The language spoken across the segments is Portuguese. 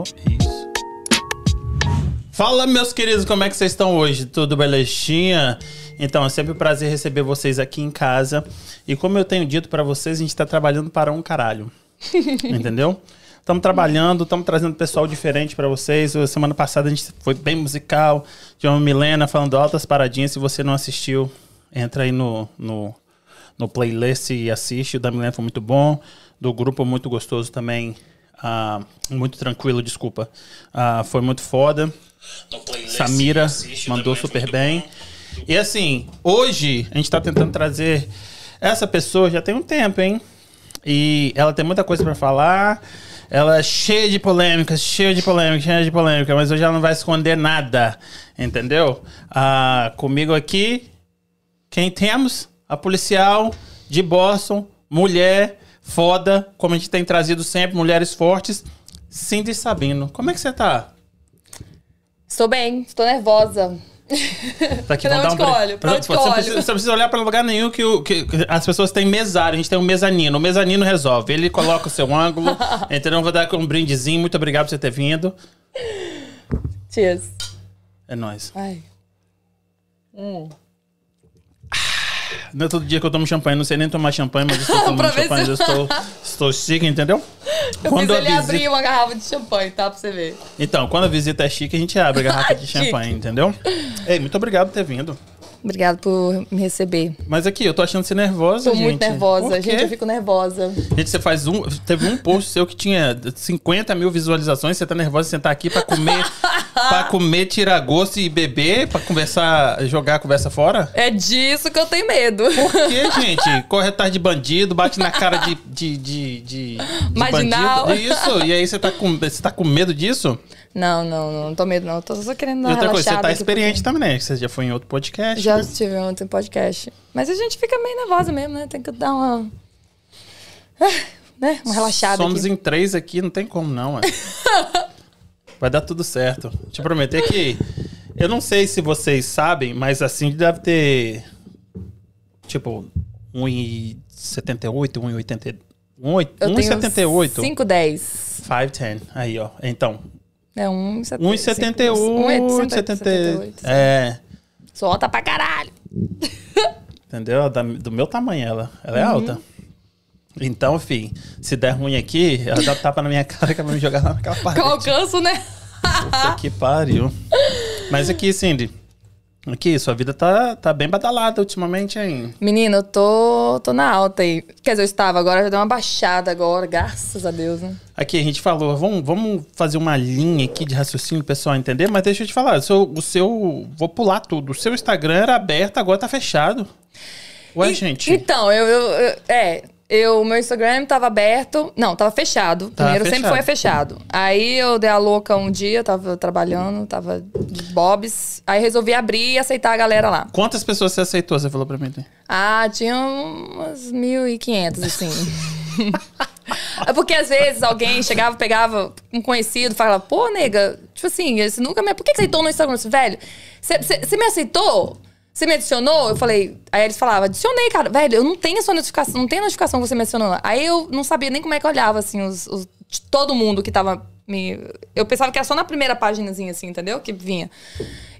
Isso. Fala, meus queridos, como é que vocês estão hoje? Tudo belezinha? Então, é sempre um prazer receber vocês aqui em casa. E como eu tenho dito para vocês, a gente tá trabalhando para um caralho. Entendeu? Estamos trabalhando, estamos trazendo pessoal diferente para vocês. Semana passada a gente foi bem musical. Tinha uma Milena falando altas paradinhas. Se você não assistiu, entra aí no, no, no playlist e assiste. O da Milena foi muito bom. Do grupo muito gostoso também. Uh, muito tranquilo, desculpa. Uh, foi muito foda. Samira mandou super bem. Bom. E assim, hoje a gente está tentando trazer essa pessoa já tem um tempo, hein? E ela tem muita coisa para falar. Ela é cheia de polêmicas, cheia de polêmicas, cheia de polêmica, mas hoje ela não vai esconder nada, entendeu? Ah, comigo aqui, quem temos? A policial de Boston, mulher foda, como a gente tem trazido sempre, mulheres fortes, Cindy Sabino. Como é que você tá? Estou bem, estou nervosa. Tá aqui, pra onde um... olho? Pra onde você, olho? Precisa, você precisa olhar para lugar nenhum que, o, que, as pessoas têm mesário. A gente tem um mezanino. O mezanino resolve. Ele coloca o seu ângulo. então, vou dar um brindezinho. Muito obrigado por você ter vindo. Cheers. É nóis. Ai. Hum. Não é todo dia que eu tomo champanhe, não sei nem tomar champanhe, mas estou tomando champanhe, eu estou, estou chique, entendeu? Eu quando ele visita... abrir uma garrafa de champanhe, tá? Pra você ver. Então, quando a visita é chique, a gente abre a garrafa de champanhe, entendeu? Ei, muito obrigado por ter vindo. Obrigado por me receber. Mas aqui, eu tô achando você nervosa, tô gente. Tô muito nervosa. Gente, eu fico nervosa. Gente, você faz um... Teve um post seu que tinha 50 mil visualizações. Você tá nervosa de sentar aqui pra comer... pra comer, tirar gosto e beber? Pra conversar, jogar a conversa fora? É disso que eu tenho medo. Por quê, gente? Corre atrás de bandido, bate na cara de... de, de, de, de Marginal. bandido. Isso. E aí você tá, com, você tá com medo disso? Não, não, não, não tô medo, não. Tô só querendo dar E outra coisa, você tá experiente porque... também, né? Você já foi em outro podcast. Já estive em outro podcast. Mas a gente fica meio nervosa mesmo, né? Tem que dar uma. Né? Uma relaxada. Somos aqui. em três aqui, não tem como não, Vai dar tudo certo. Te prometer que. Eu não sei se vocês sabem, mas assim deve ter. Tipo, 1,78, 1,80. 1,78. 5,10. 5,10. Aí, ó. Então, é 1,78. 1,78. É. Sou alta pra caralho. Entendeu? Da, do meu tamanho ela. Ela é uhum. alta. Então, enfim, se der ruim aqui, ela dá tapa na minha cara que ela vai me jogar lá naquela parte. Com alcanço, né? Puta que pariu. Mas aqui, Cindy, Aqui, sua vida tá, tá bem badalada ultimamente, hein? Menina, eu tô, tô na alta aí. Quer dizer, eu estava agora, já deu uma baixada agora, graças a Deus, né? Aqui, a gente falou, vamos, vamos fazer uma linha aqui de raciocínio, pessoal entender, mas deixa eu te falar, o seu, o seu. Vou pular tudo. O seu Instagram era aberto, agora tá fechado. Ué, e, gente. Então, eu, eu, eu. É, eu, meu Instagram tava aberto. Não, tava fechado. Tava Primeiro fechado. sempre foi fechado. Aí eu dei a louca um dia, tava trabalhando, tava de bobs. Aí resolvi abrir e aceitar a galera lá. Quantas pessoas você aceitou? Você falou pra mim? Ah, tinha umas 1.500, assim. é porque às vezes alguém chegava, pegava um conhecido, falava, pô, nega, tipo assim, você nunca me. Por que você aceitou no Instagram? Velho, você me aceitou? Você me adicionou? Eu falei. Aí eles falavam, adicionei, cara. Velho, eu não tenho a sua notificação, não tem notificação que você me adicionou. Aí eu não sabia nem como é que eu olhava, assim, os, os todo mundo que tava me. Eu pensava que era só na primeira páginazinha, assim, entendeu? Que vinha.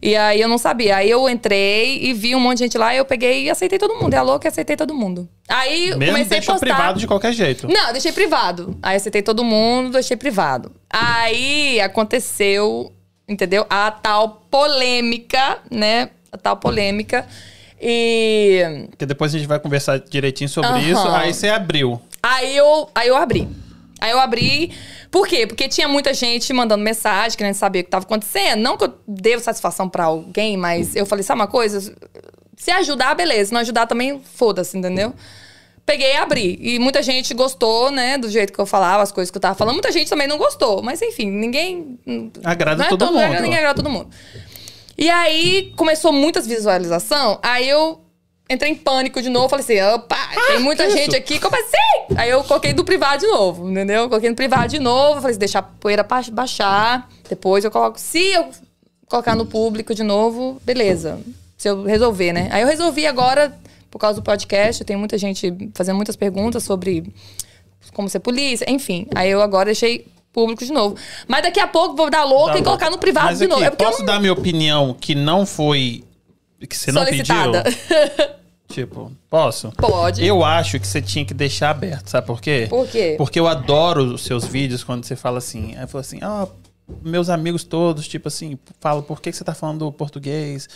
E aí eu não sabia. Aí eu entrei e vi um monte de gente lá, eu peguei e aceitei todo mundo. É louco e aceitei todo mundo. Aí Mesmo comecei a postar... privado de qualquer jeito. Não, deixei privado. Aí aceitei todo mundo, deixei privado. Aí aconteceu, entendeu? A tal polêmica, né? A tal polêmica. E. Que depois a gente vai conversar direitinho sobre uhum. isso. Aí você abriu. Aí eu, aí eu abri. Aí eu abri. Por quê? Porque tinha muita gente mandando mensagem, querendo saber o que estava acontecendo. Não que eu devo satisfação para alguém, mas eu falei, sabe uma coisa? Se ajudar, beleza. Se não ajudar também, foda-se, entendeu? Peguei e abri. E muita gente gostou, né, do jeito que eu falava, as coisas que eu tava falando. Muita gente também não gostou. Mas enfim, ninguém. Agrada é todo, todo mundo. Ninguém agrada todo mundo. E aí começou muitas visualização, aí eu entrei em pânico de novo, falei assim, opa, ah, tem muita gente isso? aqui, como assim? Aí eu coloquei do privado de novo, entendeu? Coloquei no privado de novo, falei assim, deixar a poeira baixar, depois eu coloco, se eu colocar no público de novo, beleza, se eu resolver, né? Aí eu resolvi agora, por causa do podcast, tem muita gente fazendo muitas perguntas sobre como ser polícia, enfim. Aí eu agora deixei público de novo. Mas daqui a pouco vou dar louca Dá e colocar no privado Mas de aqui, novo. É porque eu posso dar minha opinião que não foi. que você não pediu? Tipo, posso? Pode. Eu acho que você tinha que deixar aberto, sabe por quê? Por quê? Porque eu adoro os seus vídeos quando você fala assim. Aí fala assim, ah, meus amigos todos, tipo assim, falam, por que você tá falando português?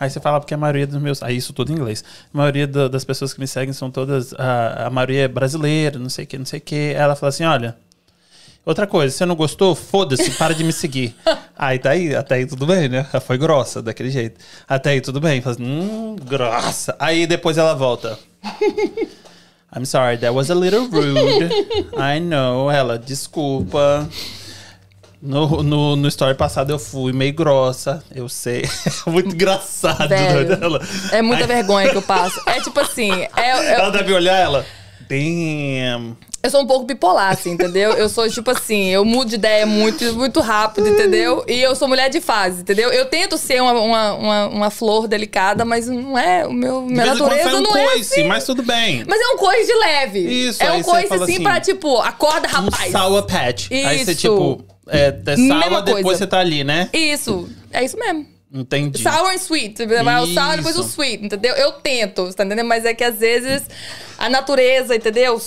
Aí você fala porque a maioria dos meus. Aí isso tudo em inglês. A maioria da- das pessoas que me seguem são todas. A, a maioria é brasileira, não sei o que, não sei o que. Ela fala assim: olha. Outra coisa, você não gostou? Foda-se, para de me seguir. Aí tá aí, até aí tudo bem, né? Ela foi grossa daquele jeito. Até aí tudo bem. Assim, hum, grossa. Aí depois ela volta. I'm sorry, that was a little rude. I know. Ela, desculpa. No, no, no story passado eu fui meio grossa, eu sei. Muito engraçado. Velho, dela. É muita Aí- vergonha que eu passo. É tipo assim, é, é- Ela deve olhar ela. Damn. Eu sou um pouco bipolar, assim, entendeu? Eu sou tipo assim, eu mudo de ideia muito, muito rápido, entendeu? E eu sou mulher de fase, entendeu? Eu tento ser uma, uma, uma, uma flor delicada, mas não é. O meu, minha natureza um não é coice, assim. mas tudo bem. Mas é um coice de leve. Isso, É um coice assim, assim, pra, tipo, acorda, Um rapaz. sour patch. Aí você, Isso. tipo, é, é sour, depois coisa. você tá ali, né? Isso. É isso mesmo. Entendi. Sour and sweet. Vai o sour e depois o sweet, entendeu? Eu tento, tá entendendo? Mas é que às vezes a natureza, entendeu?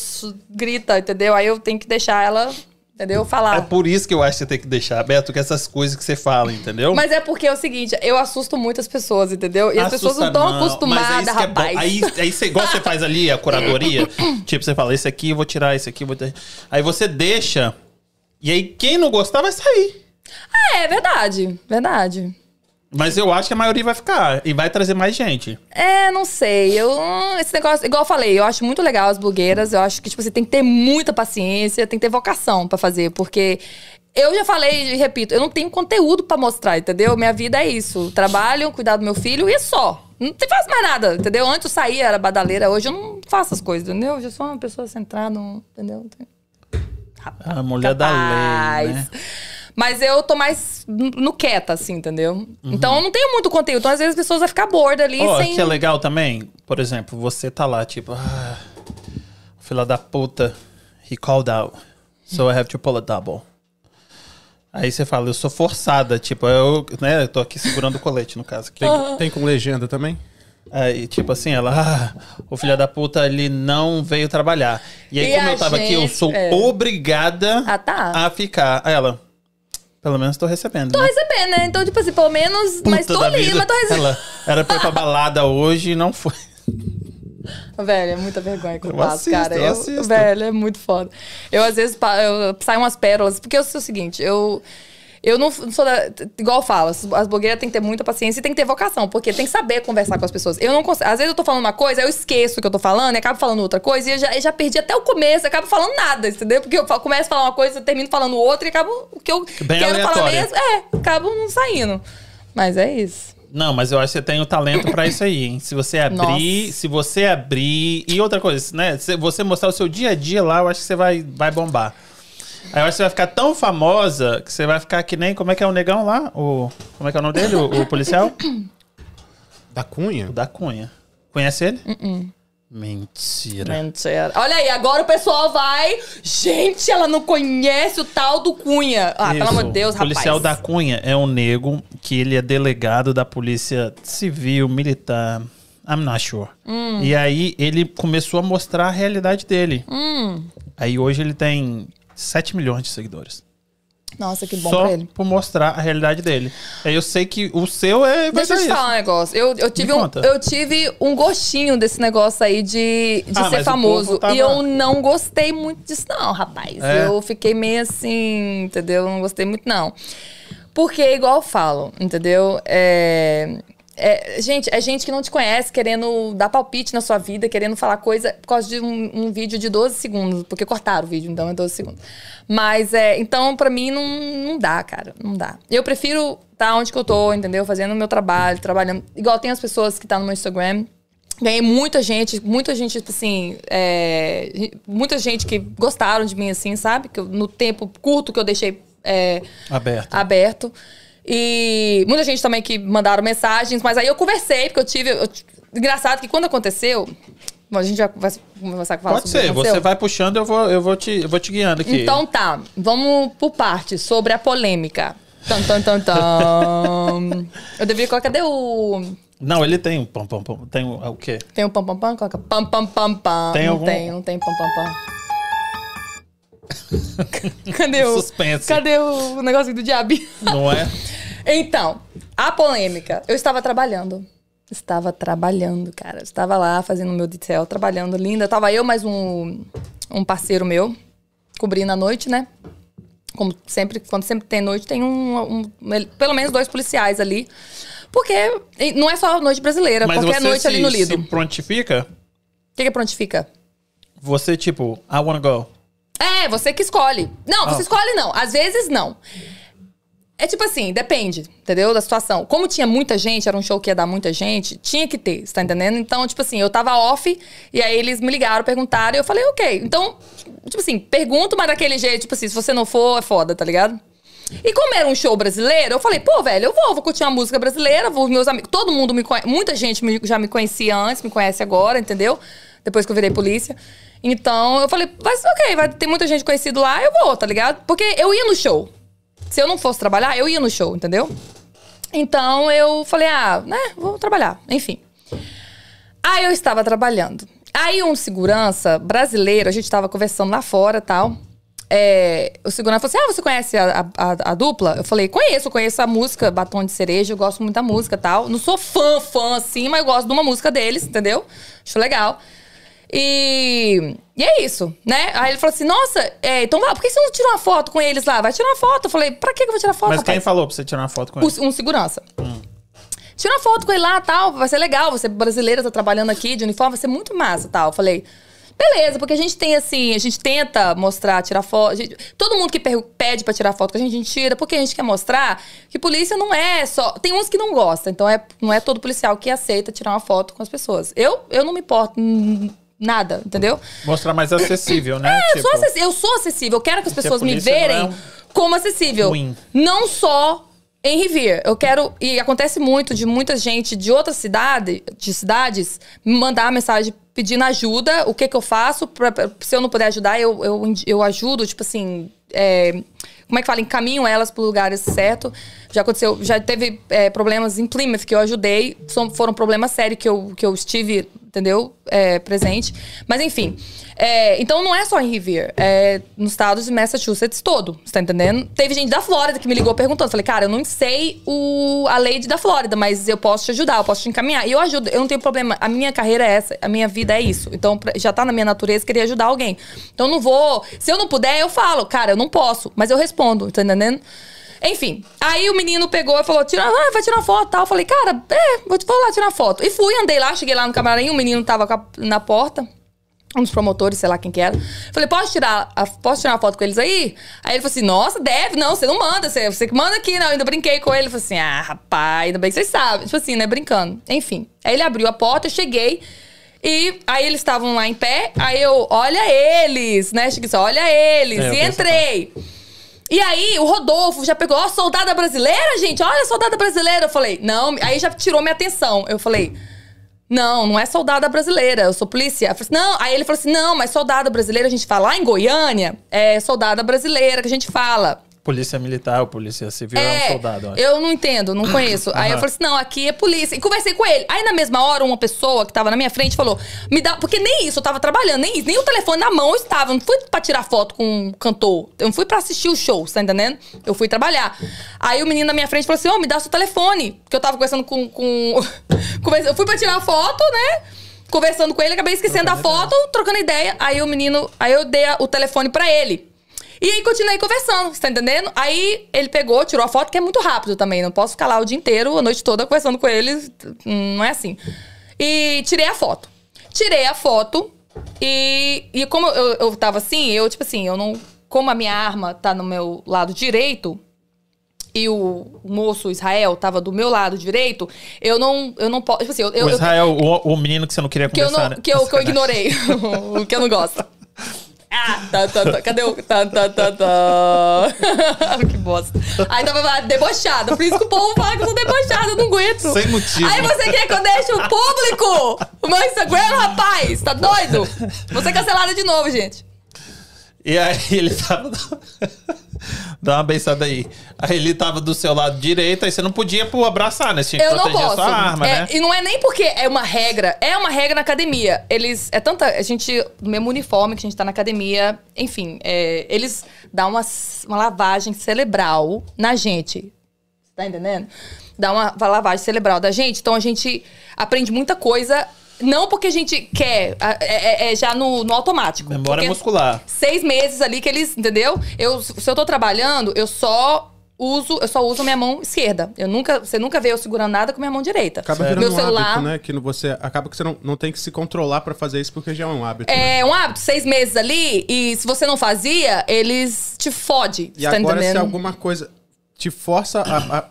Grita, entendeu? Aí eu tenho que deixar ela, entendeu? É Falar. por isso que eu acho que você tem que deixar aberto com essas coisas que você fala, entendeu? Mas é porque é o seguinte, eu assusto muitas pessoas, entendeu? E as pessoas não Assusta estão é acostumadas, isso que é bom. rapaz. Aí, aí você, igual você faz ali a curadoria, tipo, você fala, esse aqui eu vou tirar, esse aqui eu vou... ter- Aí você deixa, e aí quem não gostar vai sair. É, verdade, verdade. Mas eu acho que a maioria vai ficar e vai trazer mais gente. É, não sei. Eu, esse negócio, igual eu falei, eu acho muito legal as blogueiras. Eu acho que, tipo, você tem que ter muita paciência, tem que ter vocação pra fazer, porque. Eu já falei e repito, eu não tenho conteúdo pra mostrar, entendeu? Minha vida é isso. Trabalho, cuidar do meu filho e é só. Não te faço mais nada, entendeu? Antes eu saía, era badaleira, hoje eu não faço as coisas, entendeu? Hoje eu sou uma pessoa centrada, entendeu? A mulher da lei, né? Mas eu tô mais no quieta, assim, entendeu? Uhum. Então eu não tenho muito conteúdo. Então, às vezes, as pessoas vão ficar bordas ali Ó, sem. que é legal também, por exemplo, você tá lá, tipo, ah, filha da puta, he called out, so I have to pull a double. Aí você fala, eu sou forçada, tipo, eu, né, eu tô aqui segurando o colete, no caso. Tem, tem com legenda também? Aí, tipo assim, ela, ah, o filho da puta, ele não veio trabalhar. E aí, E como eu tava aqui, eu gente- sou é. obrigada Ah, tá. a ficar. Aí ela, pelo menos tô recebendo. Tô né? recebendo, né? Então, tipo assim, pelo menos. mas Puta tô da ali, vida. mas tô recebendo. Ela era pra ir pra balada hoje e não foi. Velho, é muita vergonha que eu, Eu passo, assisto, cara. eu assisto. Velho, é muito foda. Eu, às vezes, eu, saio umas pérolas, porque eu sou o seguinte, eu. Eu não sou da. Igual eu falo, as as blogueiras têm que ter muita paciência e tem que ter vocação, porque tem que saber conversar com as pessoas. Eu não consigo. Às vezes eu tô falando uma coisa, eu esqueço o que eu tô falando e acabo falando outra coisa e eu já, eu já perdi até o começo, acabo falando nada, entendeu? Porque eu começo a falar uma coisa, eu termino falando outra e acabo. O que eu Bem quero falar aleatória. mesmo. É, acabo não saindo. Mas é isso. Não, mas eu acho que você tem o talento pra isso aí, hein? Se você abrir, Nossa. se você abrir. E outra coisa, né? Se você mostrar o seu dia a dia lá, eu acho que você vai, vai bombar. Aí você vai ficar tão famosa que você vai ficar que nem. Como é que é o negão lá? O, como é que é o nome dele? O, o policial? Da Cunha? O da Cunha. Conhece ele? Uh-uh. Mentira. Mentira. Olha aí, agora o pessoal vai. Gente, ela não conhece o tal do Cunha. Ah, pelo Isso. amor de Deus, O policial rapaz. da Cunha é um nego que ele é delegado da polícia civil, militar. I'm not sure. Hum. E aí ele começou a mostrar a realidade dele. Hum. Aí hoje ele tem 7 milhões de seguidores. Nossa, que bom Só pra ele. por mostrar a realidade dele. Aí eu sei que o seu é. Deixa eu te falar um negócio. Eu, eu, tive um, conta. eu tive um gostinho desse negócio aí de, de Ah, ser famoso. tava- E eu não gostei muito disso, não, rapaz. É? Eu fiquei meio assim, entendeu? Não gostei muito, não. Porque, igual eu falo, entendeu? É. é, gente, é gente que não te conhece querendo dar palpite na sua vida, querendo falar coisa por causa de um, um vídeo de 12 segundos, porque cortaram o vídeo, então é 12 segundos. Mas é, então pra mim não, não dá, cara, não dá. Eu prefiro estar onde que eu tô, entendeu? Fazendo o meu trabalho, trabalhando. Igual tem as pessoas que tá no meu Instagram, Ganhei muita gente, muita gente, tipo assim, é, muita gente que gostaram de mim, assim, sabe? Que eu- no tempo curto que eu deixei é, Aberto. aberto. E muita gente também que mandaram mensagens, mas aí eu conversei, porque eu tive. eu- engraçado que quando aconteceu, Bom, a gente já vai começar a falar Pode ser, você vai puxando, eu vou, eu vou, te, eu vou te guiando aqui. Então tá, vamos por parte sobre a polêmica. Tan, tan, tan, tan. Eu deveria colocar. Cadê o. Não, ele tem um pam, pam, pam. Tem um, o quê? Tem o pam pam pam? Coloca pam pam pam pam. Tem não algum- tem, não tem pam pam pam. Cadê o. Suspense. Cadê o negócio do diabo? Não é? Então, a polêmica. Eu estava trabalhando. Estava trabalhando, cara. Eu Estava lá fazendo meu detail, trabalhando linda. Tava eu mais um, um parceiro meu, cobrindo a noite, né? Como sempre, quando sempre tem noite, tem um, um- pelo menos dois policiais ali. Porque não é só noite brasileira, Mas qualquer você noite se, ali no Lido. O prontifica, que, que prontifica? você tipo, I wanna go. É, você que escolhe. Não, você Ah. escolhe não. Às vezes não. É tipo assim, depende, entendeu? Da situação. Como tinha muita gente, era um show que ia dar muita gente, tinha que ter, você tá entendendo? Então, tipo assim, eu tava off, e aí eles me ligaram, perguntaram, e eu falei, ok. Então, tipo assim, pergunto, mas daquele jeito, tipo assim, se você não for, é foda, tá ligado? E como era um show brasileiro, eu falei, pô, velho, eu vou, vou curtir uma música brasileira, vou meus amigos. Todo mundo me conhece, muita gente me- já me conhecia antes, me conhece agora, entendeu? Depois que eu virei polícia. Então, eu falei, ser ok, vai ter muita gente conhecida lá, eu vou, tá ligado? Porque eu ia no show. Se eu não fosse trabalhar, eu ia no show, entendeu? Então eu falei, ah, né, vou trabalhar. Enfim. Aí eu estava trabalhando. Aí um segurança brasileiro, a gente estava conversando lá fora tal. É, o segurança falou assim: Ah, você conhece a, a- a dupla? Eu falei, conheço, conheço a música Batom de Cereja, eu gosto muito da música tal. Não sou fã, fã assim, mas eu gosto de uma música deles, entendeu? Acho legal. E, e é isso, né? Aí ele falou assim: Nossa, é, então vai, por que você não tira uma foto com eles lá? Vai tirar uma foto. Eu falei: Pra que eu vou tirar foto? Mas rapaz? quem falou pra você tirar uma foto com ele? O- um segurança. Tira uma foto com ele lá, tal, vai ser legal. Você brasileira, tá trabalhando aqui de uniforme, vai ser muito massa, tal. Eu falei, beleza, porque a gente tem assim, a gente tenta mostrar, tirar foto. gente- todo mundo que pede pra tirar foto com a gente, a gente tira, porque a gente quer mostrar que polícia não é só. Tem uns que não gostam, então é, não é todo policial que aceita tirar uma foto com as pessoas. Eu, eu não me importo. hum, Nada, entendeu? Mostrar mais acessível, né? É, eu sou acessível, eu sou acessível. Eu quero que as pessoas me não verem é um como acessível. ruim. Não só em Rivier. Eu quero. E acontece muito de muita gente de outras cidades, de cidades, me mandar mensagem pedindo ajuda. O que que eu faço? Pra, pra- se eu não puder ajudar, eu, eu, eu ajudo, tipo assim. é, como é que fala? Encaminho elas para lugares certos. Já aconteceu, já teve é, problemas em Plymouth que eu ajudei. São- foram problemas sérios que eu, que eu estive, entendeu? É, presente. Mas enfim. é, então não é só em Rivier. É nos estados de Massachusetts todo. Você tá entendendo? Teve gente da Flórida que me ligou perguntando. Falei, cara, eu não sei o, a lei da Flórida, mas eu posso te ajudar, eu posso te encaminhar. E eu ajudo, eu não tenho problema. A minha carreira é essa, a minha vida é isso. Então já tá na minha natureza querer ajudar alguém. Então não vou. Se eu não puder, eu falo, cara, eu não posso, mas eu respondo, tá entendendo? Enfim, aí o menino pegou e falou: tira, ah, vai tirar foto e tal. Eu falei, cara, é, vou, vou lá tirar foto. E fui, andei lá, cheguei lá no camarim, o menino tava na porta um dos promotores, sei lá quem que era. Falei, posso tirar, a, posso tirar uma foto com eles aí? Aí ele falou assim, nossa, deve, não, você não manda, você, você que manda aqui, não. Eu ainda brinquei com ele. Ele falou assim, ah, rapaz, ainda bem que vocês sabem. Tipo assim, né, brincando. Enfim. Aí ele abriu a porta, eu cheguei. E aí eles estavam lá em pé, aí eu, olha eles, né, Chiquinho? Olha eles. É, e entrei. E aí, o Rodolfo já pegou, ó, soldada brasileira, gente, olha, soldada brasileira. Eu falei, não, aí já tirou minha atenção. Eu falei, não, não é soldada brasileira, eu sou polícia. Eu falei assim, não, aí ele falou assim: não, mas soldada brasileira a gente fala lá em Goiânia, é soldada brasileira que a gente fala. Polícia militar ou polícia civil é, um soldado, eu acho. eu não entendo, não conheço. Aí eu Aham. falei assim: não, aqui é polícia. E conversei com ele. Aí na mesma hora, uma pessoa que tava na minha frente falou: me dá. Porque nem isso, eu tava trabalhando, nem isso, nem o telefone na mão eu estava. Eu não fui pra tirar foto com um cantor. Eu não fui pra assistir o show, você tá entendendo? Eu fui trabalhar. Aí o menino na minha frente falou assim: ô, me dá seu telefone. Porque eu tava conversando com. com... eu fui pra tirar foto, né? Conversando com ele, acabei esquecendo da foto, trocando ideia. Aí o menino. Aí eu dei o telefone pra ele. E aí continuei conversando, você tá entendendo? Aí ele pegou, tirou a foto, que é muito rápido também. Não posso ficar lá o dia inteiro, a noite toda, conversando com ele. Não é assim. E tirei a foto. Tirei a foto e, e como eu, eu tava assim, eu, tipo assim, eu não. Como a minha arma tá no meu lado direito, e o moço Israel tava do meu lado direito, eu não, eu não posso. Tipo assim, eu, eu, o Israel, o, o menino que você não queria que eu, conversar, não, né? que eu, que eu ignorei. o que eu não gosto. Ah, tá, tá, tá. Cadê o. Tá, tá, tá, tá. que bosta. Aí tava lá, debochada. Por isso que o povo fala que eu sou debochada, eu não aguento. Sem motivo. Aí você quer que eu deixe o público? o meu Instagram, rapaz! Tá doido? Vou ser cancelada de novo, gente. E aí ele tava. Dá uma bençada aí. Aí ele tava do seu lado direito, aí você não podia pô, abraçar, né? Você tinha que Eu proteger a sua arma, É, né? E não é nem porque é uma regra, é uma regra na academia. Eles. É tanta. A gente. No mesmo uniforme que a gente tá na academia, enfim, é, eles dão uma, uma lavagem cerebral na gente. Tá entendendo? Dá uma, uma lavagem cerebral da gente. Então a gente aprende muita coisa. Não porque a gente quer, é, é- é já no, no automático. Memória Porque- muscular. seis meses ali que eles, entendeu? Eu, se eu tô trabalhando, eu só uso, eu só uso minha mão esquerda. Eu nunca, você nunca vê eu segurando nada com minha mão direita. Acaba virando Meu um celular hábito, né? Que você acaba que você não, não tem que se controlar pra fazer isso porque já é um hábito. né? é um hábito, seis meses ali, e se você não fazia, eles te fode. E tá agora, se entendendo? alguma coisa te força a, a-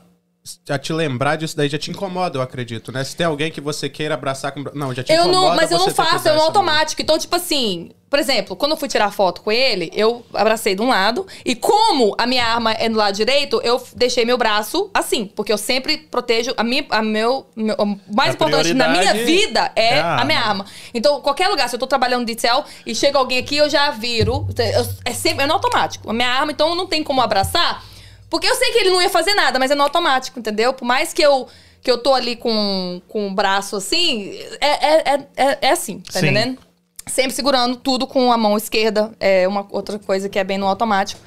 a te lembrar disso, daí já te incomoda, eu acredito, né? Se tem alguém que você queira abraçar com. Não, já te Eu incomoda. não, mas eu não faço, é no essa automático. Então, tipo assim, por exemplo, quando eu fui tirar foto com ele, eu abracei de um lado. E como a minha arma é no lado direito, eu deixei meu braço assim. Porque eu sempre protejo. A minha, a meu, meu- o mais A importante na minha vida é, é a a, minha arma. arma. Então, qualquer lugar, se eu tô trabalhando de céu e chega alguém aqui, eu já viro. Eu- é sempre é no automático. A minha arma, então não tem como abraçar. Porque eu sei que ele não ia fazer nada, mas é no automático, entendeu? Por mais que eu, que eu tô ali com, com o braço assim, é, é, é, é- é assim, tá Sim. entendendo? Sempre segurando tudo com a mão esquerda. É uma outra coisa que é bem no automático.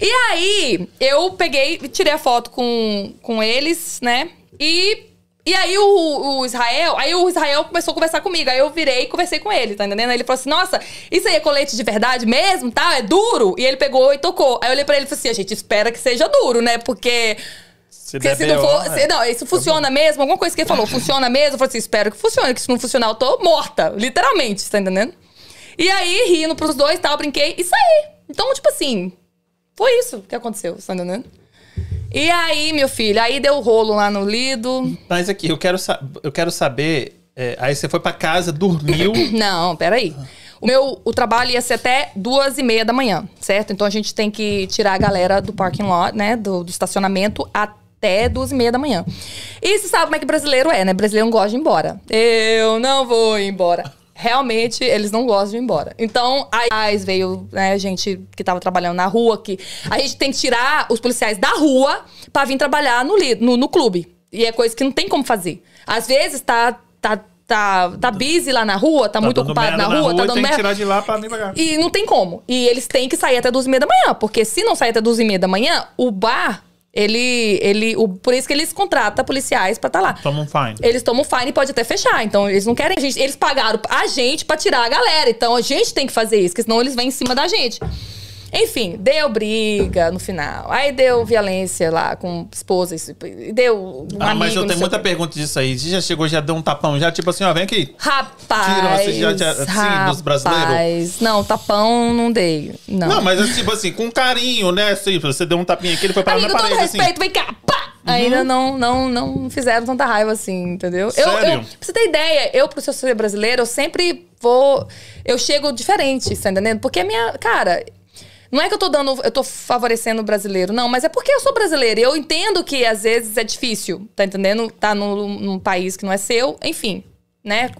E aí, eu peguei e tirei a foto com, com eles, né? E, e aí o, o Israel, aí o Israel começou a conversar comigo. Aí eu virei e conversei com ele, tá entendendo? Aí ele falou assim: nossa, isso aí é colete de verdade mesmo, tá? É duro? E ele pegou e tocou. Aí eu olhei pra ele e falei assim: a gente espera que seja duro, né? Porque. Se Porque se não for. é. se- não, isso funciona mesmo? Alguma coisa que ele falou, funciona mesmo? Eu falei assim: espero que funcione, que se não funcionar, eu tô morta. Literalmente, tá entendendo? E aí, rindo pros dois tal, brinquei e saí. Então, tipo assim, foi isso que aconteceu, tá entendendo? E aí, meu filho, aí deu rolo lá no Lido. Mas aqui, eu quero, eu quero saber. é, aí você foi pra casa, dormiu. Não, peraí. O meu o trabalho ia ser até duas e meia da manhã, certo? Então a gente tem que tirar a galera do parking lot, né? Do, do estacionamento até duas e meia da manhã. E você sabe como é que brasileiro é, né? Brasileiro não gosta de ir embora. Eu não vou embora. Realmente, eles não gostam de ir embora. Então, aí veio, né, gente que tava trabalhando na rua, que a gente tem que tirar os policiais da rua pra vir trabalhar no, no, no clube. E é coisa que não tem como fazer. Às vezes tá, tá, tá, tá busy lá na rua, tá, muito dando ocupado merda na rua, tá e dando tem que tirar de lá pra mim pagar. E não tem como. E eles têm que sair até duas e meia da manhã. Porque se não sair até duas e meia da manhã, o bar, ele. ele o, por isso que eles contratam policiais pra estar lá. Toma um fine. Eles tomam fine e pode até fechar. Então, eles não querem. a gente- eles pagaram a gente pra tirar a galera. Então, a gente tem que fazer isso, porque senão eles vêm em cima da gente. Enfim, deu briga no final. Aí deu violência lá com esposa. Deu um Ah, mas eu tenho muita pergunta disso aí. Você já chegou, já deu um tapão, já tipo assim, ó, vem aqui. Rapaz. Tira você já- já- assim, dos brasileiros? Não, tapão não dei. Não. Não, mas tipo assim, com carinho, né? Assim, você deu um tapinha aqui, ele foi parar Amigo, na todo parede, assim. respeito, vem cá, pá! Ainda não, não, não fizeram tanta raiva assim, entendeu? Eu, Sério? eu, pra você ter ideia, eu, pro seu ser brasileiro, eu sempre vou. Eu chego diferente, tá entendendo? Porque a minha. Cara. Não é que eu tô dando, eu tô favorecendo o brasileiro, não, mas é porque eu sou brasileira. e Eu entendo que às vezes é difícil, tá entendendo? Tá num, num país que não é seu, enfim, né?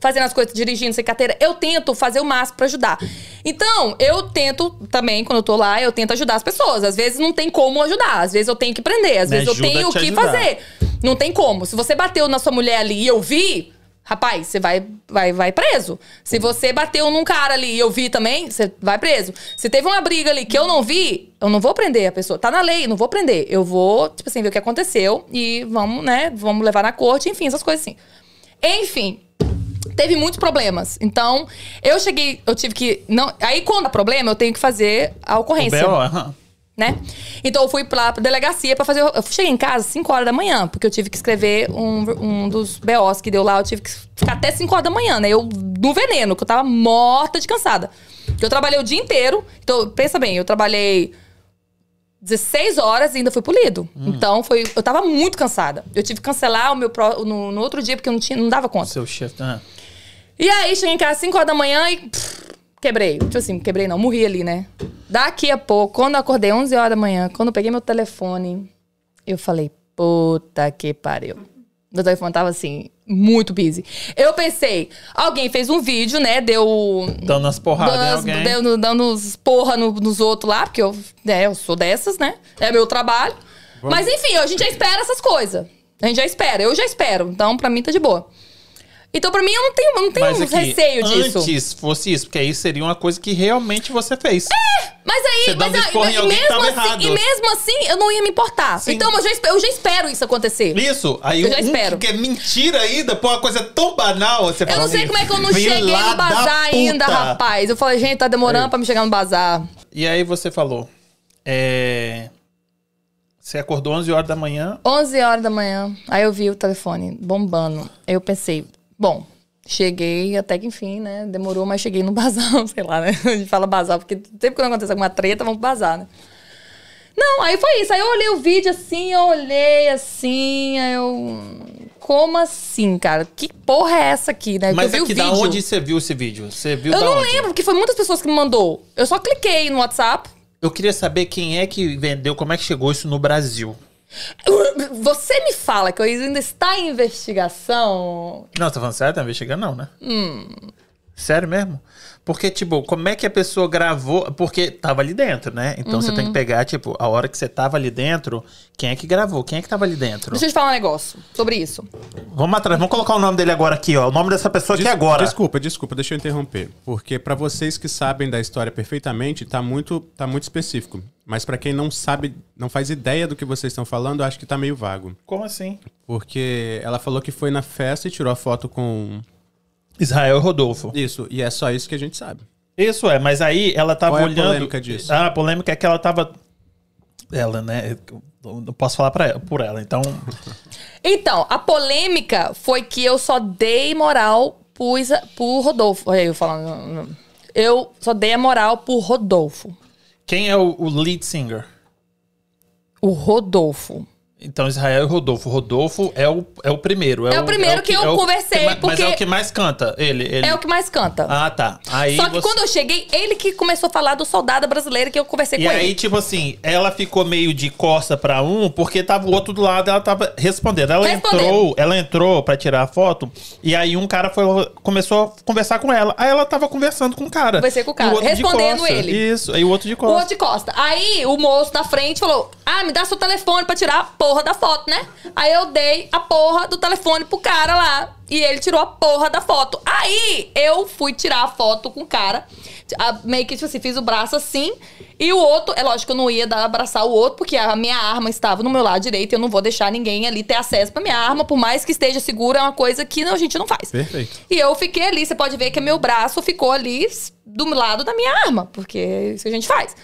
Fazendo as coisas, dirigindo sem carteira. Eu tento fazer o máximo pra ajudar. Então, eu tento também, quando eu tô lá, eu tento ajudar as pessoas. Às vezes não tem como ajudar, às vezes eu tenho que prender, às Me vezes eu tenho te que ajudar. fazer. Não tem como. Se você bateu na sua mulher ali e eu vi, rapaz, você vai, vai, vai preso. Se você bateu num cara ali e eu vi também, você vai preso. Se teve uma briga ali que eu não vi, eu não vou prender a pessoa. Tá na lei, não vou prender. Eu vou, tipo assim, ver o que aconteceu e vamos, né, vamos levar na corte, enfim, essas coisas assim. Enfim, teve muitos problemas. Então, eu cheguei, eu tive que. Não, aí, quando há problema, eu tenho que fazer a O ocorrência B.O., aham. Né? Então eu fui lá pra delegacia pra fazer. Eu cheguei em casa às 5 horas da manhã, porque eu tive que escrever um, um dos BOs que deu lá. Eu tive que ficar até 5 horas da manhã, né? Eu no veneno, que eu tava morta de cansada. Eu trabalhei o dia inteiro. Então, pensa bem, eu trabalhei 16 horas e ainda fui polido. Então, foi, eu tava muito cansada. Eu tive que cancelar o meu pro- no, no outro dia, porque eu não, tinha, não dava conta. Seu chefe. ah. E aí, cheguei em casa às 5 horas da manhã e pff, quebrei. Tipo assim, quebrei não, morri ali, né? Daqui a pouco, quando eu acordei 11 horas da manhã, quando eu peguei meu telefone, eu falei, puta que pariu. Meu telefone tava assim, muito busy. Eu pensei, alguém fez um vídeo, né? Deu. Dando as porradas dando, alguém. dando, uns porra no- nos outros lá, porque eu, né, eu sou dessas, né? É meu trabalho. Mas enfim, a gente já espera essas coisas. A gente já espera, eu já espero. Então, pra mim, tá de boa. Então, pra mim, eu não tenho, não tenho Mas aqui, receio disso. antes fosse isso, porque aí seria uma coisa que realmente você fez. Mas aí, Você mas, aí- e mesmo assim, errado. e mesmo assim, eu não ia me importar. Sim. Então, eu já, eu já espero isso acontecer. Isso, aí Eu já um espero. que é mentira ainda, pô, uma coisa tão banal, você Eu não sei assim, como é que eu não "Filha cheguei no bazar ainda, puta." rapaz. Eu falei, gente, tá demorando pra me chegar no bazar. E aí você falou, é... Você acordou 11 horas da manhã, 11 horas da manhã, aí eu vi o telefone bombando. Aí eu pensei, bom, cheguei até que enfim, né? Demorou, mas cheguei no bazar, sei lá, né? A gente fala bazar, porque sempre que acontece alguma treta, vamos pro bazar, né? Não, aí foi isso. Aí eu olhei o vídeo assim, eu olhei assim, aí eu. Como assim, cara? Que porra é essa aqui, né? mas eu vi aqui o da vídeo. onde você viu esse vídeo? Você viu Eu não onde? lembro, porque foi muitas pessoas que me mandou. Eu só cliquei no WhatsApp. Eu queria saber quem é que vendeu, como é que chegou isso no Brasil. Você me fala que eu ainda está em investigação. Não, tá falando sério? Tá investigando não, né? Hum. Sério mesmo? Porque, tipo, como é que a pessoa gravou? Porque tava ali dentro, né? Então você tem Uhum. que pegar, tipo, a hora que você tava ali dentro, quem é que gravou? Quem é que tava ali dentro? Deixa eu te falar um negócio sobre isso. Vamos atrás, vamos colocar o nome dele agora aqui, ó. O nome dessa pessoa aqui Des- agora. Desculpa, desculpa, deixa eu interromper. Porque pra vocês que sabem da história perfeitamente, tá muito, tá muito específico. Mas pra quem não sabe, não faz ideia do que vocês estão falando, acho que tá meio vago. Como assim? Porque ela falou que foi na festa e tirou a foto com Israel Rodolfo. isso, e é só isso que a gente sabe. Isso é, mas aí ela tava Qual é a olhando. polêmica disso? Ah, a polêmica é que ela tava. Ela, né? Eu não posso falar pra ela, por ela, então. Então, a polêmica foi que eu só dei moral pro, Isa, pro Rodolfo. Olha aí eu falando. Eu só dei a moral pro Rodolfo. Quem é o, o lead singer? O Rodolfo. Então, Israel e Rodolfo. Rodolfo é o, é o primeiro. É o primeiro que eu é o conversei, ma- Mas porque- é o que mais canta, ele. ele... É o que mais canta. Ah, tá. Aí Só que você- quando eu cheguei, ele que começou a falar do soldado brasileiro que eu conversei E com aí, ele. tipo assim, ela ficou meio de costa pra um, porque tava o outro do lado, ela tava respondendo. Ela Respondendo. entrou, ela entrou pra tirar a foto, e aí um cara foi, começou a conversar com ela. Aí ela tava conversando com o cara. Conversei com o cara, E de respondendo ele. Isso, aí o outro de O costa. outro de costa. Aí o moço da frente falou: Ah, me dá seu telefone pra tirar a porra da foto, né? Aí eu dei a porra do telefone pro cara lá. E ele tirou a porra da foto. Aí eu fui tirar a foto com o cara. a- meio que, tipo assim, fiz o braço assim. E o outro, é lógico que eu não ia dar, abraçar o outro, porque a minha arma estava no meu lado direito. e Eu não vou deixar ninguém ali ter acesso pra minha arma, por mais que esteja segura, é uma coisa que não, a gente não faz. Perfeito. E eu fiquei ali, você pode ver que meu braço ficou ali do lado da minha arma, porque é isso que a gente faz.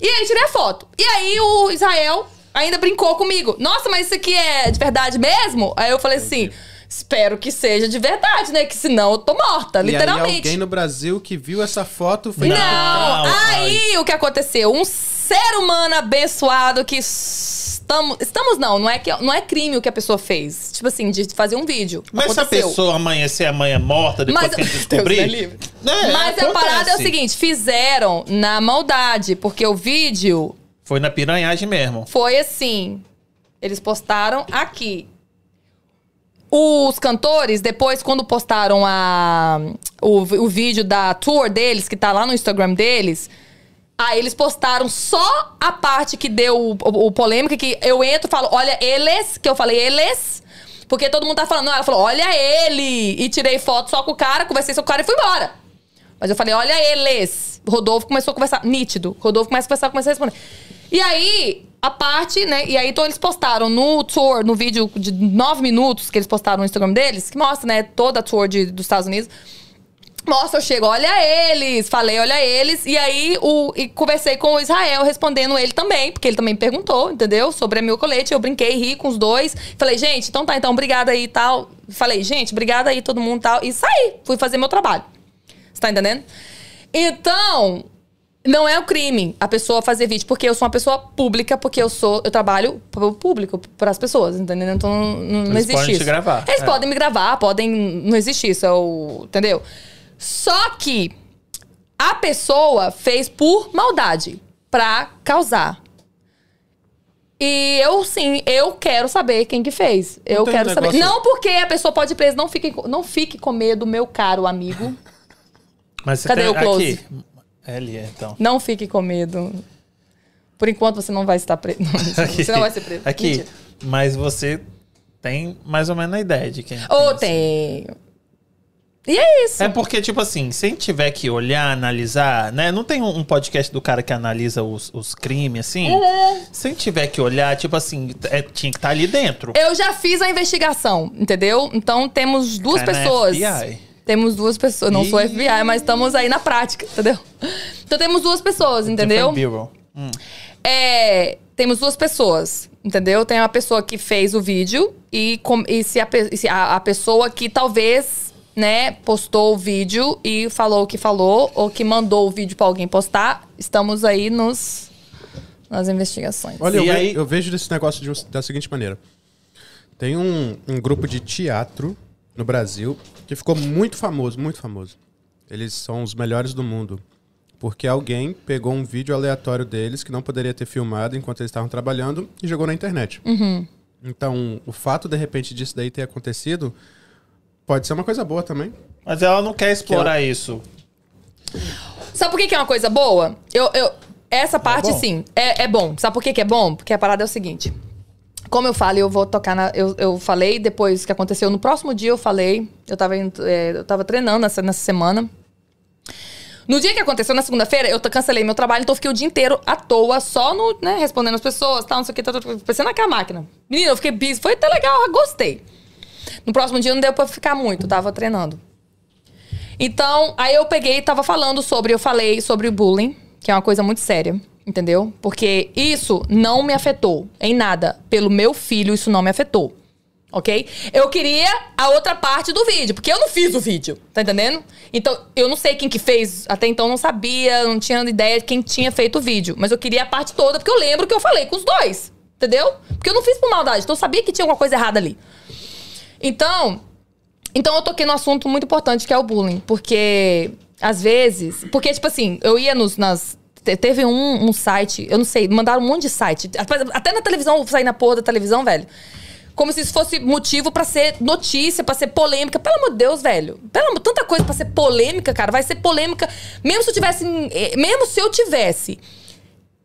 E aí tirei a foto. E aí o Israel ainda brincou comigo. Nossa, mas isso aqui é de verdade mesmo? Aí eu falei assim: espero que seja de verdade, né? Que senão eu tô morta, E aí literalmente. alguém no Brasil que viu essa foto foi Não, Não, aí o que aconteceu? Um ser humano abençoado que estamos, estamos não, não é que não é crime o que a pessoa fez. Tipo assim, de fazer um vídeo. Mas se a Aconteceu. pessoa amanhecer amanhã morta, depois Mas- que Deus descobrir. livre. É, Mas a parada é o acontece. seguinte, fizeram na maldade, porque o vídeo Foi na piranhagem mesmo. foi assim. Eles postaram aqui. Os cantores, depois, quando postaram a, o, o vídeo da tour deles, que tá lá no Instagram deles, aí eles postaram só a parte que deu o, o- o polêmica, que eu entro e falo, olha eles, que eu falei eles, porque todo mundo tá falando, não, ela falou, olha ele, e tirei foto só com o cara, conversei com o cara e fui embora. Mas eu falei, olha eles. Rodolfo começou a conversar, nítido. Rodolfo começa a conversar, começa a responder. E aí, a parte, né? E aí, então eles postaram no tour, no vídeo de nove minutos que eles postaram no Instagram deles, que mostra, né, toda a tour de, dos Estados Unidos. Mostra, eu chego, olha eles, falei, olha eles. E aí, o, e conversei com o Israel, respondendo ele também, porque ele também perguntou, entendeu? Sobre a meu colete. Eu brinquei, ri com os dois. Falei, gente, então tá, então, obrigada aí e tal. Falei, gente, obrigada aí todo mundo e tal. E saí, fui fazer meu trabalho. Você tá entendendo? Então, não é o crime a pessoa fazer vídeo, porque eu sou uma pessoa pública, porque eu sou, eu trabalho pro público, para as pessoas, entendeu? Então não, não, não Eles existe podem te isso. gravar, Eles é. podem me gravar, podem. Não existe isso, é o, entendeu? Só que a pessoa fez por maldade, pra causar. E eu sim, eu quero saber quem que fez. Eu tem quero um saber. negócio- Não porque a pessoa pode ir presa, não fique, não fique com medo, meu caro amigo. Mas você Cadê tem, o close? Aqui. É ali, então. Não fique com medo. Por enquanto você não vai estar preso. Você não vai ser preso. Aqui. Mentira. Mas você tem mais ou menos a ideia de quem. Ou quem- tenho. E é isso. É porque, tipo assim, se a gente tiver que olhar, analisar, né? Não tem um podcast do cara que analisa os, os crimes, assim? É. Se a gente tiver que olhar, tipo assim, é, tinha que estar ali dentro. Eu já fiz a investigação, entendeu? Então temos duas é pessoas. FBI. Temos duas pessoas. Não sou. FBI, mas estamos aí na prática, entendeu? Então temos duas pessoas, entendeu? Different Bureau. É, temos duas pessoas, entendeu? Tem uma pessoa que fez o vídeo e, com- e se, a, se a- a pessoa que talvez, né, postou o vídeo e falou o que falou, ou que mandou o vídeo pra alguém postar, estamos aí nos, nas investigações. Olha, eu, E aí- eu vejo desse negócio de da seguinte maneira. Tem um, um grupo de teatro no Brasil que ficou muito famoso, muito famoso. Eles são os melhores do mundo. Porque alguém pegou um vídeo aleatório deles que não poderia ter filmado enquanto eles estavam trabalhando e jogou na internet. Então, o fato, de repente, disso daí ter acontecido pode ser uma coisa boa também. Mas ela não quer explorar isso. Sabe por que, que é uma coisa boa? Eu, eu, essa parte, bom? sim, é, é bom. Sabe por que, que é bom? Porque a parada é o seguinte. Como eu falo, eu vou tocar na. Eu, eu falei depois que aconteceu. No próximo dia eu falei. Eu tava, é, eu tava treinando nessa, nessa semana. No dia que aconteceu, na segunda-feira, eu cancelei meu trabalho, então fiquei o dia inteiro à toa, só no, né, respondendo as pessoas, tal, não sei o que, tal, tal, pensando naquela máquina. Menina, eu fiquei busy, foi até legal, eu gostei. No próximo dia não deu pra ficar muito, tava treinando. Então, aí eu peguei e tava falando sobre, eu falei sobre o bullying, que é uma coisa muito séria, entendeu? Porque isso não me afetou em nada. Pelo meu filho, isso não me afetou. Ok? Eu queria a outra parte do vídeo, porque eu não fiz o vídeo, tá entendendo? Então, eu não sei quem que fez, até então não sabia, não tinha ideia de quem tinha feito o vídeo. Mas eu queria a parte toda, porque eu lembro que eu falei com os dois, entendeu? Porque eu não fiz por maldade, então eu sabia que tinha alguma coisa errada ali. Então, então eu toquei no assunto muito importante que é o bullying. Porque, às vezes. Porque, tipo assim, eu ia nos. Nas, teve um, um site, eu não sei, mandaram um monte de site. Até- na televisão, saí na porra da televisão, velho. Como se isso fosse motivo pra ser notícia, pra ser polêmica. Pelo amor de Deus, velho. Pelo tanta coisa pra ser polêmica, cara. Vai ser polêmica. Mesmo se eu tivesse. eh, Mesmo se eu tivesse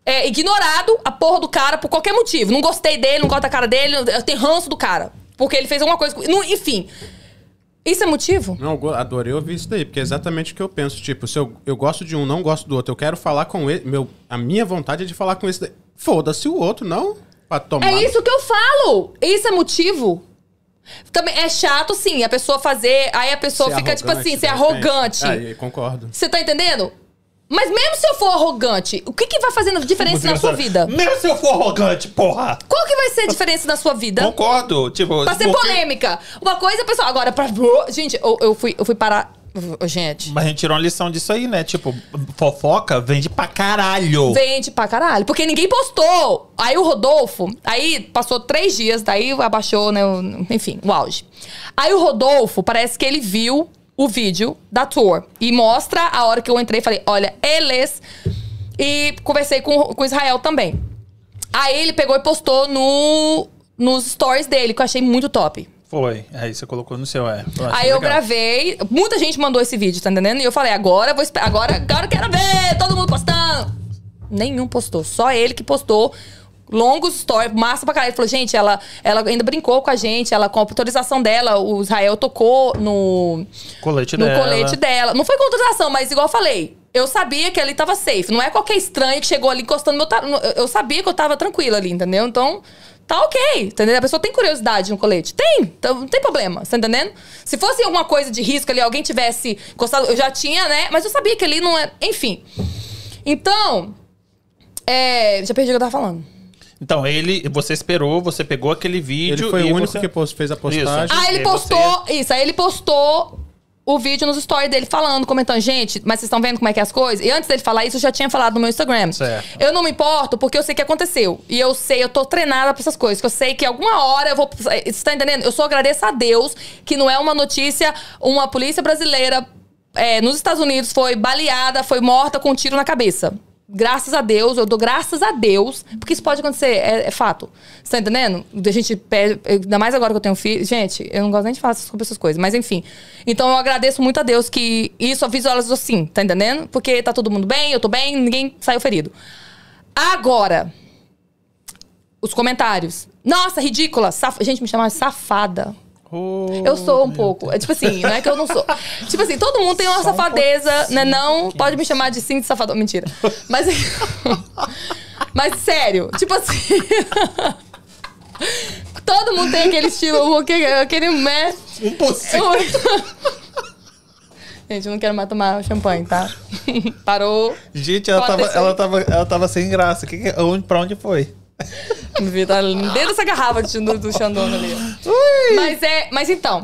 é, ignorado a porra do cara por qualquer motivo. Não gostei dele, não gosto da cara dele, eu tenho ranço do cara. Porque ele fez alguma coisa. enfim. Isso é motivo? Não, adorei ouvir isso daí, porque é exatamente o que eu penso. Tipo, se eu, eu gosto de um, não gosto do outro, eu quero falar com ele. Meu, a minha vontade é de falar com esse daí. Foda-se o outro, não. Pra tomar. É isso que eu falo. Isso é motivo. Também é chato, sim, a pessoa fazer. Aí a pessoa Ser fica, tipo assim, ser arrogante. Aí, concordo. Você tá entendendo? Mas mesmo se eu for arrogante, o que, que vai fazer diferença na sua vida? Mesmo se eu for arrogante, porra! Qual que vai ser a diferença na sua vida? Concordo. Tipo, Pra ser porque- polêmica. Uma coisa, pessoal. Agora, pra. Gente, eu, eu fui, eu fui parar. Gente. Mas a gente tirou uma lição disso aí, né? Tipo, fofoca vende pra caralho. Vende pra caralho. Porque ninguém postou. Aí o Rodolfo, aí passou três dias, daí abaixou, né? enfim, o auge. Aí o Rodolfo, parece que ele viu o vídeo da tour. E mostra a hora que eu entrei e falei: olha, eles. E conversei com, com o Israel também. Aí ele pegou e postou no, nos stories dele, que eu achei muito top. Foi. Aí você colocou no seu, é. Eu Aí eu legal. gravei, muita gente mandou esse vídeo, tá entendendo? E eu falei, agora vou esperar, agora, agora eu quero ver, todo mundo postando. Nenhum postou, só ele que postou. Longos stories, massa pra caralho. Ele falou, gente, ela, ela ainda brincou com a gente, ela, com a autorização dela, o Israel tocou no, Colete no dela. colete dela. Não foi com autorização, mas igual eu falei, eu sabia que ali tava safe. Não é qualquer estranho que chegou ali encostando meu. ta- Eu sabia que eu tava tranquila ali, entendeu? Então, tá ok. Entendeu? A pessoa tem curiosidade no colete. Tem. Então, não tem problema. Tá entendendo? Se fosse alguma coisa de risco ali, alguém tivesse encostado. Eu já tinha, né? Mas eu sabia que ali não é. Enfim. Então. É, já perdi o que eu tava falando. Então, ele, você esperou, você pegou aquele vídeo. Ele foi e o único você- que post- fez a postagem. Isso. Ah, ele E postou. Isso, aí ele postou o vídeo nos stories dele falando, comentando, gente, mas vocês estão vendo como é que é as coisas? E antes dele falar isso, eu já tinha falado no meu Instagram. Certo. Eu não me importo porque eu sei o que aconteceu. E eu sei, eu tô treinada pra essas coisas. Que eu sei que alguma hora eu vou. Você tá entendendo? Eu só agradeço a Deus que não é uma notícia, uma polícia brasileira é, nos Estados Unidos foi baleada, foi morta com um tiro na cabeça. Graças a Deus, eu dou graças a Deus, porque isso pode acontecer, é, é fato. Você tá entendendo? A gente pede, ainda mais agora que eu tenho filho. Gente, eu não gosto nem de falar sobre essas coisas, mas enfim. Então eu agradeço muito a Deus que isso visualizou sim, tá entendendo? Porque tá todo mundo bem, eu tô bem, ninguém saiu ferido. Agora, os comentários. Nossa, ridícula. Saf... Gente, me chamava de safada. Oh, Eu sou um pouco. É tipo assim, não é que eu não sou. Tipo assim, todo mundo tem uma Só um safadeza, né? Não, pouquinho. pode me chamar de sim de safadão. Mentira. Mas. Mas sério, tipo assim. todo mundo tem aquele estilo, aquele, aquele né? Um possível. Gente, eu não quero mais tomar champanhe, tá? Parou. Gente, ela tava, ela, tava, ela tava sem graça. Que que, onde, pra onde foi? Me vi, tá dentro dessa garrafa de, do, do Xandona ali. Mas é. Mas então.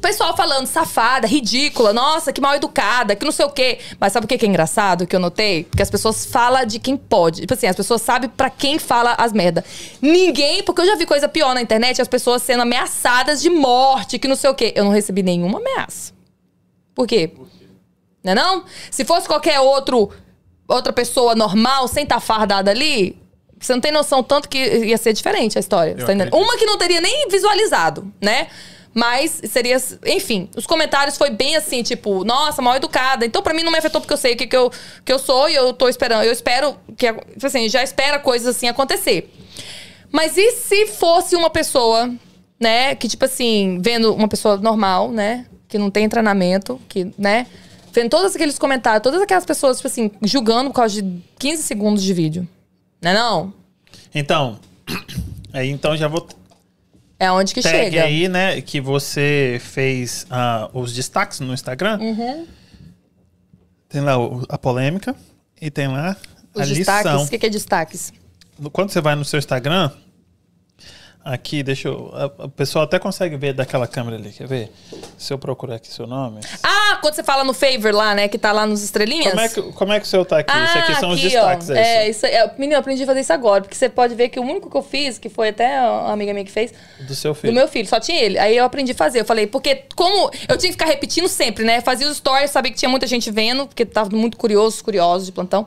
Pessoal falando safada, ridícula, nossa, que mal educada, que não sei o quê. Mas sabe o que que é engraçado que eu notei? Porque as pessoas falam de quem pode. Tipo assim, as pessoas sabem pra quem fala as merda. Ninguém, porque eu já vi coisa pior na internet, as pessoas sendo ameaçadas de morte, que não sei o quê. Eu não recebi nenhuma ameaça. Por quê? Não é não? Se fosse qualquer outro, outra pessoa normal, sem estar fardada ali, você não tem noção tanto que ia ser diferente a história. tá. Uma que não teria nem visualizado, né? Mas seria. Enfim, os comentários foi bem assim, tipo, nossa, mal educada. Então, pra mim, não me afetou porque eu sei o que, que, eu, que eu sou e eu tô esperando. Eu espero que. Assim, já espera coisas assim acontecer. Mas e se fosse uma pessoa, né, que, tipo assim, vendo uma pessoa normal, né? Que não tem treinamento, que, né? Vendo todos aqueles comentários, todas aquelas pessoas, tipo assim, julgando por causa de 15 segundos de vídeo. Né não? Então, aí então já vou É onde que tag chega. aí, né, que você fez ah, os destaques no Instagram. Uhum. Tem lá o- a polêmica e tem lá a Os lição. destaques. O que, que é destaques? Quando você vai no seu Instagram, aqui, deixa eu. O pessoal até consegue ver daquela câmera ali, quer ver? Se eu procurar aqui seu nome. Ah, quando você fala no favor lá, né? Que tá lá nos estrelinhas. Como é, que, como é que o seu tá aqui? Isso aqui são os Ah, aqui, destaques. ó. é É, isso. É, menino, eu aprendi a fazer isso agora. Porque você pode ver que o único que eu fiz, que foi até uma amiga minha que fez, Do seu filho. do meu filho, só tinha ele. Aí eu aprendi a fazer. Eu falei, porque como eu tinha que ficar repetindo sempre, né? Fazia os stories, sabia que tinha muita gente vendo, porque tava muito curiosos, curiosos de plantão.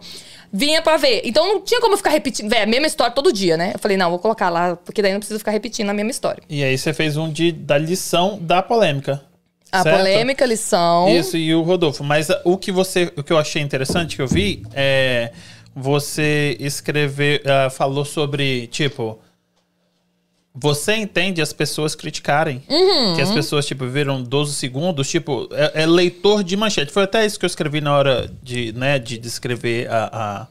Vinha pra ver. Então não tinha como ficar repetindo, véi, a mesma história todo dia, né? Eu falei, não, vou colocar lá, porque daí não precisa ficar repetindo a mesma história. E aí você fez um de, da lição da polêmica. A certo? polêmica, a lição. Isso, e o Rodolfo. Mas o que você. O que eu achei interessante que eu vi é você escrever. ah, falou sobre, tipo. Você entende as pessoas criticarem. Uhum. Que as pessoas, tipo, viram 12 segundos, tipo, é, é leitor de manchete. Foi até isso que eu escrevi na hora de, né, de descrever a, a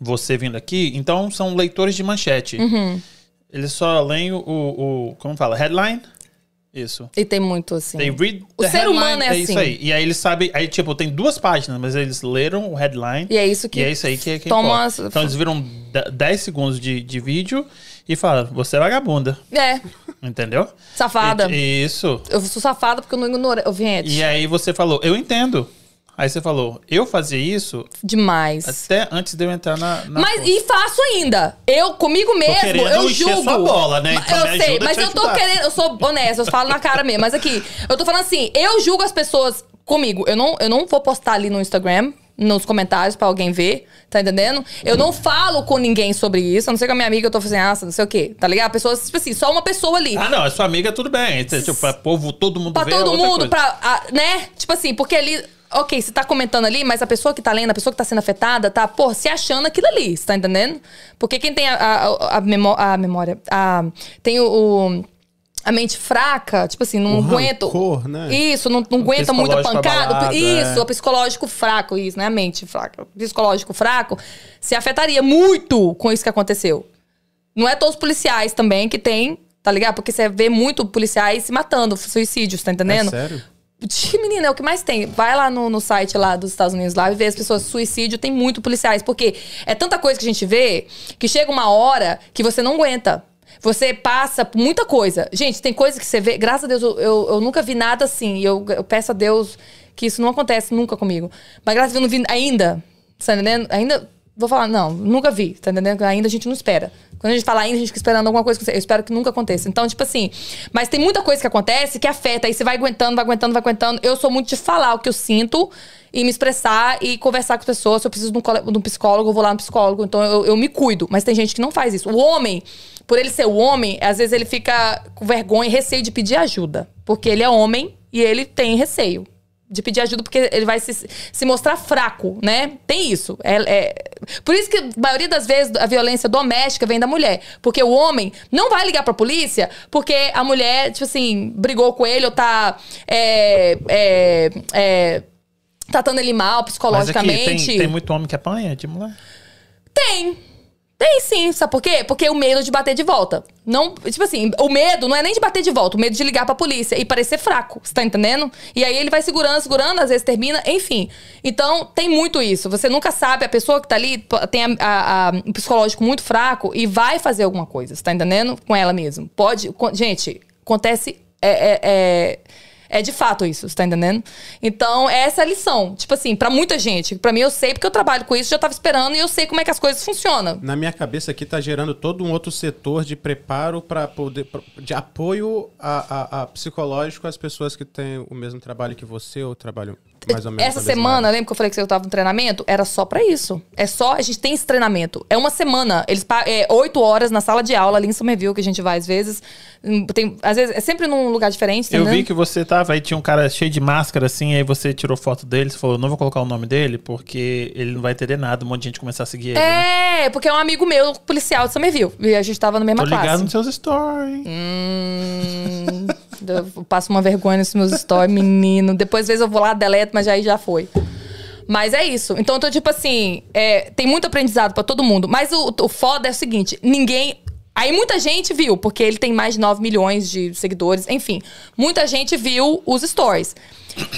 você vindo aqui. Então, são leitores de manchete. Uhum. Eles só leem o, o, Como fala? Headline? Isso. E tem muito assim. They read O ser headline, humano é isso assim. aí. E aí eles sabem, aí tipo, tem duas páginas, mas eles leram o headline. E é isso que E é isso aí que, é que toma as- Então eles viram de- 10 segundos de, de vídeo e falaram, você é vagabunda. É, Entendeu? safada. E- isso. Eu sou safada porque eu não ignorei. Ô, Viente, E aí você falou, eu entendo. Aí você falou, eu fazia isso demais. até antes de eu entrar na. na Mas força. e faço ainda. Eu, comigo mesmo, eu julgo. sua bola, né? Então eu sei, mas eu tô ajudar. querendo, eu sou honesta, eu falo na cara mesmo. Mas aqui, eu tô falando assim, eu julgo as pessoas comigo. Eu não, eu não vou postar ali no Instagram, nos comentários pra alguém ver, tá entendendo? Eu não falo com ninguém sobre isso, a não ser com a minha amiga, eu tô fazendo, ah, não sei o quê, tá ligado? Pessoas, tipo assim, só uma pessoa ali. Ah, não, é sua amiga, tudo bem. Tipo, pra povo, todo mundo Pra ver, é todo outra mundo, coisa. pra. né? Tipo assim, porque ali. Ok, você tá comentando ali, mas a pessoa que tá lendo, a pessoa que tá sendo afetada, tá, pô, se achando aquilo ali, você tá entendendo? Porque quem tem a, a, a, memó- a memória. A, tem o. o- a mente fraca, tipo assim, não O aguenta. rancor, né? Isso, não, não aguenta muita pancada. abalado, isso, é. o psicológico fraco, isso, né? A mente fraca. O psicológico fraco se afetaria muito com isso que aconteceu. Não é todos os policiais também que tem, tá ligado? Porque você vê muito policiais se matando, suicídios, tá entendendo? É sério? Menina, é o que mais tem. Vai lá no, no site lá dos Estados Unidos lá e vê as pessoas suicídio, tem muito policiais. Porque é tanta coisa que a gente vê que chega uma hora que você não aguenta. Você passa por muita coisa. Gente, tem coisa que você vê. Graças a Deus, eu, eu, eu nunca vi nada assim. E eu, eu peço a Deus que isso não acontece nunca comigo. Mas graças a Deus, eu não vi ainda. Tá entendendo? Ainda. vou falar, não, nunca vi, tá entendendo? Ainda a gente não espera. Quando a gente fala ainda, a gente fica esperando alguma coisa que eu espero que nunca aconteça. Então, tipo assim, mas tem muita coisa que acontece que afeta, aí você vai aguentando, vai aguentando, vai aguentando. Eu sou muito de falar o que eu sinto e me expressar e conversar com as pessoas. Se eu preciso de um, de um psicólogo, eu vou lá no psicólogo. Então eu, eu me cuido. Mas tem gente que não faz isso. O homem, por ele ser o homem, às vezes ele fica com vergonha e receio de pedir ajuda. Porque ele é homem e ele tem receio de pedir ajuda porque ele vai se, se mostrar fraco, né? Tem isso. É, é- Por isso que a maioria das vezes a violência doméstica vem da mulher. Porque o homem não vai ligar pra polícia porque a mulher, tipo assim, brigou com ele ou tá. É, é, é, tratando ele mal Mas aqui psicologicamente. tem, tem muito homem que apanha de mulher? Tem. Tem sim, sabe por quê? Porque o medo de bater de volta. Não, tipo assim, o medo não é nem de bater de volta, o medo de ligar pra polícia e parecer fraco, você tá entendendo? E aí ele vai segurando, segurando, às vezes termina, enfim. Então, tem muito isso. Você nunca sabe, a pessoa que tá ali tem a- a- a- um psicológico muito fraco e vai fazer alguma coisa, você tá entendendo? Com ela mesmo. Pode. Gente, acontece. é- é- é- é de fato isso, você tá entendendo? Então, essa é a lição. Tipo assim, pra muita gente. Pra mim, eu sei porque eu trabalho com isso, já tava esperando e eu sei como é que as coisas funcionam. Na minha cabeça aqui tá gerando todo um outro setor de preparo para poder de apoio a, a- a psicológico às pessoas que têm o mesmo trabalho que você ou trabalham mais ou menos. Essa semana, lembra que eu falei que eu tava no treinamento? Era só pra isso. É só, a gente tem esse treinamento. É uma semana. Eles é oito horas na sala de aula ali em Somerville, que a gente vai às vezes. Hum, Tem, às vezes é sempre num lugar diferente, Eu entendeu? vi que você tava aí, tinha um cara cheio de máscara assim, aí você tirou foto dele, você falou, não vou colocar o nome dele, porque ele não vai entender nada, um monte de gente começar a seguir ele. né? É, porque é um amigo meu, policial de Somerville. E a gente tava na mesma Tô ligado classe. nos seus stories. Hum, eu passo uma vergonha nos meus stories, menino. Depois, às vezes, eu vou lá, deleto, mas aí já foi. Mas é isso. Então, eu tô tipo assim, é, tem muito aprendizado pra todo mundo. Mas o, o foda é o seguinte: ninguém. Aí muita gente viu, porque ele tem mais de 9 milhões de seguidores, enfim. Muita gente viu os stories.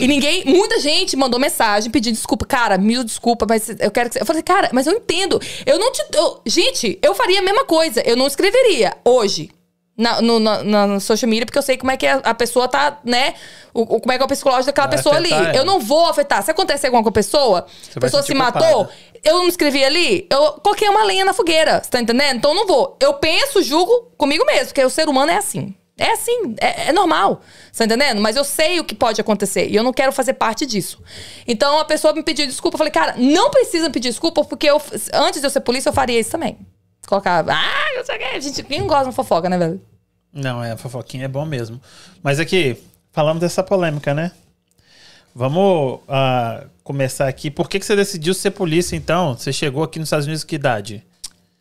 E ninguém, muita gente mandou mensagem, pediu desculpa. Cara, mil desculpa, mas eu quero que você. Eu falei, cara, mas eu entendo. Eu não te. eu- gente, eu faria a mesma coisa. Eu não escreveria hoje na, no, na, na- social media, porque eu sei como é que a, a pessoa tá, né? O, o- como é que é o psicológico daquela Vai pessoa ali. ela. Eu não vou afetar. Se acontecer alguma com a pessoa, a pessoa se matou, culpada. eu não escrevi ali, eu coloquei uma lenha na fogueira. Você tá entendendo? Então eu não vou. Eu penso, julgo comigo mesmo, porque o ser humano é assim. É assim, é, é normal. Você tá entendendo? Mas eu sei o que pode acontecer e eu não quero fazer parte disso. Então a pessoa me pediu desculpa. Eu falei, cara, não precisa me pedir desculpa, porque eu, antes de eu ser polícia, eu faria isso também. Colocar, ah, não sei o que. Gente, quem não gosta de uma fofoca, né, velho? Não, é, a fofoquinha é bom mesmo. Mas aqui, falamos dessa polêmica, né? Vamos ah, começar aqui. Por que, que você decidiu ser polícia, então? Você chegou aqui nos Estados Unidos que idade?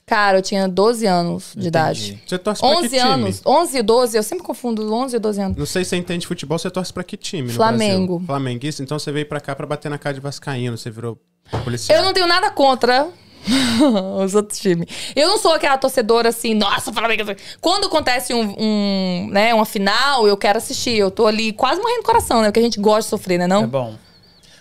Cara, eu tinha 12 anos de Entendi. idade. Você torce pra que 11 time? anos. 11 e 12, eu sempre confundo 11 e 12 anos. Não sei se você entende futebol, você torce pra que time no Flamengo. Brasil? Flamenguista? Então você veio pra cá pra bater na cara de vascaíno, você virou policial. Eu não tenho nada contra os outros times. Eu não sou aquela torcedora assim, nossa, Flamengo. Quando acontece um, um, né, uma final, eu quero assistir. Eu tô ali quase morrendo do coração, né? Porque a gente gosta de sofrer, né? Não? É bom.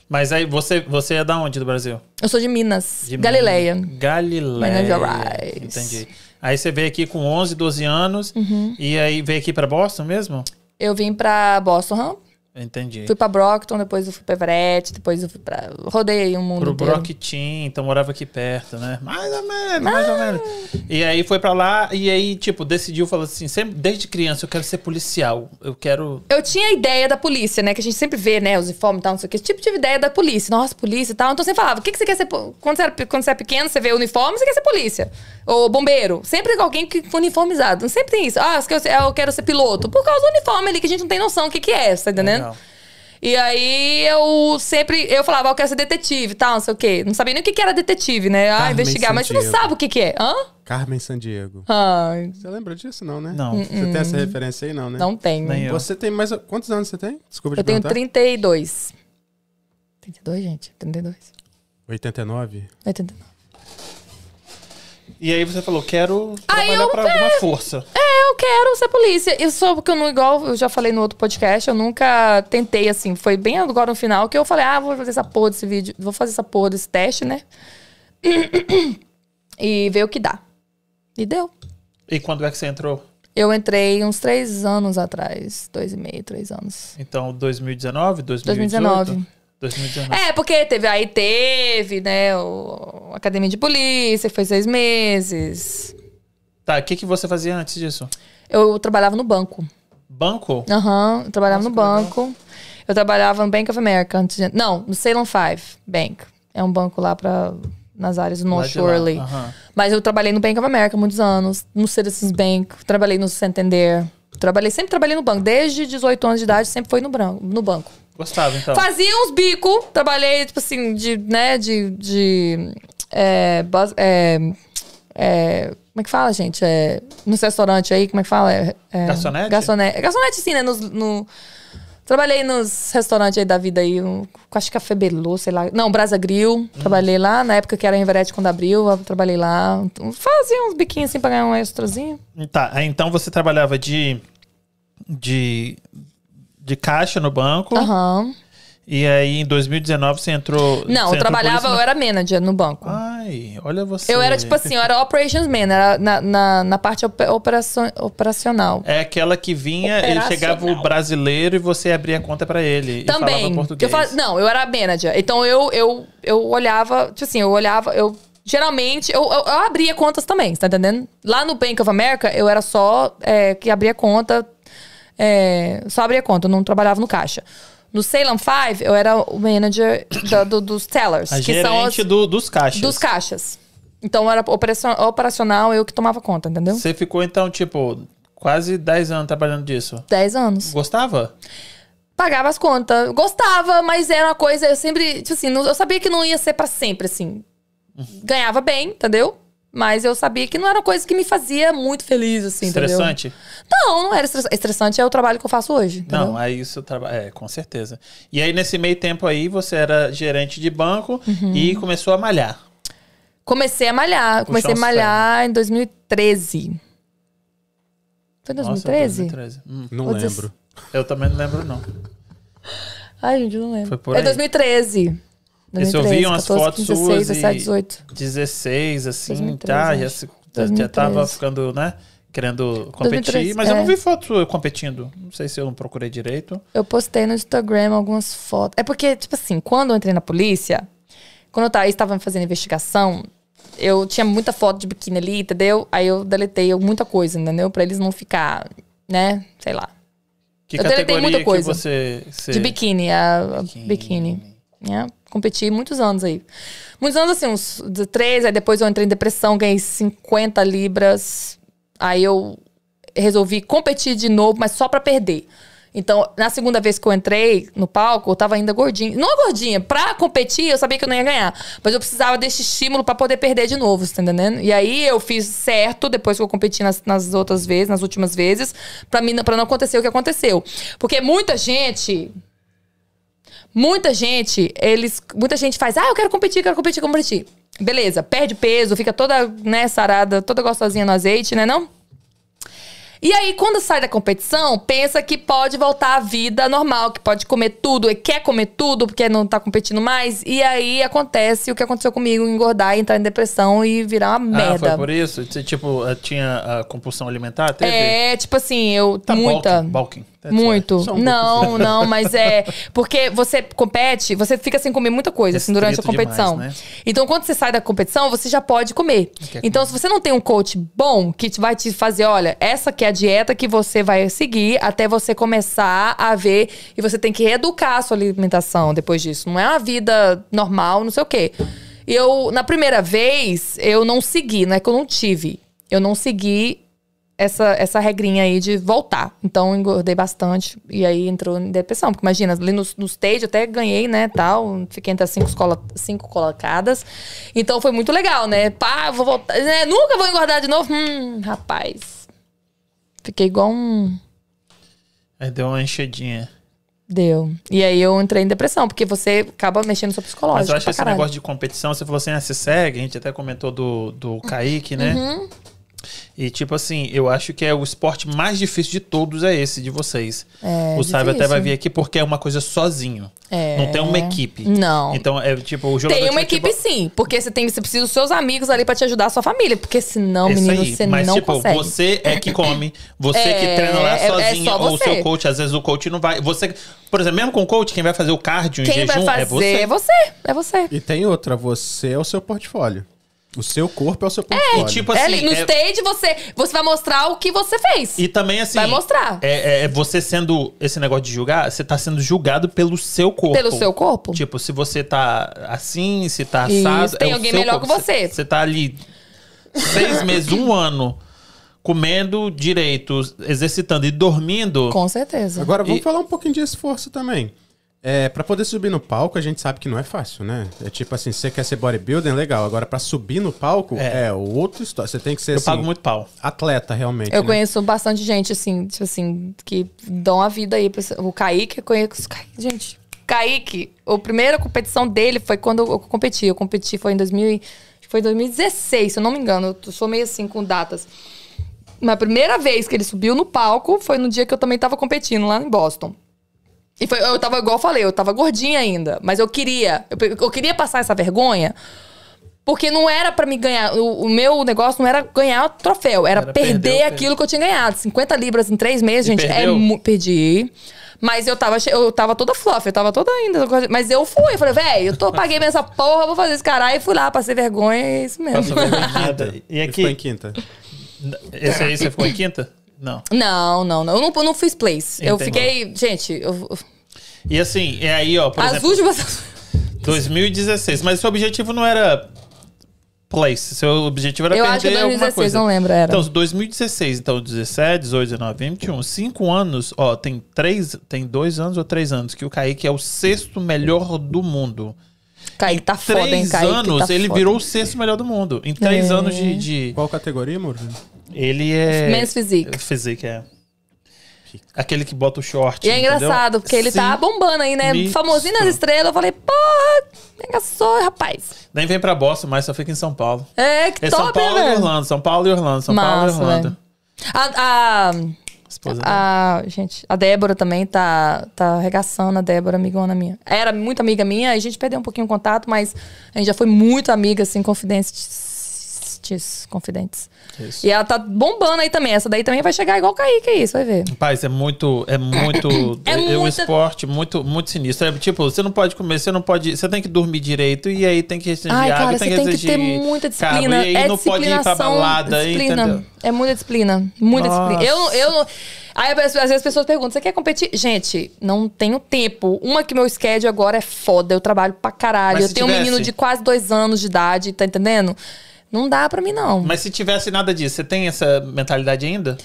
Mas aí, você, você é da onde do Brasil? Eu sou de Minas, De Galileia. Galileia. Minas Gerais. Entendi. Aí você veio aqui com 11, 12 anos. Uhum. E aí veio aqui pra Boston mesmo? Eu vim pra Boston? Entendi. fui pra Brockton, depois eu fui pra Everett, depois eu fui pra. Rodei o mundo Pro inteiro. Brockton, então morava aqui perto, né? Mais ou menos, mais ou menos. E aí foi pra lá, e aí, tipo, decidiu, falou assim, sempre, desde criança, eu quero ser policial. Eu quero. Eu tinha a ideia da polícia, né? Que a gente sempre vê, né? Os uniformes e tal, não sei o que. Esse tipo de ideia da polícia. Nossa, polícia e tal. Então eu sempre falava, o que, que você quer ser... Quando você, era, quando você é pequeno, você vê o uniforme, você quer ser polícia. Ou bombeiro. Sempre alguém que uniformizado. Sempre tem isso. Ah, eu quero- eu ser piloto. Por causa do uniforme ali, que a gente não tem noção do que, que é, tá entendendo? Legal. E aí eu sempre... Eu falava, eu quero ser detetive e tal, não sei o quê. Não sabia nem o que, que era detetive, né? Ah, Carmen investigar. Mas você não sabe o que, que é. Hã? Carmen Sandiego. Ai, Você lembra disso, não, né? Não. Você tem essa referência aí, não, né? não tenho. Nem eu. Você tem mais. Quantos anos você tem? Desculpa Eu te tenho perguntar. 32. 32, gente? 32. 89? 89. E aí você falou, quero trabalhar eu- pra alguma força. É, eu quero ser polícia. Isso só porque eu não, igual eu já falei no outro podcast, eu nunca tentei, assim. Foi bem agora no final que eu falei, ah, vou fazer essa porra desse vídeo, vou fazer essa porra desse teste, né? e ver o que dá. E deu. E quando é que você entrou? Eu entrei uns três anos atrás. Dois e meio, três anos. Então, 2019, 2018? 2019. 2019. É, porque teve, aí teve, né, o a Academia de Polícia, foi seis meses. Tá, o que, que você fazia antes disso? Eu trabalhava no banco. Banco? Aham, eu trabalhava Nossa, no que legal. banco. Eu trabalhava no Bank of America. Antes de... Não, no Salem Five Bank. É um banco lá pra, nas áreas do North de lá, Shore ali. aham. Mas eu trabalhei no Bank of America muitos anos, no Citizens Bank, trabalhei no Santander. Trabalhei, sempre trabalhei no banco. Desde 18 anos de idade, sempre foi no, branco, no banco. Gostava, então. Fazia uns bico, trabalhei, tipo assim, de, né, de. de é, é, é, como é que fala, gente? É, nos restaurantes aí, como é que fala? É, é, Garçonete? Garçonete. Garçonete, sim, né? Nos, no, trabalhei nos restaurantes aí da vida aí, um, acho que Café Belu, sei lá. Não, Brasa Grill, trabalhei lá. Na época que era em Everett, quando abriu, eu trabalhei lá. Fazia uns biquinhos assim pra ganhar um extrazinho. Tá, então você trabalhava de. de. De caixa no banco. Aham. E aí em 2019 você entrou. Não, você eu entrou trabalhava, eu era manager no banco. Ai, olha você. Eu era tipo assim, eu era operations man, era na, na, na parte ope- operaço- operacional. É aquela que vinha, ele chegava o brasileiro e você abria a conta pra ele. E falava Também. português. Eu não, eu era manager. Então eu, eu, eu olhava, tipo assim, eu olhava, eu geralmente, eu, eu, eu abria contas também, você tá entendendo? Lá no Bank of America, eu era só é, que abria conta, é, só abria conta, eu não trabalhava no caixa. No Salem Five, eu era o manager da- do- dos tellers, A que são os, do- dos caixas. dos caixas. Então era operacion- operacional, eu que tomava conta, entendeu? Você ficou então, tipo, quase 10 anos trabalhando disso. 10 anos. Gostava? pagava as contas. Gostava, mas era uma coisa, eu sempre, tipo assim, não- eu sabia que não ia ser pra sempre, assim. Ganhava bem, entendeu? Mas eu sabia que não era uma coisa que me fazia muito feliz, assim, entendeu? Estressante? Não, não era estressante. Estressante é o trabalho que eu faço hoje, entendeu? Não, aí isso trabalha. É, com certeza. E aí, nesse meio tempo aí, você era gerente de banco Uhum. e começou a malhar. Comecei a malhar. Comecei a malhar em 2013. Foi em Nossa, 2013? 2013. Hum, Não Ou lembro. eu também não lembro, não. Ai, gente, eu não lembro. Foi por é aí. 2013. Esse eu vi umas 14, fotos 15, 16, suas 17, e 18. 16, assim, 2013, tá? Já, se- já- tava 2013. ficando, né? Querendo competir. 2013, mas eu não é. vi foto sua competindo. Não sei se eu não procurei direito. Eu postei no Instagram algumas fotos. É porque, tipo assim, quando eu entrei na polícia, quando eu tava, estava fazendo investigação, eu tinha muita foto de biquíni ali, entendeu? Aí eu deletei muita coisa, entendeu? Pra eles não ficar, né? Sei lá. Que Eu deletei muita coisa. você... você- De biquíni, a, a biquíni. né? Competi muitos anos aí. Muitos anos, assim, uns de três, aí depois eu entrei em depressão, ganhei 50 libras. Aí eu resolvi competir de novo, mas só pra perder. Então, na segunda vez que eu entrei no palco, eu tava ainda gordinha. Não gordinha, pra competir, eu sabia que eu não ia ganhar. Mas eu precisava desse estímulo pra poder perder de novo, você tá entendendo? E aí eu fiz certo, depois que eu competi nas, nas outras vezes, nas últimas vezes, pra, mim, pra não acontecer o que aconteceu. Porque muita gente Muita gente, eles. Muita gente faz, ah, eu quero competir, quero competir, quero competir. Beleza, perde peso, fica toda, né, sarada, toda gostosinha no azeite, né, não? E aí, quando sai da competição, pensa que pode voltar à vida normal, que pode comer tudo, e quer comer tudo porque não tá competindo mais. E aí acontece o que aconteceu comigo, engordar, entrar em depressão e virar uma Ah, merda. foi por isso? Você, tipo, eh, tinha a compulsão alimentar? Teve? É, tipo assim, eu. Tá, muita. Bulking. bulking. That's Muito. Só um não, não, mas é. Porque você compete, você fica sem comer muita coisa, assim, durante a competição. demais, né? Então, quando você sai da competição, você já pode comer. Quer Então, se você não tem um coach bom que vai te fazer, olha, essa que é a dieta que você vai seguir até você começar a ver. E você tem que reeducar a sua alimentação depois disso. Não é uma vida normal, não sei o quê. Eu, na primeira vez, eu não segui, não é que eu não tive. Eu não segui essa, essa regrinha aí de voltar. Então, engordei bastante e aí entrou em depressão. Porque imagina, ali no, no stage até ganhei, né, tal. Fiquei entre as cinco, cinco colocadas. Então, foi muito legal, né? Pá, vou voltar. né, nunca vou engordar de novo. Hum, rapaz. Fiquei igual um... Aí deu uma enchedinha. Deu. E aí eu entrei em depressão, porque você acaba mexendo no seu psicológico. Mas eu acho que esse caralho. negócio de competição, você falou assim, ah, se segue, a gente até comentou do, do Kaique, né? Uhum. E, tipo assim, eu acho que é o esporte mais difícil de todos é esse de vocês. É, o Saiba até vai vir aqui porque é uma coisa sozinho. É. Não tem uma equipe. Não. Então, é tipo, o jogador Tem uma equipe futebol- sim, porque você tem, você precisa dos seus amigos ali pra te ajudar a sua família, porque senão, Isso menino, aí. você Mas, não tipo, consegue. você é que come, você É, que treina lá é- é sozinho, só ou o seu coach, às vezes o coach não vai. Você, por exemplo, mesmo com o coach, quem vai fazer o cardio em Quem vai jejum fazer é você. é você. É você. E tem outra, você é o seu portfólio. O seu corpo é o seu E portfólio. tipo É assim. ali, no é- stage você, você vai mostrar o que você fez. E também, assim. Vai mostrar. É, é- é você sendo. Esse negócio de julgar, você tá sendo julgado pelo seu corpo. Pelo seu corpo. Tipo, se você tá assim, se tá Isso, assado. tem é o alguém melhor corpo. que você. Você tá ali seis meses, um ano, comendo direito, exercitando e dormindo. Com certeza. Agora, vamos E- falar um pouquinho de esforço também. É, pra poder subir no palco, a gente sabe que não é fácil, né? É tipo assim, você quer ser bodybuilder, legal. Agora, pra subir no palco, É. é, outra história. Você tem que ser, Eu assim, pago muito pau. atleta, realmente. Eu né? conheço bastante gente, assim, tipo assim, que dão a vida aí. pra O Kaique, eu conheço. Gente, Kaique, a primeira competição dele foi quando eu competi. Eu competi, foi em 2000, e- acho que foi em 2016, se eu não me engano. Eu sou meio assim com datas. Mas a primeira vez que ele subiu no palco foi no dia que eu também tava competindo lá em Boston. E foi, eu tava, igual eu falei, eu tava gordinha ainda. Mas eu queria. Eu, eu queria passar essa vergonha. Porque não era pra me ganhar. O, o meu negócio não era ganhar o troféu, era, Era perder, perder aquilo que eu tinha ganhado. 50 libras em três meses, E gente, é perdeu? mu- Perdi. Mas eu tava, eu tava toda fluff, eu tava toda ainda. Mas eu fui, eu falei, velho, eu tô, paguei essa porra, vou fazer esse caralho. E fui lá, passei vergonha, é isso mesmo. Passou vergonha. E Ele ficou em aqui. quinta. Esse aí você ficou em quinta? Não. Não, não, não. Eu não, eu não fiz place. Eu Entendi. fiquei. Gente, eu, E assim, é aí, ó, por as exemplo, últimas. 2016. Mas seu objetivo não era place. Seu objetivo era Eu perder acho que alguma 2016, coisa. não lembro, era. Então, 2016, então 17, 18, 19, 21, 5 anos, ó, tem três, tem dois anos ou três anos que o Kaique é o sexto melhor do mundo. Kaique tá foda, hein, três Kaique? anos, tá ele foda. virou o sexto melhor do mundo. Em três É. anos de, de- Qual categoria, amor? Ele é... Men's physique. Physique, é. Aquele que bota o short, E é entendeu? engraçado, porque ele tá Sim. bombando aí, né? Isso. Famosinho nas estrelas. Eu falei, porra, engraçou, rapaz. Nem vem pra Boston, mas só fica em São Paulo. É, que É top, São Paulo né, e? Orlando, São Paulo e Orlando, São Paulo e Massa, Orlando. A, a, Esposa dele. a, gente, a Débora também tá, tá arregaçando, a Débora, amigona minha. Era muito amiga minha, a gente perdeu um pouquinho o contato, mas a gente já foi muito amiga, assim, confidentes. Confidentes. Isso. E ela tá bombando aí também. Essa daí também vai chegar igual o Kaique, é isso, vai ver. Rapaz, é muito. É muito. É é, um esporte muito, muito sinistro. É, tipo, você não pode comer, você não pode. Você tem que dormir direito e aí tem que exigir Ai, água, cara, tem que tem que ter muita disciplina. e aí é não pode ir pra balada, disciplina. entendeu? É muita disciplina. Muita Nossa. disciplina. Eu, eu. Aí às vezes as pessoas perguntam: você quer competir? Gente, não tenho tempo. Uma que meu schedule agora é foda. Eu trabalho pra caralho. Mas eu tenho um tivesse- menino de quase dois anos de idade, tá entendendo? Não dá pra mim, não. Mas se tivesse nada disso, você tem essa mentalidade ainda?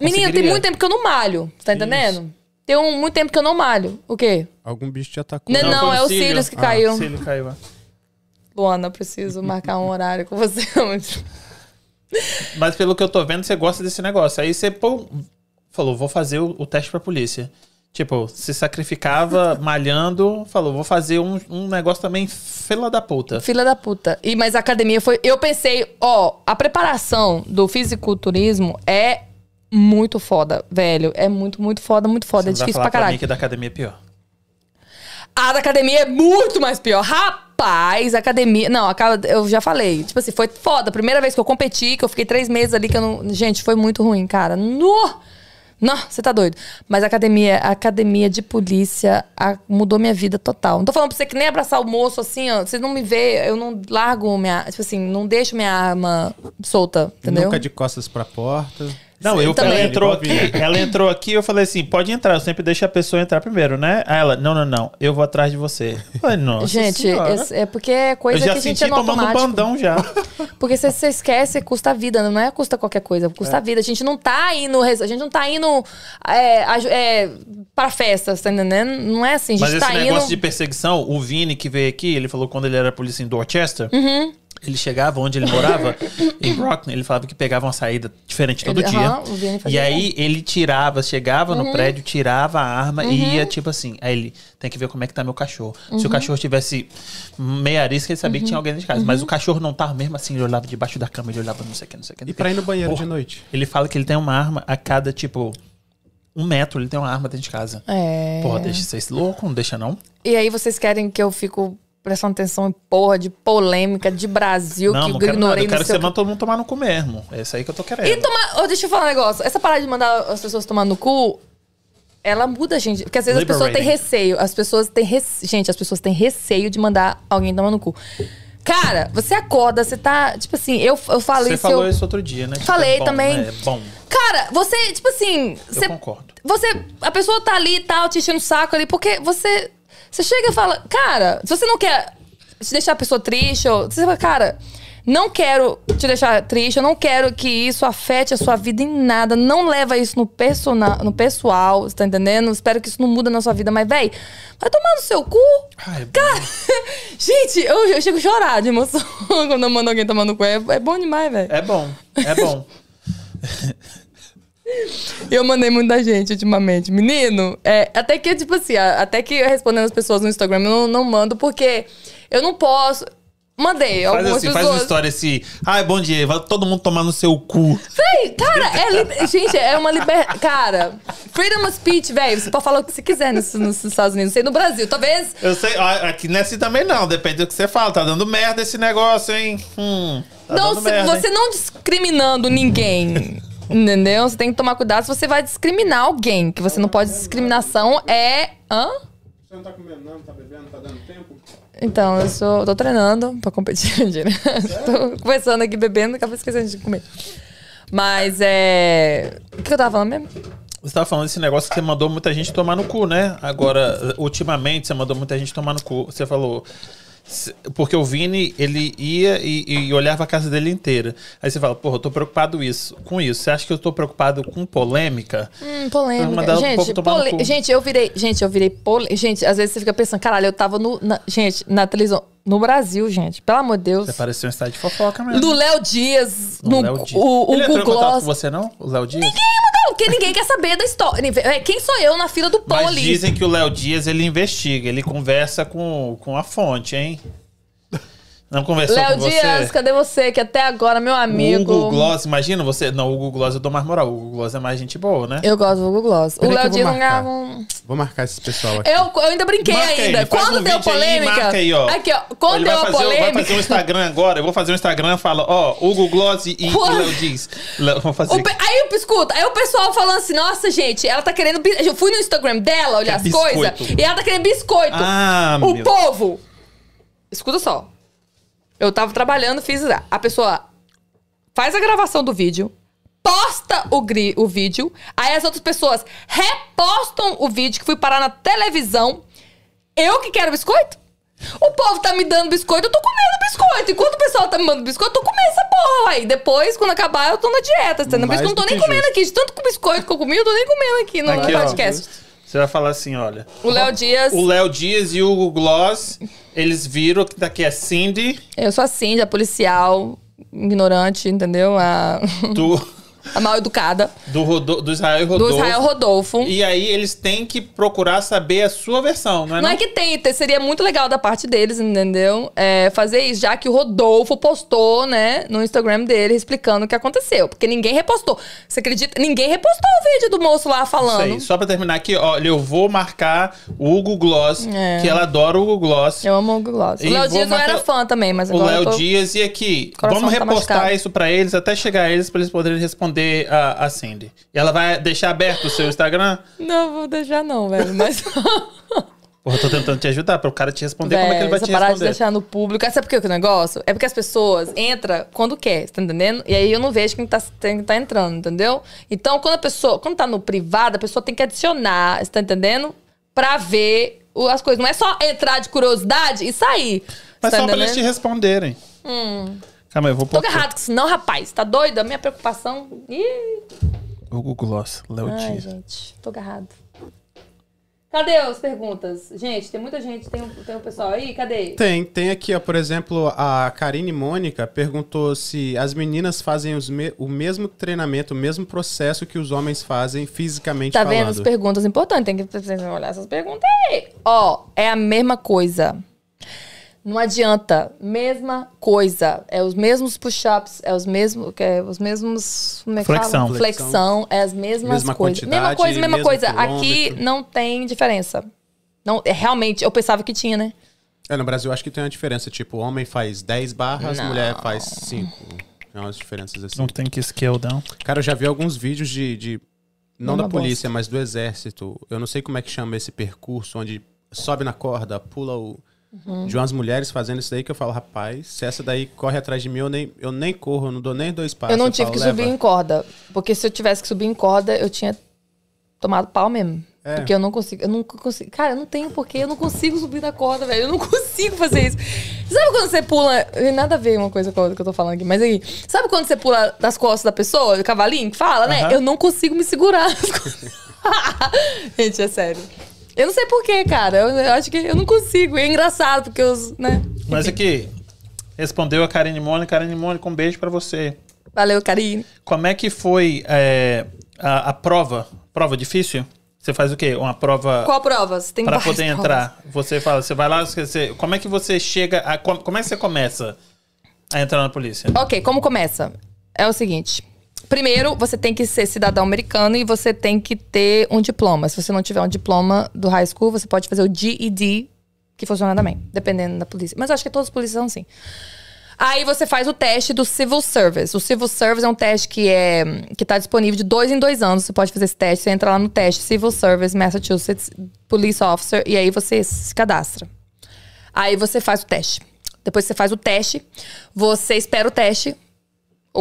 Menina, tem muito tempo que eu não malho. Tá entendendo? Tem um, muito tempo que eu não malho. O quê? Algum bicho te atacou. Não, foi é o cílio. cílios que Ah, caiu. o cílio caiu. é. Luana, eu preciso marcar um horário com você. Mas pelo que eu tô vendo, você gosta desse negócio. Aí você pô, falou, vou fazer o, o teste pra polícia. Tipo, se sacrificava malhando, falou, vou fazer um, um negócio também fila da puta. Filha da puta. E, mas a academia foi. Eu pensei, ó, a preparação do fisiculturismo é muito foda, velho. É muito, muito foda, muito foda. Você É difícil falar pra caralho. mim que da academia é pior. A da academia é muito mais pior. Rapaz, academia. Não, acaba- eu já falei. Tipo assim, foi foda. Primeira vez que eu competi, que eu fiquei três meses ali, que eu não. Gente, foi muito ruim, cara. No! Não, você tá doido. Mas a academia, a academia de polícia a- mudou minha vida total. Não tô falando pra você que nem abraçar o moço assim, ó. Vocês não me vê, eu não largo minha. Tipo assim, não deixo minha arma solta, entendeu? Nunca de costas pra porta. Não, eu, ela entrou aqui, ela entrou aqui, eu falei assim, pode entrar, eu sempre deixo a pessoa entrar primeiro, né? Aí ela, não, não, não, eu vou atrás de você. Eu falei, nossa Gente, senhora. é, é porque é coisa que a gente senti é no tomando um automático. bandão já. Porque se você esquece, custa vida, não é custa qualquer coisa, custa a vida. A gente não tá indo, a gente não tá indo é, é, pra festas, tá entendendo? Não é assim, a gente Mas esse tá negócio indo. de perseguição, o Vini que veio aqui, ele falou quando ele era polícia em Dorchester, Uhum. Ele chegava onde ele morava, em Brockton, ele falava que pegava uma saída diferente todo Ele- dia. Vini e aí ele tirava, chegava no prédio, tirava a arma e ia tipo assim. Aí ele tem que ver como é que tá meu cachorro. Se o cachorro tivesse meia arisca, ele sabia que tinha alguém dentro de casa. Mas o cachorro não tava mesmo assim, ele olhava debaixo da cama, ele olhava não sei o que, não sei o que. não E pra ir no banheiro Porra. de noite? Ele fala que ele tem uma arma a cada, tipo, um metro, ele tem uma arma dentro de casa. É. Porra, deixa vocês louco, não deixa não? E aí vocês querem que eu fico prestando atenção em porra de polêmica de Brasil não, que não eu quero nada. ignorei Eu quero que você manda todo mundo tomar no cu mesmo. É isso aí que eu tô querendo. E tomar. Ô, deixa eu falar um negócio. Essa parada de mandar as pessoas tomar no cu, ela muda, gente. Porque às vezes as pessoas têm receio. As pessoas têm rece... Gente, as pessoas têm receio de mandar alguém tomar no cu. Cara, você acorda, você tá. Tipo assim, eu, eu falo Você isso. falou eu... isso outro dia, né? Tipo, Falei é bom, também. né? É bom. Cara, você, tipo assim. Eu Você, concordo. você. A pessoa tá ali e tal, te enchendo o saco ali, porque você. Você chega e fala, cara, se você não quer te deixar a pessoa triste, ou. Você fala, cara, não quero te deixar triste, eu não quero que isso afete a sua vida em nada. Não leva isso no, persona, no pessoal, você tá entendendo? Espero que isso não muda na sua vida, mas, véi, vai tomar no seu cu. Ai, Cara, gente, eu, eu chego a chorar de emoção quando eu mando alguém tomar no cu. É, é bom demais, velho. É bom, é bom. Eu mandei muita gente ultimamente. Menino, é, até que, tipo assim, até que respondendo as pessoas no Instagram, eu não, não mando porque eu não posso. Mandei Faz algumas assim, faz uma pessoas. história assim. Ai, bom dia, vai todo mundo tomar no seu cu. Véi, cara, é gente, é uma liberdade. Cara, freedom of speech, velho. Você pode falar o que você quiser nos, nos Estados Unidos. Sei no Brasil. Talvez. Eu sei, ó, aqui não é assim também não, depende do que você fala. Tá dando merda esse negócio, hein? Hum, tá não, se- merda, você hein? não discriminando ninguém. Entendeu? Você tem que tomar cuidado se você vai discriminar alguém. Que você não pode. Discriminação é. Hã? Você não tá comendo, não? Tá bebendo? Tá dando tempo? Então, eu sou, tô treinando pra competir. tô conversando aqui, bebendo, acabei esquecendo de comer. Mas é. O que eu tava falando mesmo? Você tava falando desse negócio que você mandou muita gente tomar no cu, né? Agora, ultimamente, você mandou muita gente tomar no cu. Você falou. Porque o Vini, ele ia e, e olhava a casa dele inteira. Aí você fala, porra, eu tô preocupado isso, com isso. Você acha que eu tô preocupado com polêmica? Hum, polêmica. o Gente, no pole- gente, eu virei. Gente, eu virei polêmica. Gente, às vezes você fica pensando, caralho, eu tava no. na- gente, na televisão. No Brasil, gente. Pelo amor de Deus. Você pareceu um estádio de fofoca mesmo. Do Léo Dias, O no, Léo Dias. o, o ele entrou Google contato Gloss. com você, não? O Léo Dias? Não, porque ninguém quer saber da história. É, Quem sou eu na fila do pão Mas ali? dizem que o Léo Dias, ele investiga, ele conversa com, com a fonte, hein? Não conversou Léo com você? Dias, cadê você? Que até agora, meu O amigo. Hugo Gloss, imagina você. Não, o Hugo Gloss eu dou mais moral. O Hugo Gloss é mais gente boa, né? Eu gosto do Google Gloss. O Peraí que Léo eu vou Dias não ganhava um. Vou marcar esse pessoal aqui. Eu, eu ainda brinquei Marca aí, ainda. faz Quando um deu vídeo aí, polêmica. marca aí, ó. Aqui, ó. Quando Ele deu a fazer, polêmica. vai fazer um Instagram agora. Eu vou fazer um Instagram e fala, ó, Hugo Gloss e, e Quando- Léo Dias. Léo, Vou fazer. O pe- aí, escuta, aí o pessoal falando assim, nossa, gente, ela tá querendo. bis- Eu fui no Instagram dela olhar Quer as coisas e ela tá querendo biscoito. Ah, o meu. povo. Escuta só. Eu tava trabalhando, fiz. A pessoa faz a gravação do vídeo, posta o, gri, o vídeo, aí as outras pessoas repostam o vídeo que fui parar na televisão. Eu que quero biscoito? O povo tá me dando biscoito, eu tô comendo biscoito. Enquanto o pessoal tá me mandando biscoito, eu tô comendo essa porra, aí. Depois, quando acabar, eu tô na dieta, entendeu? Por isso que eu não tô nem comendo justo. aqui. De tanto biscoito que eu comi, eu tô nem comendo aqui no Aqui, ó. podcast. Você vai falar assim, olha. O Léo Dias. O Léo Dias e o Hugo Gloss, eles viram que daqui é Cindy, Eu sou a Cindy, a policial, ignorante, entendeu? A, do, a mal educada. do, Rodo, do Israel Do Rodolfo. Israel Rodolfo. E aí eles têm que procurar saber a sua versão, não é? Não é que tem, te- seria muito legal da parte deles, entendeu? É, fazer isso, já que o Rodolfo postou, né, no Instagram dele, explicando o que aconteceu. Porque ninguém repostou. Você acredita? Ninguém repostou o vídeo do moço lá Isso falando. aí. Só pra terminar aqui, olha, eu vou marcar o Hugo Gloss, É. que ela adora o Hugo Gloss. Eu amo o Google Gloss. O E Léo vou Dias marcar era fã também, mas O agora eu Léo tô... Dias e aqui. Vamos tá repostar machucado. isso pra eles até chegar a eles pra eles poderem responder a, a Cindy. E ela vai deixar aberto o seu Instagram? Não, vou deixar não, velho, mas... Porra, eu tô tentando te ajudar para o cara te responder como é que ele vai te parar de responder. deixar no público. Sabe por que que o negócio? É porque as pessoas entram quando quer, tá entendendo? E aí eu não vejo quem tá, quem tá entrando, entendeu? Então, quando a pessoa, quando tá no privado, a pessoa tem que adicionar, você tá entendendo? Pra ver as coisas. Não é só entrar de curiosidade e sair. Mas tá só pra eles te entendendo? responderem. Calma aí, eu vou Tô pôr aqui. errado com isso, não, rapaz. Tá doido? A minha preocupação. Ih. Hugo Gloss, Léo Ai, Dias. gente, tô agarrado. Cadê as perguntas? Gente, tem muita gente, tem um, tem um pessoal aí? Cadê? Tem, tem aqui, ó, por exemplo, a Karine Mônica perguntou se as meninas fazem os me- o mesmo treinamento, o mesmo processo que os homens fazem fisicamente Tá falando. vendo as perguntas importantes? Tem que tem que olhar essas perguntas aí. Ó, é a mesma coisa. Não adianta. Mesma coisa. É os mesmos push-ups, é os mesmos. É os mesmos. Como é que Flexão. fala? Flexão. É as mesmas Mesma coisas. mesma coisa, mesma coisa. Aqui quilômetro. não tem diferença. Não, é, realmente, eu pensava que tinha, né? É, no Brasil acho que tem uma diferença, tipo, homem faz 10 barras, Não. mulher faz 5. Tem umas diferenças assim. Não tem que skill down. Cara, eu já vi alguns vídeos de. de- não Uma da polícia, mas do exército. Eu não sei como é que chama esse percurso, onde sobe na corda, pula o. Uhum. De umas mulheres fazendo isso daí que eu falo, rapaz, se essa daí corre atrás de mim, eu nem, eu nem corro, eu não dou nem dois passos. eu não tive falo, que subir "Leva." em corda. Porque se eu tivesse que subir em corda, eu tinha tomado pau mesmo. É. Porque eu não consigo, eu não consigo. Cara, eu não tenho porquê, eu não consigo subir da corda, velho. Eu não consigo fazer isso. Sabe quando você pula. Nada a ver uma coisa com a outra que eu tô falando aqui, mas aí. Sabe quando você pula das costas da pessoa, do cavalinho, que fala, né? Eu não consigo me segurar. nas. Gente, é sério. Eu não sei porquê, cara. Eu, acho que eu não consigo. É engraçado, porque os. né? Mas aqui, respondeu a Karine Mônica. Karine Mônica, um beijo pra você. Valeu, Karine. Como é que foi é, a, a prova? Prova difícil? Você faz o quê? Uma prova Qual provas? Tem para poder provas. entrar? Você fala, você vai lá, você- você- como é que você chega a, como é que você começa a entrar na polícia? Ok, como começa? É o seguinte. Primeiro, você tem que ser cidadão americano e você tem que ter um diploma. Se você não tiver um diploma do high school, você pode fazer o GED, que funciona também, dependendo da polícia. Mas eu acho que todas as polícias são assim. Aí você faz o teste do Civil Service. O Civil Service é um teste que é que está disponível de dois em dois anos. Você pode fazer esse teste. Você entra lá no teste Civil Service Massachusetts Police Officer e aí você se cadastra. Aí você faz o teste. Depois que você faz o teste, você espera o teste, o,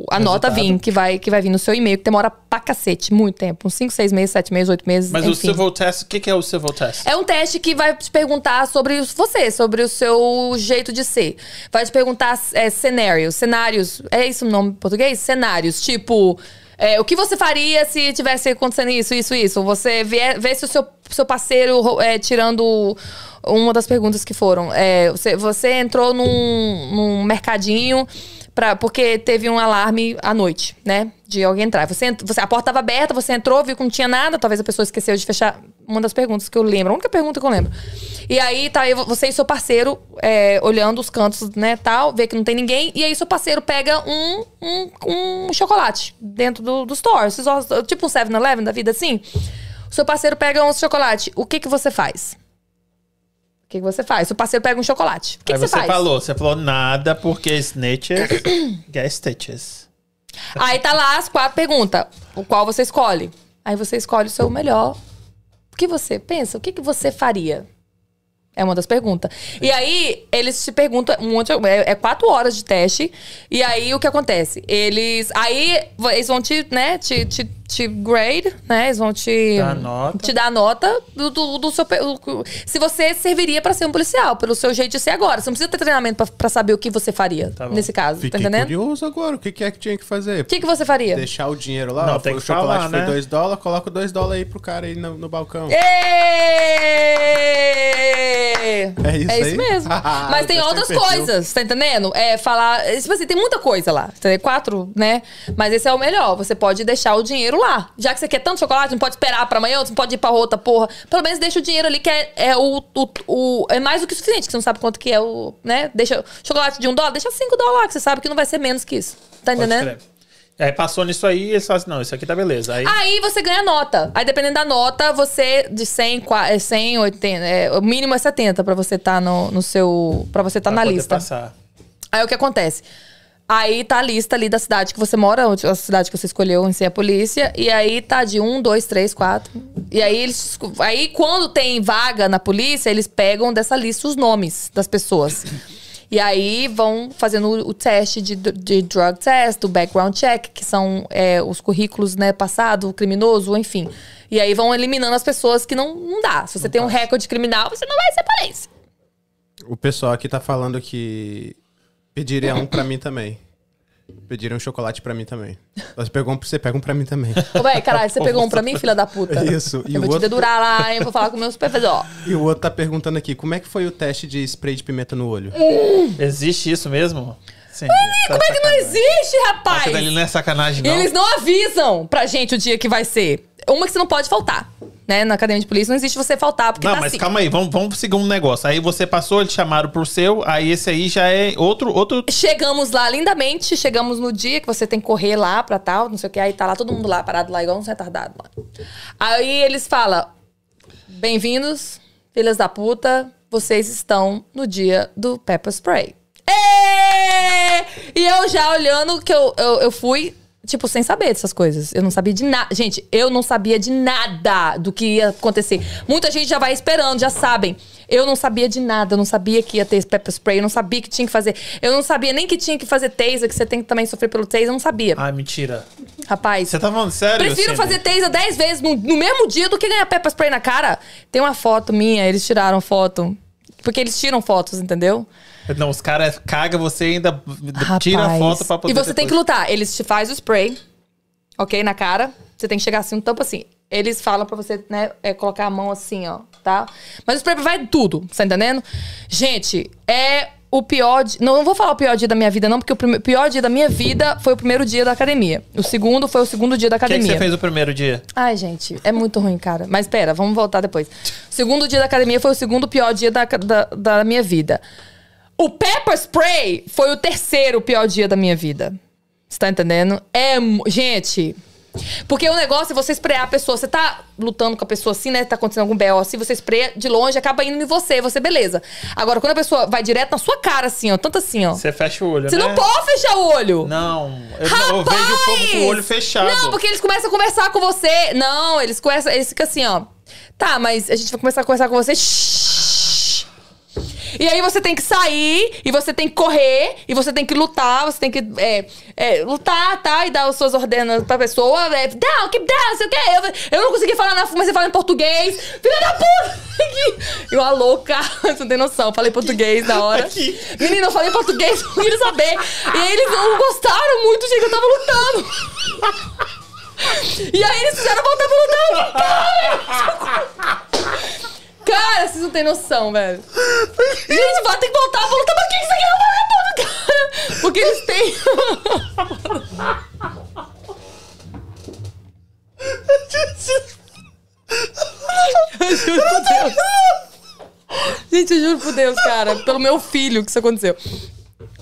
o- a nota vir, que vai, que vai vir no seu e-mail, que demora pra cacete, muito tempo. Uns 5, 6 meses, 7 meses, 8 meses, Mas o enfim. civil test, o que, que é o civil test? É um teste que vai te perguntar sobre você, sobre o seu jeito de ser. Vai te perguntar é, cenários. Cenários. É isso o nome em português? Cenários. Tipo. é, o que você faria se tivesse acontecendo isso, isso, isso? Você vê, vê se o seu, seu parceiro, é, tirando uma das perguntas que foram. é, você, você entrou num, num mercadinho pra, porque teve um alarme à noite, né? De alguém entrar. Você, você, a porta estava aberta, você entrou, viu que não tinha nada, talvez a pessoa esqueceu de fechar. Uma das perguntas que eu lembro, a única pergunta que eu lembro. E aí tá aí você e seu parceiro é, olhando os cantos, né, tal, vê que não tem ninguém, e aí seu parceiro pega um, um, um chocolate dentro do, do store. Tipo um 7-Eleven da vida assim. Seu parceiro pega um chocolate. O que que você faz? O que, que você faz? Seu parceiro pega um chocolate. O que, que você, você faz? falou, você falou nada porque snitches get stitches. Aí tá lá as quatro perguntas. O qual você escolhe? Aí você escolhe o seu melhor. O que você pensa? O que, que você faria? É uma das perguntas. E aí, eles te perguntam um monte. É, é quatro horas de teste. E aí, o que acontece? Eles. Aí, eles vão te, né, te, te, te grade, né? Eles vão te. Dá nota. Te dar a nota do, do, do seu. pe- o- Se você serviria pra ser um policial, pelo seu jeito de ser agora. Você não precisa ter treinamento pra, pra saber o que você faria Tá nesse caso. Fiquei tá entendendo? curioso agora, o que, que é que tinha que fazer? O que, que você faria? Deixar o dinheiro lá, Não, ó, tem foi- que o chocolate falar, foi né? 2 dólares, coloca 2 dólares aí pro cara aí no, no balcão. Êêêê! É isso É isso aí? mesmo. Mas tem outras coisas, tá entendendo? É falar. Tipo assim, tem muita coisa lá. Tem quatro, né? Mas esse é o melhor. Você pode deixar o dinheiro lá. Já que você quer tanto chocolate, não pode esperar pra amanhã, você não pode ir pra outra porra. Pelo menos deixa o dinheiro ali, que é, é o, o, o- É mais do que o suficiente, que você não sabe quanto que é o. né? Deixa chocolate de um dólar, deixa cinco dólares lá, que você sabe que não vai ser menos que isso. Tá entendendo? crer. Aí passou nisso aí e eles falam assim, não, isso aqui tá beleza. Aí, Aí você ganha nota. Aí dependendo da nota, você de 100, qua- é 100 80, é, o mínimo é 70 pra você estar no, no seu, Pra você estar pra na lista. passar. Aí o que acontece? Aí tá a lista ali da cidade que você mora, a cidade que você escolheu em ser a polícia, e aí tá de um, dois, três, quatro. E aí eles. Aí quando tem vaga na polícia, eles pegam dessa lista os nomes das pessoas. E aí vão fazendo o, teste de, de drug test, o background check, que são é, os currículos, né, passado, criminoso, enfim. E aí vão eliminando as pessoas que não, não dá. Se você tem um recorde criminal, você não vai ser polícia. O pessoal aqui tá falando que pediria um pra mim também. Pediram chocolate pra mim também. Você pegou um, você pega um pra mim também. Ô, véi, caralho, você pegou um pra mim, filha da puta? Isso, e Eu o vou te outro- dedurar lá, hein? Vou falar com o meu supervisor. E o outro tá perguntando aqui, como é que foi o teste de spray de pimenta no olho? Existe isso mesmo? Sim. Como é que não existe, rapaz? Aquilo ali não é sacanagem, não. Eles não avisam pra gente o dia que vai ser. Uma que você não pode faltar, né? Na academia de polícia não existe você faltar, porque Não, tá mas assim. calma aí, vamos, vamos seguir um negócio. Aí você passou, eles chamaram pro seu, aí esse aí já é outro. outro... Chegamos lá lindamente, chegamos no dia que você tem que correr lá pra tal, não sei o que, aí tá lá todo mundo lá, parado lá, igual um retardado lá. Aí eles falam: Bem-vindos, filhas da puta, vocês estão no dia do Pepper Spray. Ê! E eu já olhando que eu, eu, eu fui, tipo, sem saber dessas coisas. Eu não sabia de nada. Gente, eu não sabia de nada do que ia acontecer. Muita gente já vai esperando, já sabem. Eu não sabia de nada, eu não sabia que ia ter pepper spray, eu não sabia que tinha que fazer. Eu não sabia nem que tinha que fazer taser, que você tem que também sofrer pelo taser, eu não sabia. Ai, mentira. Rapaz, Você tá falando sério? prefiro fazer taser 10 vezes no, no mesmo dia do que ganhar pepper spray na cara. Tem uma foto minha, eles tiraram foto. Porque eles tiram fotos, entendeu? Não, os caras cagam, você ainda tira a Rapaz. foto pra poder. E você tem que depois- lutar. Eles te fazem o spray, ok, na cara. Você tem que chegar assim, um tampo assim. Eles falam pra você, né, é, colocar a mão assim, ó, tá? Mas o spray vai tudo, tá entendendo? Gente, é o pior... Não, não vou falar o pior dia da minha vida, não, porque o prime- pior dia da minha vida foi o primeiro dia da academia. O segundo foi o segundo dia da O que, que academia. você fez o primeiro dia? Ai, gente, é muito ruim, cara. Mas pera, vamos voltar depois. O segundo dia da academia foi o segundo pior dia da, da, da minha vida. O pepper spray foi o terceiro pior dia da minha vida. Você tá entendendo? É. Gente. Porque o negócio é você esprear a pessoa. Você tá lutando com a pessoa assim, né? Tá acontecendo algum BO assim, você espreia de longe, acaba indo em você, você, beleza. Agora, quando a pessoa vai direto na sua cara, assim, ó, tanto assim, ó. Você fecha o olho, Você né? não pode fechar o olho. Não, eu, Rapaz! eu vejo o povo com o olho fechado. Não, porque eles começam a conversar com você. Não, eles começam, eles ficam assim, ó. Tá, mas a gente vai começar a conversar com você. Shhh. E aí você tem que sair, e você tem que correr, e você tem que lutar, você tem que é, é, lutar, tá? E dar as suas ordenas pra pessoa. É, down, keep down, sei o quê. Eu, eu não consegui falar na mas você fala em português. Filha da puta! Eu, a louca, você não tem noção. Falei português na hora. Aqui. Menina, eu falei português, não queria saber. E aí eles não gostaram muito, gente, que eu tava lutando. E aí eles fizeram voltar pra lutar. Cara, vocês não têm noção, velho. Gente, vai ter que voltar pra lutar. Mas que isso aqui é uma cara? Porque eles têm. Eu juro por Deus. Gente, eu juro por Deus, cara. Pelo meu filho que isso aconteceu.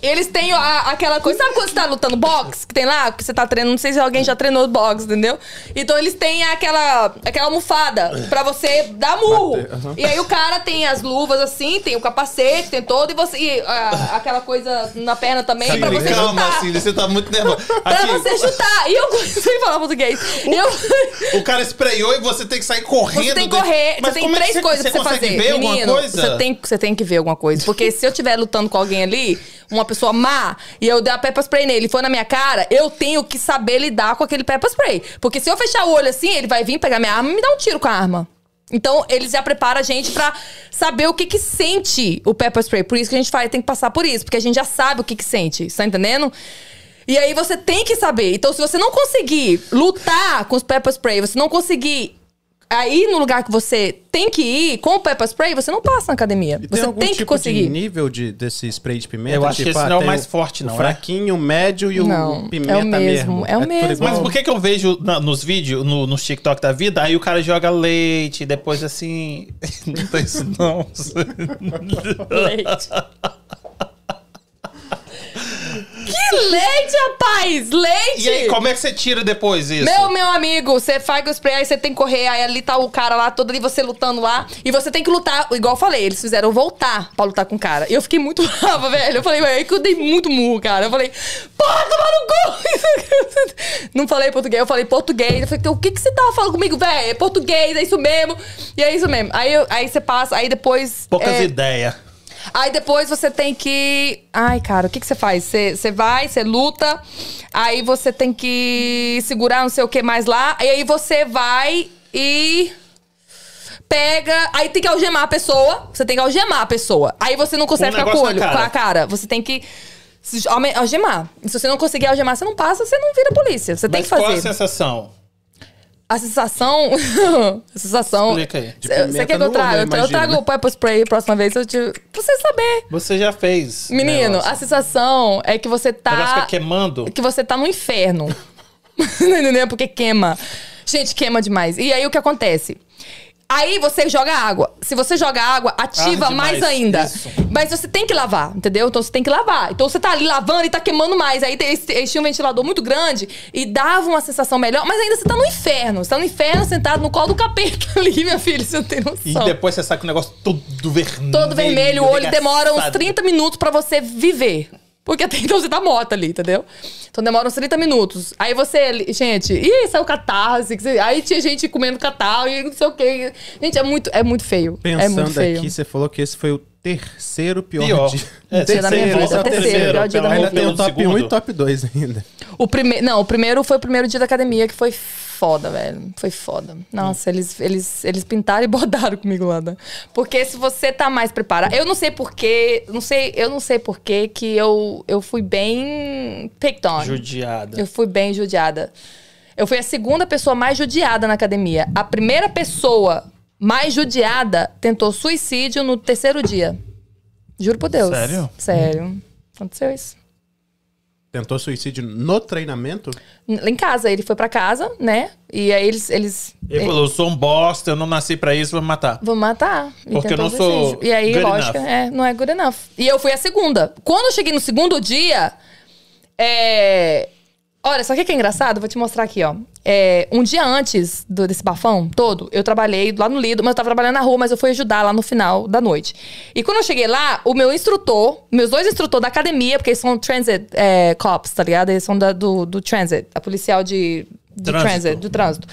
Eles têm a- aquela coisa. Sabe quando você tá lutando boxe? Que tem lá, que você tá treinando. Não sei se alguém já treinou boxe, entendeu? Então eles têm aquela, aquela almofada pra você dar murro. Aham. E aí o cara tem as luvas assim, tem o capacete, tem todo. E você. E, a- aquela coisa na perna também pra você calma, chutar. Cília, você tá muito nervoso. Pra você chutar. E eu a falar português. Eu. o cara espraiou e você tem que sair correndo. Você tem que correr, Mas você tem como é três coisas pra você fazer. ver alguma Menino, coisa? Você tem, você tem que ver alguma coisa. Porque se eu estiver lutando com alguém ali, uma pessoa má, e eu der a pepper spray nele e for na minha cara, eu tenho que saber lidar com aquele pepper spray. Porque se eu fechar o olho assim, ele vai vir pegar minha arma e me dar um tiro com a arma. Então, eles já preparam a gente pra saber o que que sente o pepper spray. Por isso que a gente fala, tem que passar por isso. Porque a gente já sabe o que que sente. Tá entendendo? E aí você tem que saber. Então, se você não conseguir lutar com os pepper spray, você não conseguir aí no lugar que você tem que ir com o pepper spray, você não passa na academia. E tem você algum tem tipo que conseguir. de nível de, desse spray de pimenta? Eu acho que esse ah, não é o tem mais forte, não, O é? fraquinho, o médio e o Não, pimenta é o mesmo, é o tudo mesmo. Mas por que que eu vejo na- nos vídeos, no, nos TikTok da vida, aí o cara joga leite, depois assim... Não tem isso não. Leite. Que leite, rapaz! Leite! E aí, como é que você tira depois isso? Meu, meu amigo, você faz o spray, aí você tem que correr, aí ali tá o cara lá, todo ali, você lutando lá. E você tem que lutar, igual eu falei, eles fizeram voltar pra lutar com o cara. E eu fiquei muito brava, velho. Eu falei, velho, aí que eu dei muito murro, cara. Eu falei, porra, tomar no cu! Não falei português, eu falei português. Eu falei, o que que você tava falando comigo, velho? É português, é isso mesmo. E é isso mesmo. Aí, eu- aí você passa, aí depois. Poucas é, ideias. Aí depois você tem que. Ai, cara, o que, que você faz? Você, você vai, você luta, aí você tem que segurar não sei o que mais lá, e aí você vai e. Pega. Aí tem que algemar a pessoa. Você tem que algemar a pessoa. Aí você não consegue um ficar com o olho, com a cara. Você tem que Algemar. Se você não conseguir algemar, você não passa, você não vira polícia. Você tem Mas que qual a fazer. sensação? A sensação. a sensação. Explica aí. De Você quer que eu traga? olho, Eu, imagino, trago né? o pepper spray a próxima vez. Eu te... Pra você saber. Você já fez. Menino, negócio. a sensação é que você O negócio tá. fica queimando. Que você tá no inferno. Não entendeu? Porque queima. Gente, queima demais. E aí o que acontece? Aí você joga água. Se você joga água, ativa mais mais. ainda. Isso. Mas você tem que lavar, entendeu? Então você tem que lavar. Então você tá ali lavando e tá queimando mais. Aí eles tinham um ventilador muito grande e dava uma sensação melhor, mas ainda você tá no inferno. Você tá no inferno sentado no colo do capeta ali, minha filha. Você não tem E noção. depois você sai com o negócio todo vermelho. Todo vermelho, o olho demora uns arregaçado. 30 minutos pra você viver. Porque até então você tá morta ali, entendeu? Então demora uns 30 minutos. Aí você, gente, ih, saiu catarse. Aí tinha gente comendo catarro e não sei o quê. Gente, é muito, é muito feio. é Pensando muito feio. aqui, você falou que esse foi o terceiro pior, Pior. dia. É, Dia da minha vida, é o terceiro, pior dia da minha Ainda tem vida. o top segundo. 1 e top 2 ainda. O primeiro, não, o primeiro foi o primeiro dia da academia que foi foda, velho. Foi foda. Nossa, eles, eles, eles pintaram e bordaram comigo lá, né? Porque se você tá mais preparado, eu não sei porquê, não sei, eu não sei porquê que eu, eu fui bem picked on. Judiada. Eu fui bem judiada. Eu fui a segunda pessoa mais judiada na academia. A primeira pessoa mais judiada tentou suicídio no terceiro dia. Juro por Deus. Sério? Sério. Aconteceu isso. Tentou suicídio no treinamento? Lá em casa, ele foi pra casa, né? E aí eles. eles Ele falou: eu sou um bosta, eu não nasci pra isso, vou me matar. Vou matar. Porque eu não sou suicídio. E aí, good lógico, enough. é, não é good enough. E eu fui a segunda. Quando eu cheguei no segundo dia, é. Olha, só que que é engraçado? Vou te mostrar aqui, ó. É, um dia antes do- desse bafão todo, eu trabalhei lá no Lido, mas eu tava trabalhando na rua, mas eu fui ajudar lá no final da noite. E quando eu cheguei lá, o meu instrutor, meus dois instrutores da academia, porque eles são transit é, cops, tá ligado? Eles são da- do, do transit, a policial de, Trânsito. transit, do trânsito.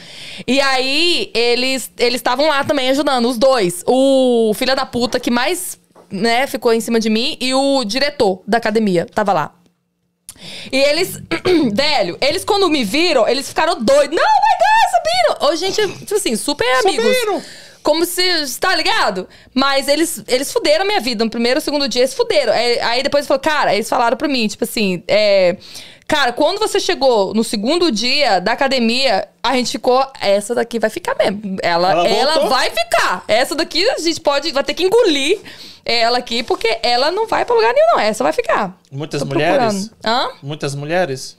E aí, eles eles estavam lá também ajudando, os dois. O filho da puta que mais, né, ficou em cima de mim e o diretor da academia tava lá. E eles, velho, eles quando me viram, eles ficaram doidos. Não, my God, subiram! Ô, gente, tipo assim, super amigos. Subiram! Como se, tá ligado? Mas eles, eles fuderam a minha vida. No primeiro, segundo dia, eles fuderam. Aí, aí depois falou, cara, eles falaram pra mim, tipo assim, é. Cara, quando você chegou no segundo dia da academia, a gente ficou. Essa daqui vai ficar mesmo. Ela, Ela ela, vai ficar. Essa daqui a gente pode. Vai ter que engolir ela aqui, porque ela não vai pra lugar nenhum, não. Essa vai ficar. Muitas Tô mulheres? procurando. Hã? Muitas mulheres?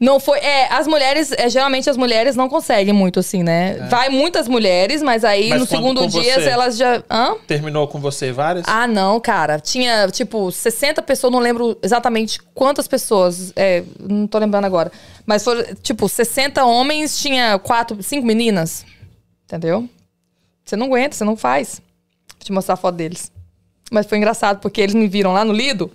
Não foi. É, as mulheres, é, geralmente as mulheres não conseguem muito assim, né? Vai muitas mulheres, mas aí É. Mas no segundo dia elas já. Hã? Terminou com você várias? Ah, não, cara. Tinha, tipo, 60 pessoas, não lembro exatamente quantas pessoas. É, não tô lembrando agora. Mas foram, tipo, 60 homens, tinha quatro, cinco meninas. Entendeu? Você não aguenta, você não faz. Vou te mostrar a foto deles. Mas foi engraçado, porque eles me viram lá no Lido.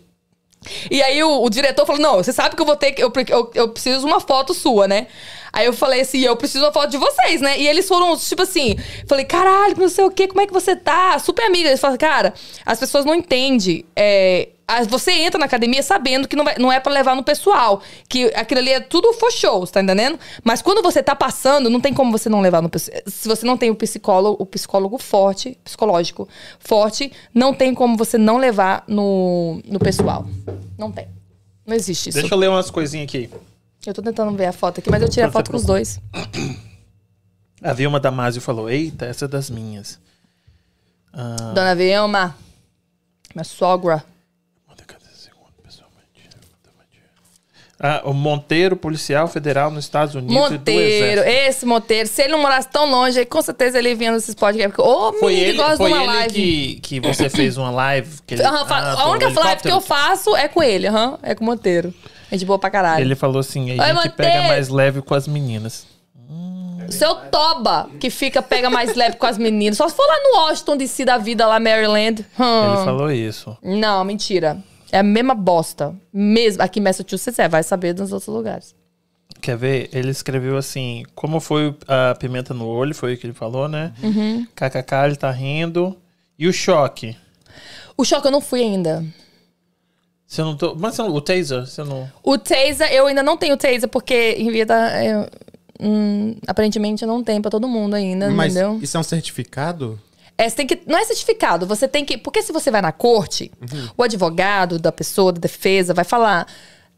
E aí o, o diretor falou: Não, você sabe que eu vou ter que. Eu, eu, eu preciso uma foto sua, né? Aí eu falei assim: Eu preciso uma foto de vocês, né? E eles foram, tipo assim, falei: Caralho, não sei o quê, como é que você tá? Super amiga. Eles falaram: Cara, as pessoas não entendem. É, você entra na academia sabendo que não, vai- não é pra levar no pessoal. Que aquilo ali é tudo for show, tá entendendo? Mas quando você tá passando, não tem como você não levar no pessoal. Se você não tem o psicólogo, o psicólogo forte, psicológico forte, não tem como você não levar no, no pessoal. Não tem. Não existe isso. Deixa eu ler umas coisinhas aqui. Eu tô tentando ver a foto aqui, mas eu tirei a foto você com os dois. A Vilma Damasio falou: Eita, essa é das minhas. Ah, Dona Vilma, minha sogra. cadê esse segundo, pessoalmente? Ah, o Monteiro, policial federal nos Estados Unidos. e do Monteiro, esse Monteiro. Se ele não morasse tão longe, com certeza ele vinha nesses podcasts. Ô, Foi ele, gosta foi de uma ele live. que, que você fez uma live. Que ele, fa- Ah, a única live que eu faço é com ele, aham. É com o Monteiro. Gente boa pra caralho. Ele falou assim: a Oi, gente Monteiro. pega mais leve com as meninas. Seu Toba, que fica, pega mais leve com as meninas. Só se for lá no Washington DC da vida, lá Maryland. Hum. Ele falou isso. Não, mentira. É a mesma bosta. Mesmo. Aqui em Massachusetts é, vai saber nos outros lugares. Quer ver? Ele escreveu assim: como foi a pimenta no olho, foi o que ele falou, né? Uhum. KKK, ele tá rindo. E o choque? O choque eu não fui ainda. Você não tô. Mas não- o taser, você não. O taser, eu ainda não tenho taser, porque em vida. é, hum, aparentemente não tem pra todo mundo ainda, Mas entendeu? isso é um certificado? É, você tem que. Não é certificado, você tem que. Porque se você vai na corte, Uhum. o advogado da pessoa, da defesa, vai falar.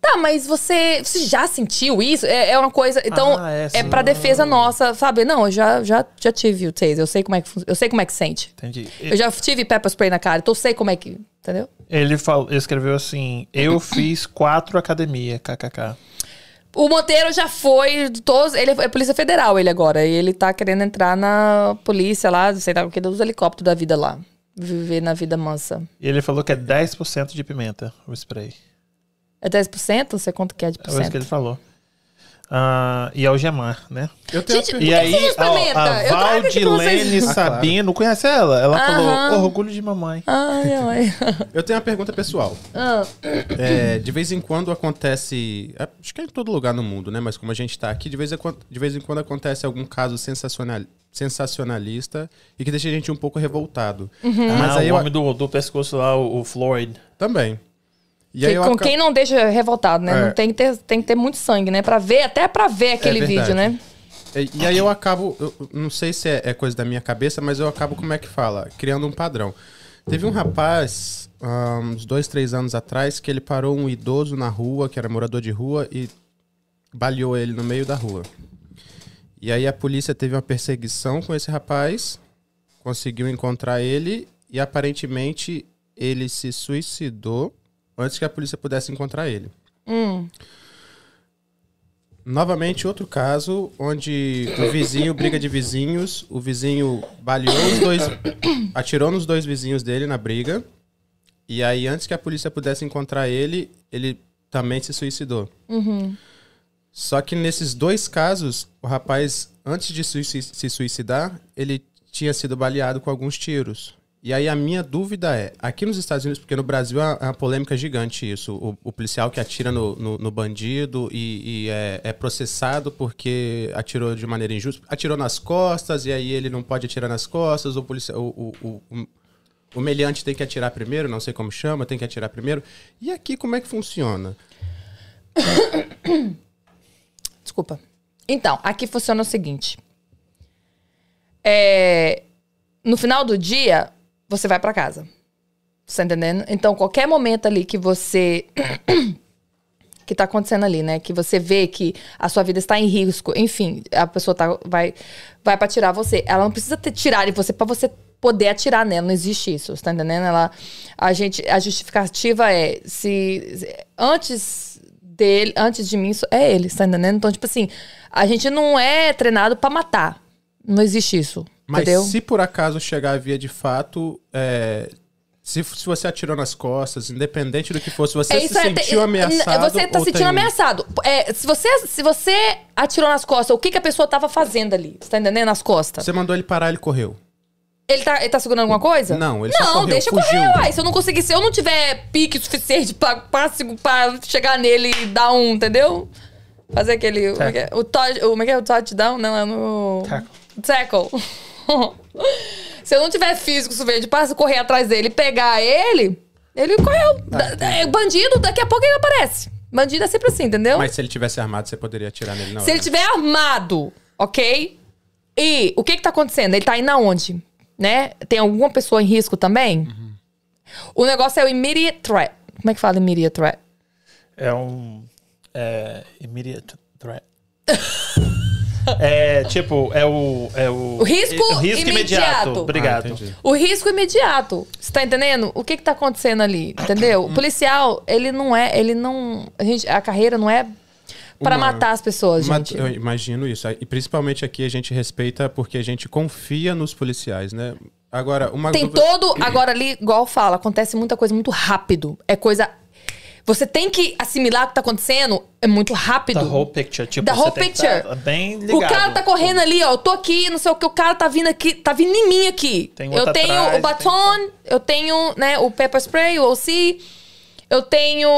Tá, mas você, você já sentiu isso? É, é uma coisa. Então, Ah, é, é, pra defesa nossa, sabe? Não, eu já, já, já tive o taser. Eu sei como é que, eu sei como é que sente. Entendi. Eu já tive pepper spray na cara, então eu sei como é que. Entendeu? Ele falou, escreveu assim: Eu fiz quatro academia, kkk. O Monteiro já foi. Todos, ele é Polícia Federal, ele agora. E ele tá querendo entrar na polícia lá, sei lá o que, dos helicópteros da vida lá. Viver na vida mansa. E ele falou que é 10% de pimenta o spray. É 10%? Você quanto que é de É isso que ele falou. Ah, e algemar, né? Eu tenho Gente, E aí, ó, a. Valdilene Ah, claro. Sabino, conhece ela? Ela Aham. falou, orgulho de mamãe. Ai, ai. Eu tenho uma pergunta pessoal. Ah, É, de vez em quando acontece. é, Acho que é em todo lugar no mundo, né? Mas como a gente tá aqui, de vez em quando, de vez em quando acontece algum caso sensacional, sensacionalista e que deixa a gente um pouco revoltado. Uhum. Mas ah, aí o eu. homem do, do pescoço lá, o, o Floyd. Também. E que- com quem não deixa revoltado, né? É. Não tem que, ter, tem que ter muito sangue, né? Pra ver, até pra ver aquele verdade. vídeo, né? E, e aí eu acabo, eu não sei se é, é coisa da minha cabeça, mas eu acabo, como é que fala? Criando um padrão. Teve um rapaz, há uns dois, três anos atrás, que ele parou um idoso na rua, que era morador de rua, e baleou ele no meio da rua. E aí a polícia teve uma perseguição com esse rapaz, conseguiu encontrar ele, e aparentemente ele se suicidou antes que a polícia pudesse encontrar ele. Hum. Novamente, outro caso onde o vizinho, briga de vizinhos, o vizinho baleou os dois, atirou nos dois vizinhos dele na briga, e aí antes que a polícia pudesse encontrar ele, ele também se suicidou. Só que nesses dois casos, o rapaz, antes de se suicidar, ele tinha sido baleado com alguns tiros. E aí a minha dúvida é, aqui nos Estados Unidos, porque no Brasil é uma- é uma polêmica gigante isso, o, o policial que atira no, no- no bandido e, e é, é processado porque atirou de maneira injusta, atirou nas costas e aí ele não pode atirar nas costas, o, policia, o, o, o, o- o meliante tem que atirar primeiro, não sei como chama, tem que atirar primeiro. E aqui como é que funciona? Desculpa. Então, aqui funciona o seguinte. É, no final do dia, você vai pra casa. Você tá entendendo? Então, qualquer momento ali que você. que tá acontecendo ali, né? Que você vê que a sua vida está em risco, enfim, a pessoa tá, vai, vai pra tirar você. Ela não precisa tirar de você pra você poder atirar nela. Não existe isso, você tá entendendo? Ela, a, gente, a justificativa é se, se- antes dele, antes de mim, é ele, você tá entendendo? Então, tipo assim, a gente não é treinado pra matar. Não existe isso. Mas entendeu? se por acaso chegar a via de fato, é, se, se você atirou nas costas, independente do que fosse, você É se é, sentiu te- ameaçado? Você tá ou sentindo tem- ameaçado. É, se, você, se você atirou nas costas, o que, que a pessoa tava fazendo ali? Você tá entendendo? Nas costas. Você mandou ele parar, ele correu. Ele tá, ele tá segurando alguma coisa? Não, ele só Não, correu, deixa fugiu. correr, uai. Se eu não conseguir, se eu não tiver pique suficiente pra, pra, pra chegar nele e dar um, entendeu? Fazer aquele. como é que é? O, o, como é que é? O touchdown? Não, é no. Tackle. se eu não tiver físico suficiente pra correr atrás dele e pegar ele, ele correu. Da- da- é bandido, daqui a pouco ele aparece. Bandido é sempre assim, entendeu? Mas se ele tivesse armado, você poderia atirar nele na Se hora. ele tiver armado, ok? E o que que tá acontecendo? Ele tá indo aonde? Né? Tem alguma pessoa em risco também? O negócio é o immediate threat. Como é que fala immediate threat? É um. É. Immediate threat. é tipo, é o. É o, O risco o risco imediato. imediato. Obrigado. Ah. O risco imediato. Você tá entendendo? O que que tá acontecendo ali? Entendeu? O policial, ele não é, ele não, a, gente, a carreira não é para matar as pessoas, Uma- gente. eu imagino isso. E principalmente aqui a gente respeita porque a gente confia nos policiais, né? Agora, uma Tem dúvida- todo. Agora ali, igual fala, acontece muita coisa muito rápido. É coisa. Você tem que assimilar o que tá acontecendo. É muito rápido. The whole picture. Tipo, The whole tem que picture. tá bem ligado. O cara tá correndo ali, ó. Eu tô aqui, não sei o que. O cara tá vindo aqui, tá vindo em mim aqui. Tem eu tenho atrás, o baton, eu tenho, né, o pepper spray, o OC. Eu tenho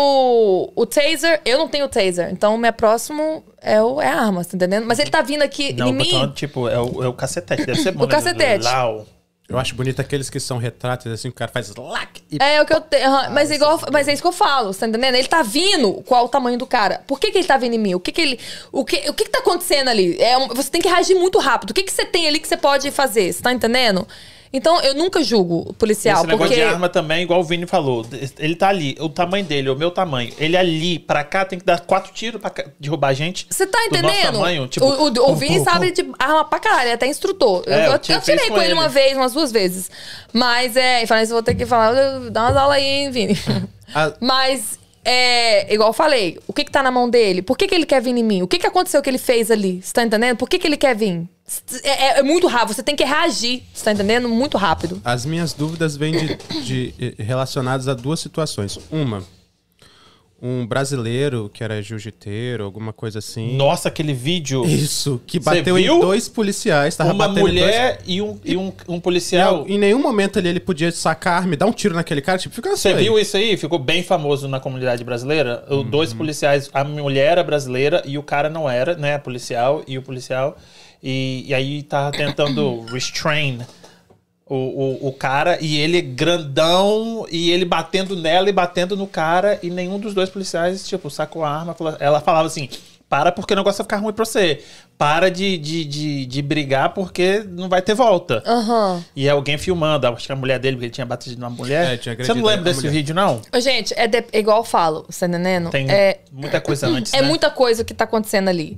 o taser. Eu não tenho taser. Então, o meu próximo é, o, é a arma, tá entendendo? Mas ele tá vindo aqui Não, em o mim. batom, tipo, é o, é o cacetete. Deve ser bom. O né? cacetete. Lau. Eu acho bonito aqueles que são retratos, assim, o cara faz lac e É o que eu tenho. aham, mas, igual, mas é isso que eu falo, você tá entendendo? Ele tá vindo. Qual o tamanho do cara? Por que, que ele tá vindo em mim? O que que ele. O que, o que, que tá acontecendo ali? É você tem que reagir muito rápido. O que, que você tem ali que você pode fazer? Você tá entendendo? Então, eu nunca julgo o policial, Esse negócio porque... de arma também, igual o Vini falou. Ele tá ali, o tamanho dele, o meu tamanho. Ele ali, pra cá, tem que dar quatro tiros pra derrubar a gente. Você tá do entendendo? tamanho, tipo, o o, o Vini sabe de arma pra caralho, ele é até instrutor. Eu- É, eu, eu eu tirei com com ele ele. uma vez, umas duas vezes. Mas é, e falei, vou ter que falar, dá umas aulas aí, hein, Vini. A- Mas, é, igual eu falei, o que que tá na mão dele? Por que que ele quer vir em mim? O que que aconteceu que ele fez ali? Você tá entendendo? Por que que ele quer vir? É, é- é muito rápido, você tem que reagir, você tá entendendo? Muito rápido. As minhas dúvidas vêm de, de- eh, relacionadas a duas situações. Uma, um brasileiro que era jiu-jiteiro, alguma coisa assim. Nossa, aquele vídeo. Isso, que bateu em dois policiais. Tava Uma em dois- mulher e um, e um, um policial. Em nenhum momento ali ele podia sacar a arma e dar um tiro naquele cara. Tipo, fica assim. Você viu isso aí? Ficou bem famoso na comunidade brasileira. Uhum. Dois policiais, a mulher era brasileira e o cara não era, né? Policial e o policial. E, e aí tava tentando restrain o, o, o cara e ele grandão e ele batendo nela e batendo no cara e nenhum dos dois policiais, tipo, sacou a arma. Ela falava assim: para porque o negócio vai ficar ruim pra você. Para de, de, de, de brigar porque não vai ter volta. Aham. E alguém filmando, acho que a mulher dele, porque ele tinha batido na mulher. É, tinha Você não lembra desse mulher. vídeo, não? Gente, é, de- é igual eu falo, você tá entendendo? Tem é, muita coisa antes, é né? muita coisa que tá acontecendo ali.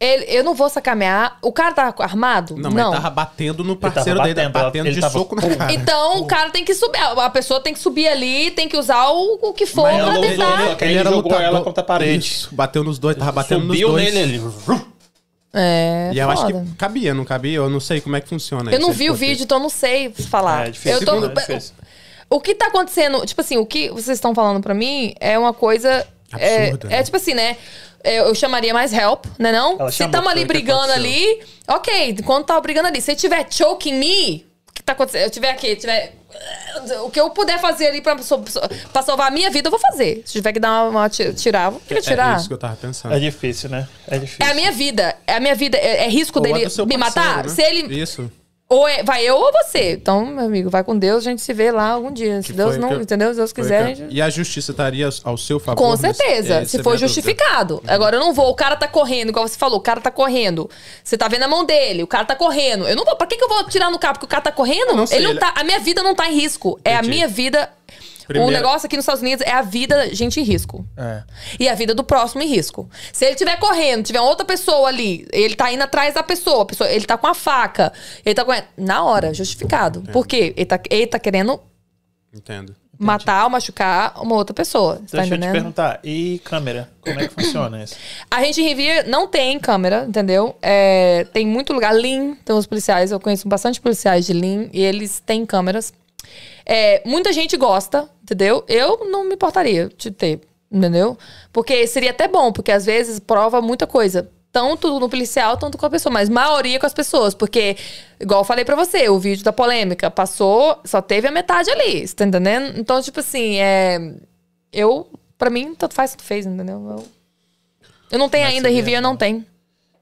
Ele- eu não vou sacanear. O cara tá armado? Não, mas ele tava batendo no parceiro batendo, dele, ela- batendo ele de tava- soco na cara. Então o cara tem que subir. A pessoa tem que subir ali, tem que usar o, o que for Mas pra tentar. só que aí ele jogou ela contra a parede. Isso, bateu nos dois, tava batendo Subiu nos dois. nele, ele... É, E eu acho que cabia, não cabia? Eu não sei como é que funciona Eu não vi o vídeo, então eu não sei falar. É difícil, eu tô, é difícil. O que tá acontecendo, tipo assim, o que vocês estão falando pra mim é uma coisa. é, Absurda, é né? tipo assim, né? Eu, eu chamaria mais help, né não? Ela Se estamos ali que brigando ali, ok, enquanto tava brigando ali. Se tiver choking me, o que tá acontecendo? Eu tiver aqui, tiver. O que eu puder fazer ali pra, pra salvar a minha vida, eu vou fazer. Se tiver que dar uma, uma ti- tirar, eu vou É, tirar. é isso que eu tava pensando. É difícil, né? É difícil. É a minha vida. É a minha vida. É, é risco Ou a dele me parceiro, matar? né? Se ele. Isso. Ou é, vai eu ou você. Então, meu amigo, vai com Deus, a gente se vê lá algum dia. Se Que Deus não, eu- entendeu? Se Deus quiser. E a justiça estaria ao seu favor? Com nesse- certeza, é, essa se é a for minha dúvida. justificado. Agora eu não vou, o cara tá correndo, igual você falou, o cara tá correndo. Você tá vendo a mão dele, o cara tá correndo. Eu não vou, pra que, que eu vou tirar no carro? Porque o cara tá correndo? não sei, ele não ele- tá, a minha vida não tá em risco. É a minha vida. Primeiro- O negócio aqui nos Estados Unidos é a vida, gente em risco. É. E a vida do próximo em risco. Se ele estiver correndo, tiver outra pessoa ali, ele tá indo atrás da pessoa, pessoa ele tá com a faca, ele tá com. Na hora, justificado. Por quê? Ele tá, ele tá querendo Entendo. matar ou machucar uma outra pessoa. Você tá Deixa eu te perguntar. E câmera? Como é que funciona isso? A gente em Riviera não tem câmera, entendeu? É, tem muito lugar. Lean, tem os policiais, eu conheço bastante policiais de Lean e eles têm câmeras. É, muita gente gosta, entendeu? Eu não me importaria de ter, entendeu? Porque seria até bom, porque às vezes prova muita coisa. Tanto no policial, tanto com a pessoa, mas maioria com as pessoas. Porque, igual eu falei pra você, o vídeo da polêmica passou, só teve a metade ali, você tá entendendo? Então, tipo assim, é. Eu, pra mim, tanto faz, tanto fez, entendeu? Eu, eu não tenho Mas ainda, seria Riviera não tem.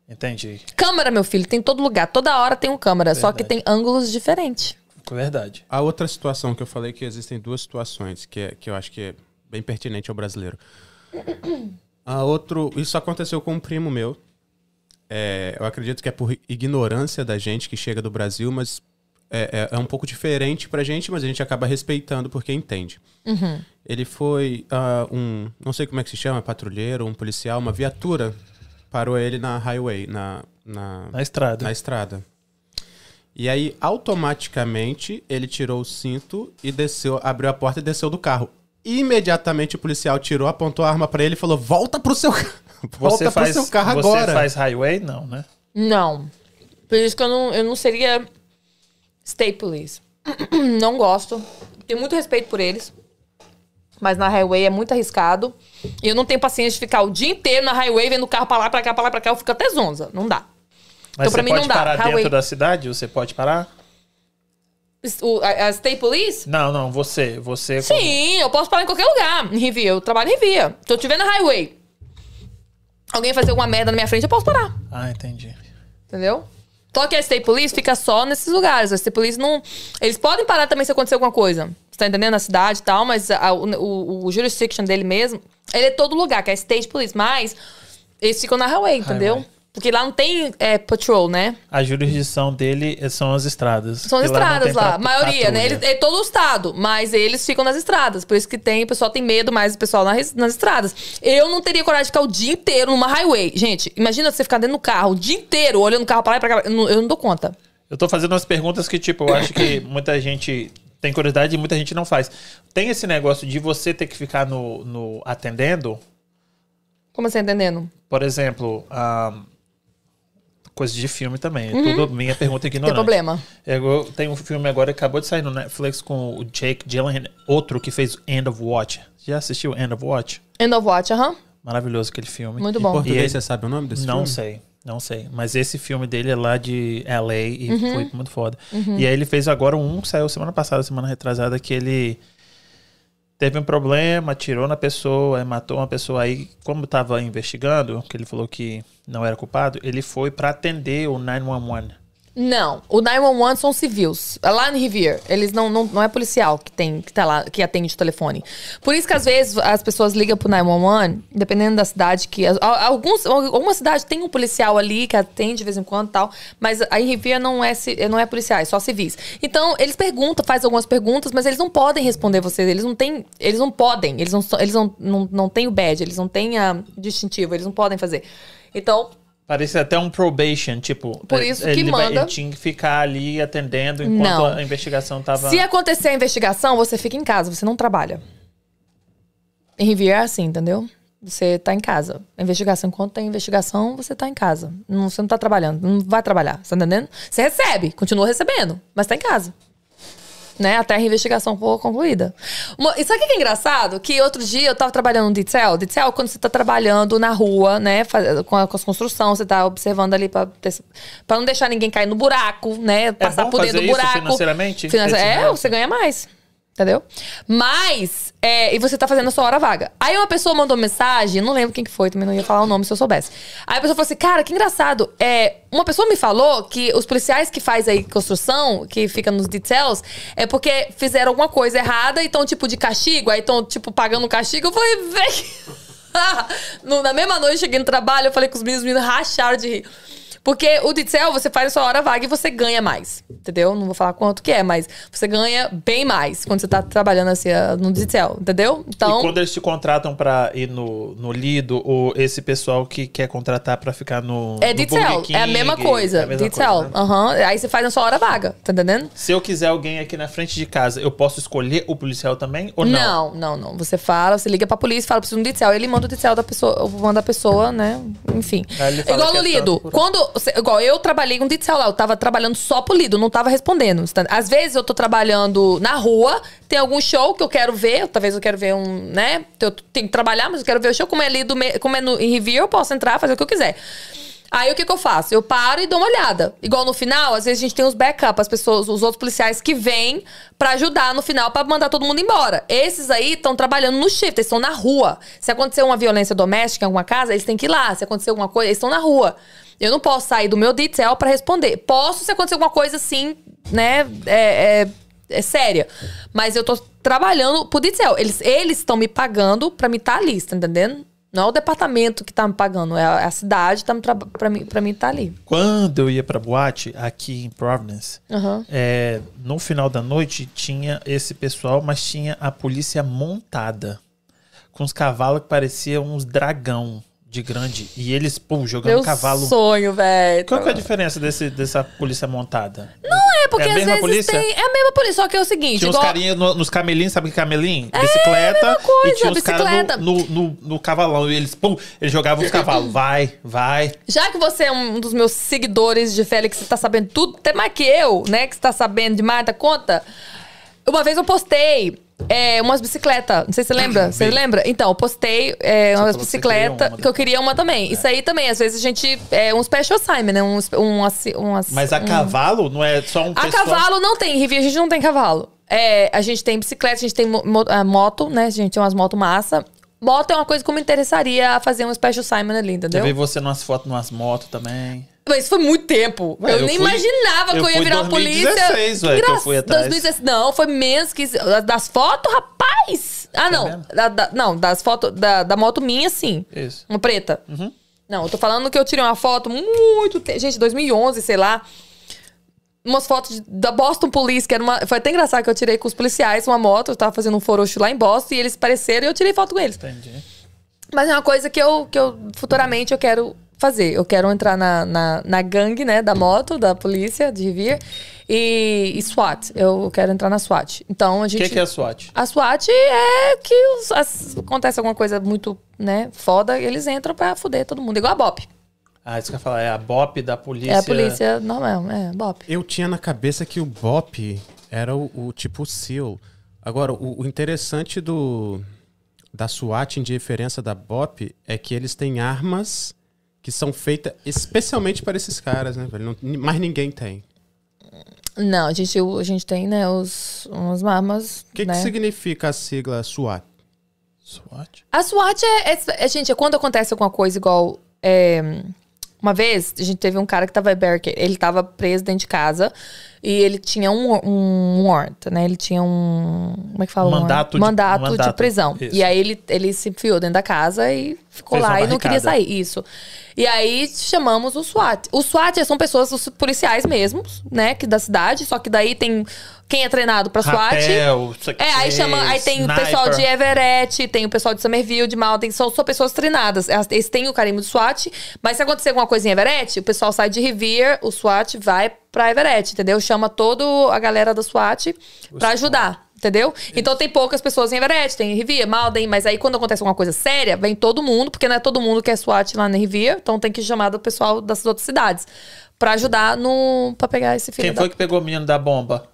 Entendi. Câmera, meu filho, tem em todo lugar. Toda hora tem um câmera, só que tem ângulos diferentes. Verdade. A outra situação que eu falei que existem duas situações que, é, que eu acho que é bem pertinente ao brasileiro. A outro, isso aconteceu com um primo meu. É, eu acredito que é por ignorância da gente que chega do Brasil, mas é, é- é um pouco diferente pra gente, mas a gente acaba respeitando porque entende. Ele foi ah, um, não sei como é que se chama, patrulheiro, um policial, uma viatura parou ele na highway, na, na, Na estrada. na estrada. E aí, automaticamente, ele tirou o cinto e desceu, abriu a porta e desceu do carro. Imediatamente o policial tirou, apontou a arma pra ele e falou: Volta pro seu carro. Volta Você faz, pro seu carro você agora. faz highway? Não, né? Não. Por isso que eu não, eu não seria state police. não gosto. Tenho muito respeito por eles. Mas na highway é muito arriscado. E eu não tenho paciência de ficar o dia inteiro na highway vendo o carro pra lá, pra cá, pra lá, pra cá. Eu fico até zonza. Não dá. Mas Então, você mim, pode parar Highway. dentro da cidade? Você pode parar? O, a, a state police? Não, não, você. Você. Sim, eu posso parar em qualquer lugar. Em Rivia, eu trabalho em Rivia. Se eu estiver na highway, alguém fazer alguma merda na minha frente, eu posso parar. Ah, entendi. Entendeu? Só que a State Police fica só nesses lugares. A State Police não. Eles podem parar também se acontecer alguma coisa. Você tá entendendo? Na cidade e tal, mas a- o, o, jurisdiction dele mesmo, ele é todo lugar, que é State Police. Mas eles ficam na highway, entendeu? Highway. Porque lá não tem é, patrol, né? A jurisdição dele são as estradas. São as estradas lá, a maioria, né? Ele, é todo o estado, mas eles ficam nas estradas. Por isso que tem, o pessoal tem medo mais do pessoal nas, nas estradas. Eu não teria coragem de ficar o dia inteiro numa highway. Gente, imagina você ficar dentro do carro o dia inteiro, olhando o carro pra lá e pra cá. Eu não, eu não dou conta. Eu tô fazendo umas perguntas que, tipo, eu acho que muita gente tem curiosidade e muita gente não faz. Tem esse negócio de você ter que ficar no, no atendendo? Como você tá entendendo? Por exemplo, ah, coisa de filme também. Tudo minha pergunta Uhum. Tem ignorante. problema. É, Eu, tem um filme agora que acabou de sair no Netflix com o Jake Gyllenhaal, outro que fez End of Watch. Já assistiu End of Watch? End of Watch, aham. Maravilhoso aquele filme. Muito Em bom. português, E ele- você sabe o nome desse Não filme? sei, não sei. Mas esse filme dele é lá de LA e Uhum. foi muito foda. E aí ele fez agora um que saiu semana passada, semana retrasada, que ele teve um problema, atirou na pessoa, aí matou uma pessoa aí. Como tava investigando, que ele falou que não era culpado, ele foi pra atender o 911. Não, o 911 são civis. Lá no Rivier, eles não, não, não é policial que tem que tá lá, que atende o telefone. Por isso que às vezes as pessoas ligam pro 911, dependendo da cidade que a- alguns alguma cidade tem um policial ali que atende de vez em quando, tal, mas em Rivier não é não é policial, é só civis. Então, eles perguntam, faz algumas perguntas, mas eles não podem responder vocês, eles não têm, eles não podem, eles não eles não, não, não têm o badge, eles não têm a distintivo, eles não podem fazer. Então, Parece até um probation, tipo. Por isso que ele vai- manda- ele tinha que ficar ali atendendo enquanto Não. a investigação tava. Se acontecer a investigação, você fica em casa, você não trabalha. Em Riviera é assim, entendeu? Você tá em casa. A investigação, enquanto tem investigação, você tá em casa. Não, você não tá trabalhando, não vai trabalhar, tá entendendo? Você recebe, continua recebendo, mas tá em casa. Né? Até a investigação for concluída. Uma, e sabe o que é engraçado? Que outro dia eu tava trabalhando no Detail. Detail, quando você tá trabalhando na rua, né? faz- com, a, com as construções, você tá observando ali pra não deixar ninguém cair no buraco, né? Passar É bom por dentro do buraco. financeiramente? Esse É, dinheiro? você ganha mais. Entendeu? Mas, é, e você tá fazendo a sua hora vaga. Aí uma pessoa mandou mensagem, não lembro quem que foi, também não ia falar o nome se eu soubesse. Aí a pessoa falou assim, cara, que engraçado. É, uma pessoa me falou que os policiais que faz aí construção, que fica nos details, é porque fizeram alguma coisa errada e estão, tipo, de castigo, aí estão, tipo, pagando castigo. Eu falei. No- Na mesma noite, cheguei no trabalho, eu falei com os meninos, os meninos racharam de rir. Porque o detail, você faz a sua hora vaga e você ganha mais. Entendeu? Não vou falar quanto que é, mas você ganha bem mais quando você tá trabalhando assim ah, no detail, entendeu? Então. E quando eles te contratam pra ir no, no Lido, ou esse pessoal que quer contratar pra ficar no. É no Burger é a mesma coisa. é a mesma coisa, né? aham. Aí você faz a sua hora vaga, tá entendendo? Se eu quiser alguém aqui na frente de casa, eu posso escolher o policial também? Ou não? Não, não, não. Você fala, você liga pra polícia, fala, preciso de um detail. Ele manda o detail da pessoa, eu mando a pessoa, né? Enfim. Igual no é Lido. Quando. Igual eu trabalhei com detail lá, eu tava trabalhando só pro Lido, não tava respondendo. Às vezes eu tô trabalhando na rua, tem algum show que eu quero ver, talvez eu quero ver um, né? Eu tenho que trabalhar, mas eu quero ver o show. Como é Lido, me- como é no, em Review, eu posso entrar, fazer o que eu quiser. Aí o que, que eu faço? Eu paro e dou uma olhada. Igual no final, às vezes a gente tem os backup, as pessoas, os outros policiais que vêm pra ajudar no final pra mandar todo mundo embora. Esses aí estão trabalhando no shift, eles estão na rua. Se acontecer uma violência doméstica em alguma casa, eles têm que ir lá. Se acontecer alguma coisa, eles estão na rua. Eu não posso sair do meu detail pra responder. Posso se acontecer alguma coisa assim, né? É, é- é séria. Mas eu tô trabalhando pro detail. Eles estão me pagando pra me estar ali, tá entendendo? Não é o departamento que tá me pagando, é a, é cidade que tá pra mim, pra mim tá ali. Quando eu ia pra boate aqui em Providence, Aham. é, no final da noite tinha esse pessoal, mas tinha a polícia montada. Com os cavalos que pareciam uns dragão de grande. E eles, pô, jogando Meu cavalo. sonho, velho. Qual que é a diferença desse, dessa polícia montada? Não é, porque É às vezes polícia? tem. É a mesma polícia, só que é o seguinte. Tinha uns igual- carinhas no- nos camelinhos, sabe que é camelinho? Bicicleta. É, coisa, e tinha os caras no, no, no, no cavalão. E eles, pum, eles jogavam os cavalos. Vai, vai. Já que você é um dos meus seguidores de Félix, você tá sabendo tudo, até mais que eu, né? Que você tá sabendo demais da conta. Uma vez eu postei é, umas bicicletas. Não sei se você lembra. Você lembra? Então, eu postei é, umas que bicicletas uma que eu queria uma também. Isso aí também, às vezes a gente. É um special assignment, né? Um, um, um, Mas a um- cavalo não é só um A pessoal- cavalo não tem, Rivi, a gente não tem cavalo. É, a gente tem bicicleta, a gente tem moto, né? A gente tem umas motos massa. Moto é uma coisa que eu me interessaria a fazer um special assignment ali, Eu entendeu? vi você numas fotos, numas motos também. Mas isso foi muito tempo. Ué, eu, eu nem fui- imaginava que eu eu ia virar uma 2016, polícia. ué, que eu fui atrás. 2016 Não, foi menos que. isso. Das fotos, rapaz! Ah, não. mesmo? Da- da- não, das fotos da, da moto minha, sim. Isso. Uma preta. Não, eu tô falando que eu tirei uma foto muito. te- Gente, 2011, sei lá. Umas fotos de- da Boston Police, que era uma. Foi até engraçado que eu tirei com os policiais uma moto. Eu tava fazendo um forocho lá em Boston e eles apareceram e eu tirei foto com eles. Entendi. Mas é uma coisa que eu, que eu futuramente eu quero fazer. Eu quero entrar na, na, na gangue, né, da moto, da polícia, de Rivier. E, e SWAT. Eu quero entrar na SWAT. Então a O gente. que, que é a SWAT? A SWAT é que os- as- acontece alguma coisa muito, né, foda, eles entram pra fuder todo mundo. Igual a BOP. Ah, isso que eu ia falar. É a BOP da polícia. É a polícia normal, é, BOP. Eu tinha na cabeça que o BOP era o, o tipo SEAL. Agora, o, o interessante do da SWAT, em diferença da BOP, é que eles têm armas que são feitas especialmente para esses caras, né, velho? Não- mais ninguém tem. Não, a gente, a gente tem, né, os, umas armas, O que, né? que significa a sigla SWAT? SWAT? A SWAT é, é- é- Gente, é quando acontece alguma coisa igual. é, uma vez, a gente teve um cara que tava barricade, ele tava preso dentro de casa e ele tinha um, um warrant, né? Ele tinha um. Como é que fala? Mandato de- mandato, mandato, de prisão. isso. E aí ele, ele se enfiou dentro da casa e ficou Fez lá e não queria sair. Isso. E aí chamamos o SWAT. O SWAT são pessoas, os policiais mesmos, né? Que da cidade, só que daí tem quem é treinado pra SWAT. Rapel, É, aí chama. Aí tem o pessoal de Everett, tem o pessoal de Somerville, de Malden, são só pessoas treinadas. Eles têm o carimbo do SWAT, mas se acontecer alguma coisa em Everett, o pessoal sai de Revere, o SWAT vai pra Everett, entendeu? Chama toda a galera do SWAT pra ajudar. Entendeu? Então tem poucas pessoas em Everett, tem em Revere, Malden, mas aí quando acontece alguma coisa séria, vem todo mundo, porque não é todo mundo que é SWAT lá na Revere, então tem que chamar do pessoal das outras cidades pra ajudar no para pegar esse filho Quem da... foi que pegou o menino da bomba?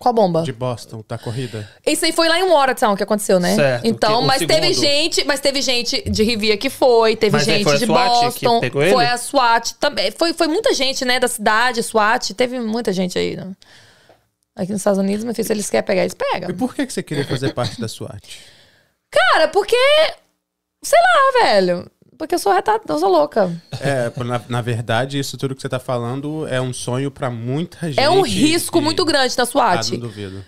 com a bomba. De Boston, da corrida? Isso aí foi lá em Watertown que aconteceu, né? Certo, Então, que mas teve segundo- gente, mas teve gente de Rivia que foi, teve Mas gente de SWAT que Boston, pegou ele? foi a SWAT também, foi foi muita gente, né, da cidade, SWAT, teve muita gente aí. Né? Aqui nos Estados Unidos, meu filho, se eles querem pegar, eles E pegam. por que, que você queria fazer parte da SWAT? Cara, porque sei lá, velho. Porque eu sou retada, eu sou louca. É, na, na verdade, isso tudo que você tá falando é um sonho pra muita gente. É um risco e- muito grande na Ah, SWAT. não duvido.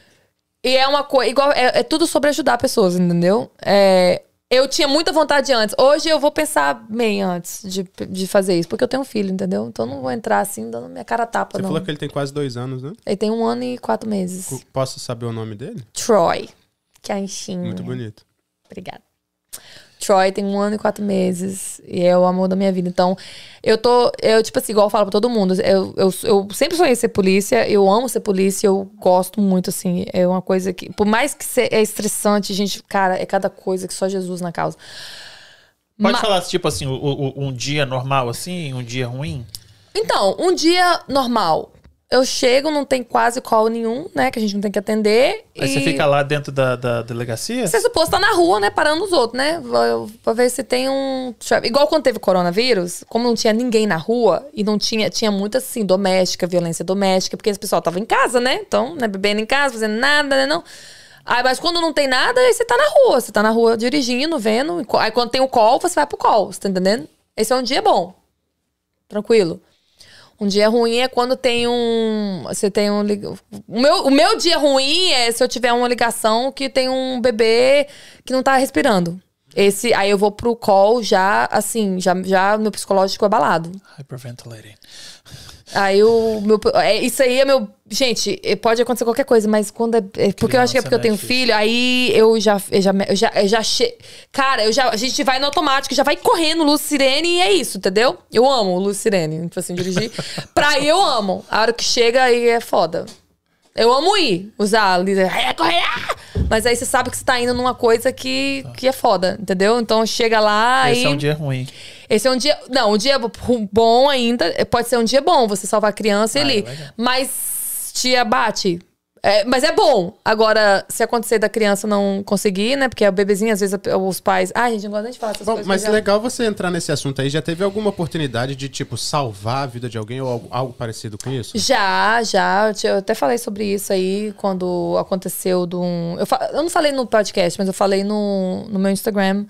E é uma coisa. Igual, é, é tudo sobre ajudar pessoas, entendeu? É, eu tinha muita vontade antes. Hoje eu vou pensar bem antes de, de fazer isso, porque eu tenho um filho, entendeu? Então eu não vou entrar assim, dando minha cara tapa, Você não. falou que ele tem quase dois anos, né? Ele tem um ano e quatro meses. Posso saber o nome dele? Troy. Que é a. Muito bonito. Obrigada. Troy tem um ano e quatro meses e é o amor da minha vida. Então, eu tô, eu, tipo assim, igual eu falo pra todo mundo, eu, eu, eu sempre sonhei ser polícia, eu amo ser polícia, eu gosto muito, assim, é uma coisa que, por mais que é estressante, gente, cara, é cada coisa que só Jesus na causa. Pode Ma- falar, tipo assim, um dia normal assim, um dia ruim? Então, um dia normal, eu chego, não tem quase call nenhum, né, que a gente não tem que atender. Aí você e- fica lá dentro da, da delegacia? Você é suposto estar na rua, né? Parando os outros, né? Pra- Pra ver se tem um. Igual quando teve coronavírus, como não tinha ninguém na rua e não tinha. Tinha muita, assim, doméstica, violência doméstica, porque esse pessoal tava em casa, né? Então, né, bebendo em casa, fazendo nada, né? Não. Aí, mas quando não tem nada, aí você tá na rua. Você tá na rua dirigindo, vendo. Aí quando tem o call, você vai pro call, você tá entendendo? Esse é um dia bom. Tranquilo. Um dia ruim é quando tem um. Você tem um. O meu, o meu dia ruim é se eu tiver uma ligação que tem um bebê que não tá respirando. Esse, aí eu vou pro call já, assim, já, já meu psicológico é abalado. Hyperventilating. Aí o meu. É, isso aí é meu. Gente, é, pode acontecer qualquer coisa, mas quando é. é porque eu acho que é porque eu Criança, tenho né, difícil. filho, aí eu já. Eu já, eu já, eu já che... Cara, eu já, a gente vai no automático, já vai correndo, luz sirene e é isso, entendeu? Eu amo luz sirene, tipo assim, dirigir. pra ir eu amo. A hora que chega aí é foda. Eu amo ir, usar ali, é, correr, ah! mas aí você sabe que você tá indo numa coisa que, que é foda, entendeu? Então chega lá Esse e. é um dia ruim. Esse é um dia. Não, um dia bom ainda. é, Pode ser um dia bom, você salvar a criança Ah, ali. é legal. Mas te abate. É, mas é bom. Agora, se acontecer da criança não conseguir, né? Porque o bebezinho, às vezes, os pais. Ai, gente, não gosta nem de falar essas Bom, coisas. mas já- legal você entrar nesse assunto aí. Já teve alguma oportunidade de, tipo, salvar a vida de alguém ou algo, algo parecido com isso? Já, já. Eu te- Eu até falei sobre isso aí quando aconteceu de um. Eu, fa- eu não falei no podcast, mas eu falei no, no meu Instagram.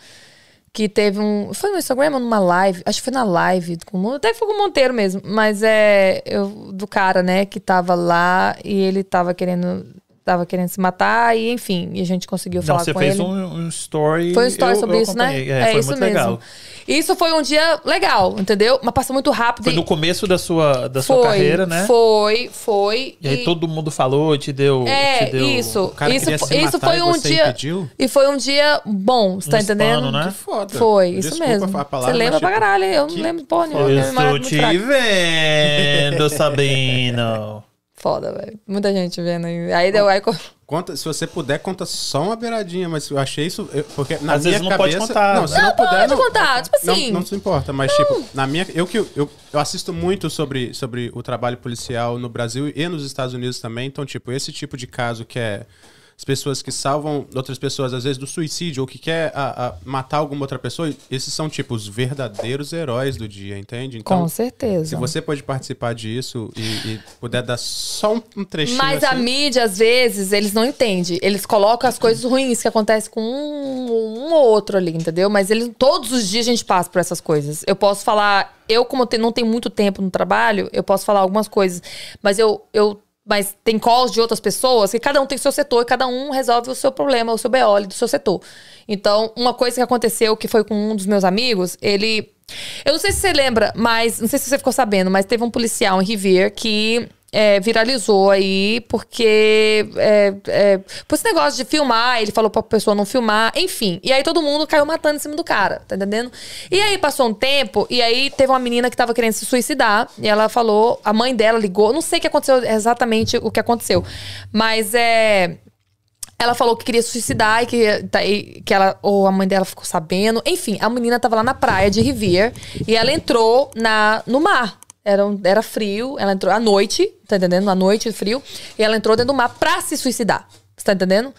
Que teve um. Foi no Instagram ou numa live? Acho que foi na live. Com, até foi com o Monteiro mesmo. Mas é. Eu, do cara, né, que tava lá e ele tava querendo tava querendo se matar e enfim, e a gente conseguiu Não, falar você com fez ele. um, um story. Foi uma história eu- sobre eu isso, né? acompanhei. É, foi isso muito mesmo. legal. Isso foi um dia legal, entendeu? Mas passou muito rápido. Foi e- no começo da sua, da sua foi, carreira, né? Foi, foi. E aí todo mundo falou, te deu. É, te deu... isso. O cara isso queria fo- se isso matar foi e um você dia. impediu? E foi um dia bom, você tá Um entendendo? hispano, né? Que foda. Foi, isso Desculpa mesmo. a palavra, você lembra mas, pra tipo, caralho, eu que não lembro porra nenhuma. Eu é estou te vendo, Sabino. Foda, velho. Muita gente vendo aí. Aí deu. Aí, co- Conta, se você puder, conta só uma beiradinha, mas eu achei isso. eu- porque na Às minha vezes não pode cabeça. contar. Não, se não, puder. pode contar, tipo não, assim. Não, se importa, mas tipo, na minha. Eu, que, eu, eu assisto muito sobre, sobre o trabalho policial no Brasil e nos Estados Unidos também. Então, tipo, esse tipo de caso que é. As pessoas que salvam outras pessoas, às vezes, do suicídio, ou que quer a- a matar alguma outra pessoa, esses são, tipo, os verdadeiros heróis do dia, entende? Então, com certeza. se você pode participar disso e, e puder dar só um, um trechinho Mas a assim, mídia, às vezes, eles não entendem. Eles colocam as coisas ruins que acontecem com um, um ou outro ali, entendeu? Mas eles, todos os dias a gente passa por essas coisas. Eu posso falar, eu, como te- não tenho muito tempo no trabalho, eu posso falar algumas coisas. Mas eu. eu mas tem calls de outras pessoas que cada um tem seu setor e cada um resolve o seu problema, o seu BO do seu setor. Então, uma coisa que aconteceu que foi com um dos meus amigos, ele. Eu não sei se você lembra, mas. Não sei se você ficou sabendo, mas teve um policial em Rivier que é, viralizou aí porque é, é, por esse negócio de filmar, ele falou pra pessoa não filmar, enfim. E aí todo mundo caiu matando em cima do cara, tá entendendo? E aí passou um tempo, e aí teve uma menina que tava querendo se suicidar, e ela falou, a mãe dela ligou, não sei o que aconteceu exatamente o que aconteceu, mas é. Ela falou que queria suicidar e que, tá- que ela, ou a mãe dela ficou sabendo. Enfim, a menina tava lá na praia de Rivier e ela entrou na, no mar. Era, um- era frio, ela entrou à noite, tá entendendo? À noite, frio. E ela entrou dentro do mar pra se suicidar. Você tá entendendo?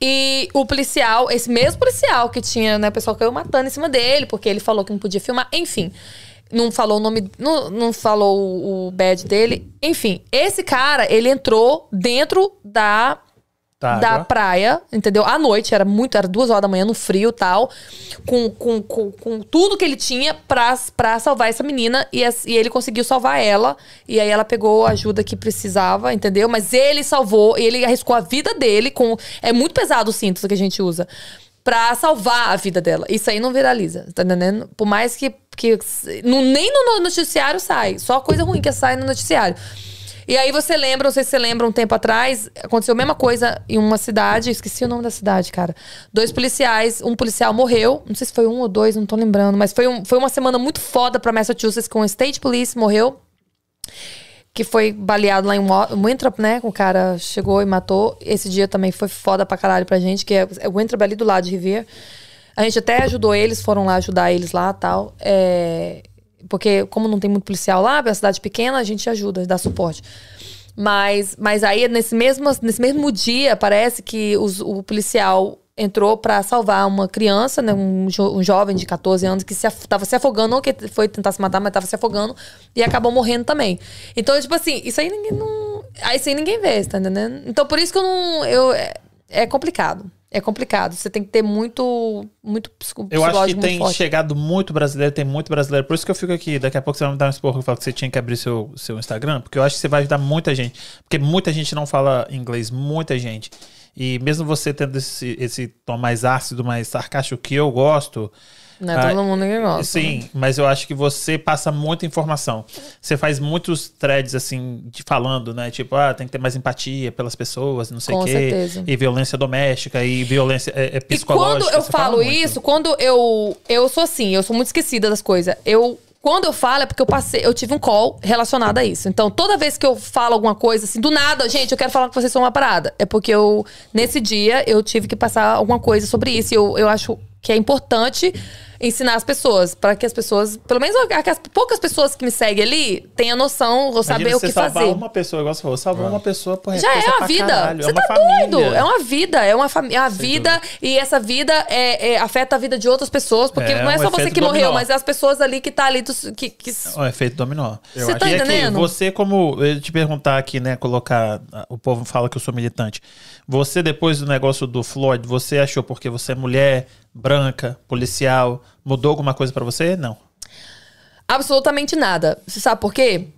E o policial, esse mesmo policial que tinha, né, o pessoal caiu matando em cima dele, porque ele falou que não podia filmar, enfim. Não falou o nome, não, não falou o, badge dele. Enfim, esse cara, ele entrou dentro da Da praia, entendeu? À noite, era muito, era duas horas da manhã no frio e tal, com, com, com, com tudo que ele tinha pra, pra salvar essa menina e, as- e ele conseguiu salvar ela. E aí ela pegou a ajuda que precisava, entendeu? Mas ele salvou, ele arriscou a vida dele com. É muito pesado o cinto que a gente usa. Pra salvar a vida dela. Isso aí não viraliza, tá entendendo? Por mais que. que não, nem no noticiário sai. Só coisa ruim que sai no noticiário. E aí você lembra, não sei se você lembra, um tempo atrás, aconteceu a mesma coisa em uma cidade, esqueci o nome da cidade, cara. Dois policiais, um policial morreu, não sei se foi um ou dois, não tô lembrando, mas foi, um, foi uma semana muito foda pra Massachusetts, com o State Police morreu, que foi baleado lá em Winthrop, né? O cara chegou e matou. Esse dia também foi foda pra caralho pra gente, que é, é Winthrop ali do lado de Rivier. A gente até ajudou eles, foram lá ajudar eles lá tal. É, porque, como não tem muito policial lá, é uma cidade pequena, a gente ajuda, dá suporte. Mas, mas aí, nesse mesmo, nesse mesmo dia, parece que os- o policial entrou pra salvar uma criança, né, um, jo- um jovem de 14 anos que se af- tava se afogando, não que foi tentar se matar, mas tava se afogando e acabou morrendo também. Então, tipo assim, isso aí ninguém não. Isso aí ninguém vê, tá entendendo? Então, por isso que eu não. Eu, é, é complicado. É complicado. Você tem que ter muito. Muito psico- Eu acho que psicológico tem forte. chegado muito brasileiro, tem muito brasileiro. Por isso que eu fico aqui. Daqui a pouco você vai me dar um esporro e fala que você tinha que abrir seu, seu Instagram, porque eu acho que você vai ajudar muita gente. Porque muita gente não fala inglês, muita gente. E mesmo você tendo esse, esse tom mais ácido, mais sarcástico que eu gosto. Não é ah, todo mundo que gosta. Sim, mas eu acho que você passa muita informação. Você faz muitos threads assim, de falando, né? Tipo, ah, tem que ter mais empatia pelas pessoas, não sei o quê. certeza. E violência doméstica, e violência é, é E psicológica. quando eu você falo isso, quando eu. Eu sou assim, eu sou muito esquecida das coisas. Eu. Quando eu falo é porque eu passei, eu tive um call relacionado a isso. Então, toda vez que eu falo alguma coisa assim, do nada, gente, eu quero falar com vocês sobre uma parada. É porque eu, nesse dia, eu tive que passar alguma coisa sobre isso. E eu, eu acho que é importante ensinar as pessoas, para que as pessoas, pelo menos as poucas pessoas que me seguem ali, tenham noção, ou saber Imagina o você que salvar fazer. uma pessoa, igual você falou, salvar uma pessoa, pô, Já coisa é pra uma vida. caralho, Você é uma tá família. doido. É uma vida. É uma, é uma vida. E essa vida é, é- afeta a vida de outras pessoas. Porque É, não é um só você que morreu, dominó. mas é as pessoas ali que tá ali. dos- que, que- O efeito dominó. Você tá E aqui, entendendo? você como, eu te perguntar aqui, né, colocar, o povo fala que eu sou militante. Você, depois do negócio do Floyd, você achou porque você é mulher, branca, policial, mudou alguma coisa pra você? Não. Absolutamente nada. Você sabe por quê?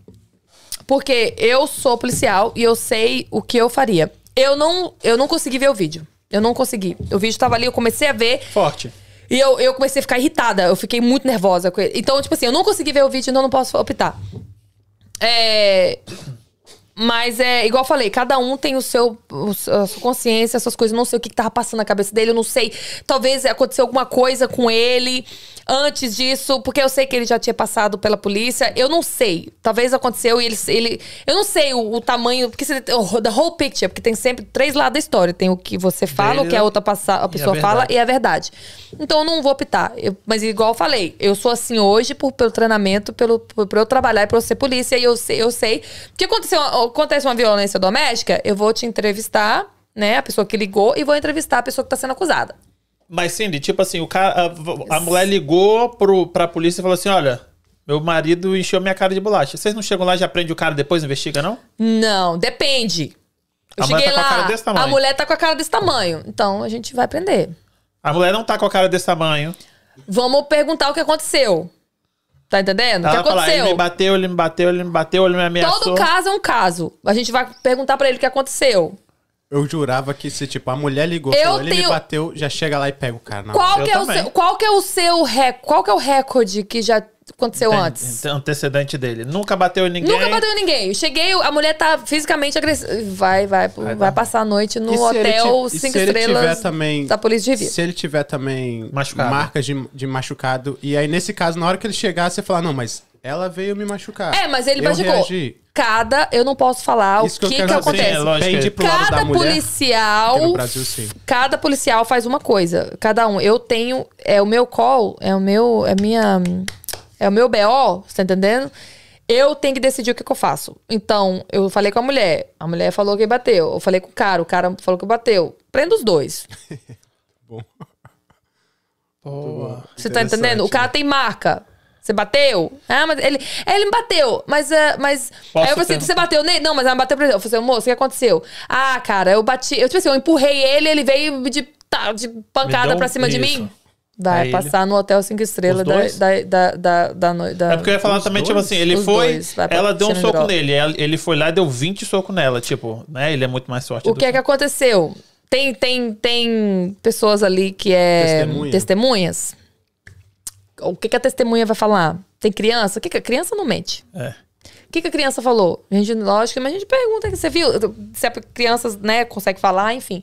Porque eu sou policial e eu sei o que eu faria. Eu não, eu não consegui ver o vídeo. Eu não consegui. O vídeo tava ali, eu comecei a ver. Forte. E eu, eu comecei a ficar irritada. Eu fiquei muito nervosa com ele. Então, tipo assim, eu não consegui ver o vídeo, então eu não posso optar. É. Mas é, igual eu falei, cada um tem o seu, o- a sua consciência, as suas coisas. Eu não sei o que, que tava passando na cabeça dele, eu não sei. Talvez aconteceu alguma coisa com ele antes disso, porque eu sei que ele já tinha passado pela polícia. Eu não sei. Talvez aconteceu e ele. ele eu não sei o, o tamanho, porque você, o, the whole picture, porque tem sempre três lados da história. Tem o que você fala, Dele o que a outra passa, a e a pessoa fala e é verdade. Então eu não vou optar. Eu- mas igual eu falei, eu sou assim hoje por, pelo treinamento, pelo, por, por eu trabalhar e por eu ser polícia. E eu sei, eu sei. que aconteceu, acontece uma violência doméstica, eu vou te entrevistar, né? A pessoa que ligou, e vou entrevistar a pessoa que tá sendo acusada. Mas, Cindy, tipo assim, o cara, a, a mulher ligou pro, pra polícia e falou assim: olha, meu marido encheu minha cara de bolacha. Vocês não chegam lá e já prende o cara depois investiga, não? Não, depende. Eu A mulher cheguei tá com a lá, cara desse tamanho. a mulher tá com a cara desse tamanho. Então a gente vai prender. A mulher não tá com a cara desse tamanho. Vamos perguntar o que aconteceu. Tá entendendo? o que Ela fala, ele aconteceu? me bateu, ele me bateu, ele me bateu, ele me ameaçou. Todo caso é um caso. A gente vai perguntar pra ele o que aconteceu. Eu jurava que se, tipo, a mulher ligou, Eu falou, ele me bateu, já chega lá e pega o cara. Não. Qual que, é o também. seu, qual que é o seu rec- qual que é o recorde que já aconteceu Tem- antes? antecedente dele. Nunca bateu em ninguém. Nunca bateu em ninguém. Eu Cheguei, a mulher tá fisicamente agressiva. Vai, vai, vai, passar a noite no hotel ti- e cinco se ele estrelas tiver também, da Polícia de Rio. Se ele tiver também Machucado. marcas de, de machucado, e aí nesse caso, na hora que ele chegar, você fala, não, mas ela veio me machucar. É, mas ele eu machucou. reagi. Cada, eu não posso falar Isso o que que, que, acontece. Sim, é lógico. Pende pro lado Cada da mulher. policial. No Brasil, sim. Cada policial faz uma coisa. Cada um. Eu tenho. É o meu call, é o meu. É minha. É o meu BO, você tá entendendo? Eu tenho que decidir o que, que eu faço. Então, eu falei com a mulher. A mulher falou que bateu. Eu falei com o cara. O cara falou que bateu. Prenda os dois. Bom. Boa. Você tá entendendo? O cara tem marca. Você bateu? Ah, mas ele, ele me bateu. Mas, eh, mas. Posso aí eu falei assim: você bateu nele? Não, mas ela bateu pra ele. Eu falei assim, moço, o que aconteceu? Ah, cara, eu bati. Eu, tipo assim, eu empurrei ele, ele veio de, tá, de pancada pra cima de isso. mim. Vai ele- passar no Hotel 5 Estrelas da, da, da, da, da, noi- da- É porque eu ia falar Os também, tipo dois? assim, ele Os foi. dois, ela deu um soco nele. Ele foi lá e deu 20 socos nela. Tipo, né? Ele é muito mais forte O que é que aconteceu? Tem, tem, tem pessoas ali que é Testemunha. testemunhas. O que, que a testemunha vai falar? Tem criança? O que, que a criança não mente? É. O que, que a criança falou? A gente, lógico, mas a gente pergunta, você viu? Se a criança, né, consegue falar, enfim.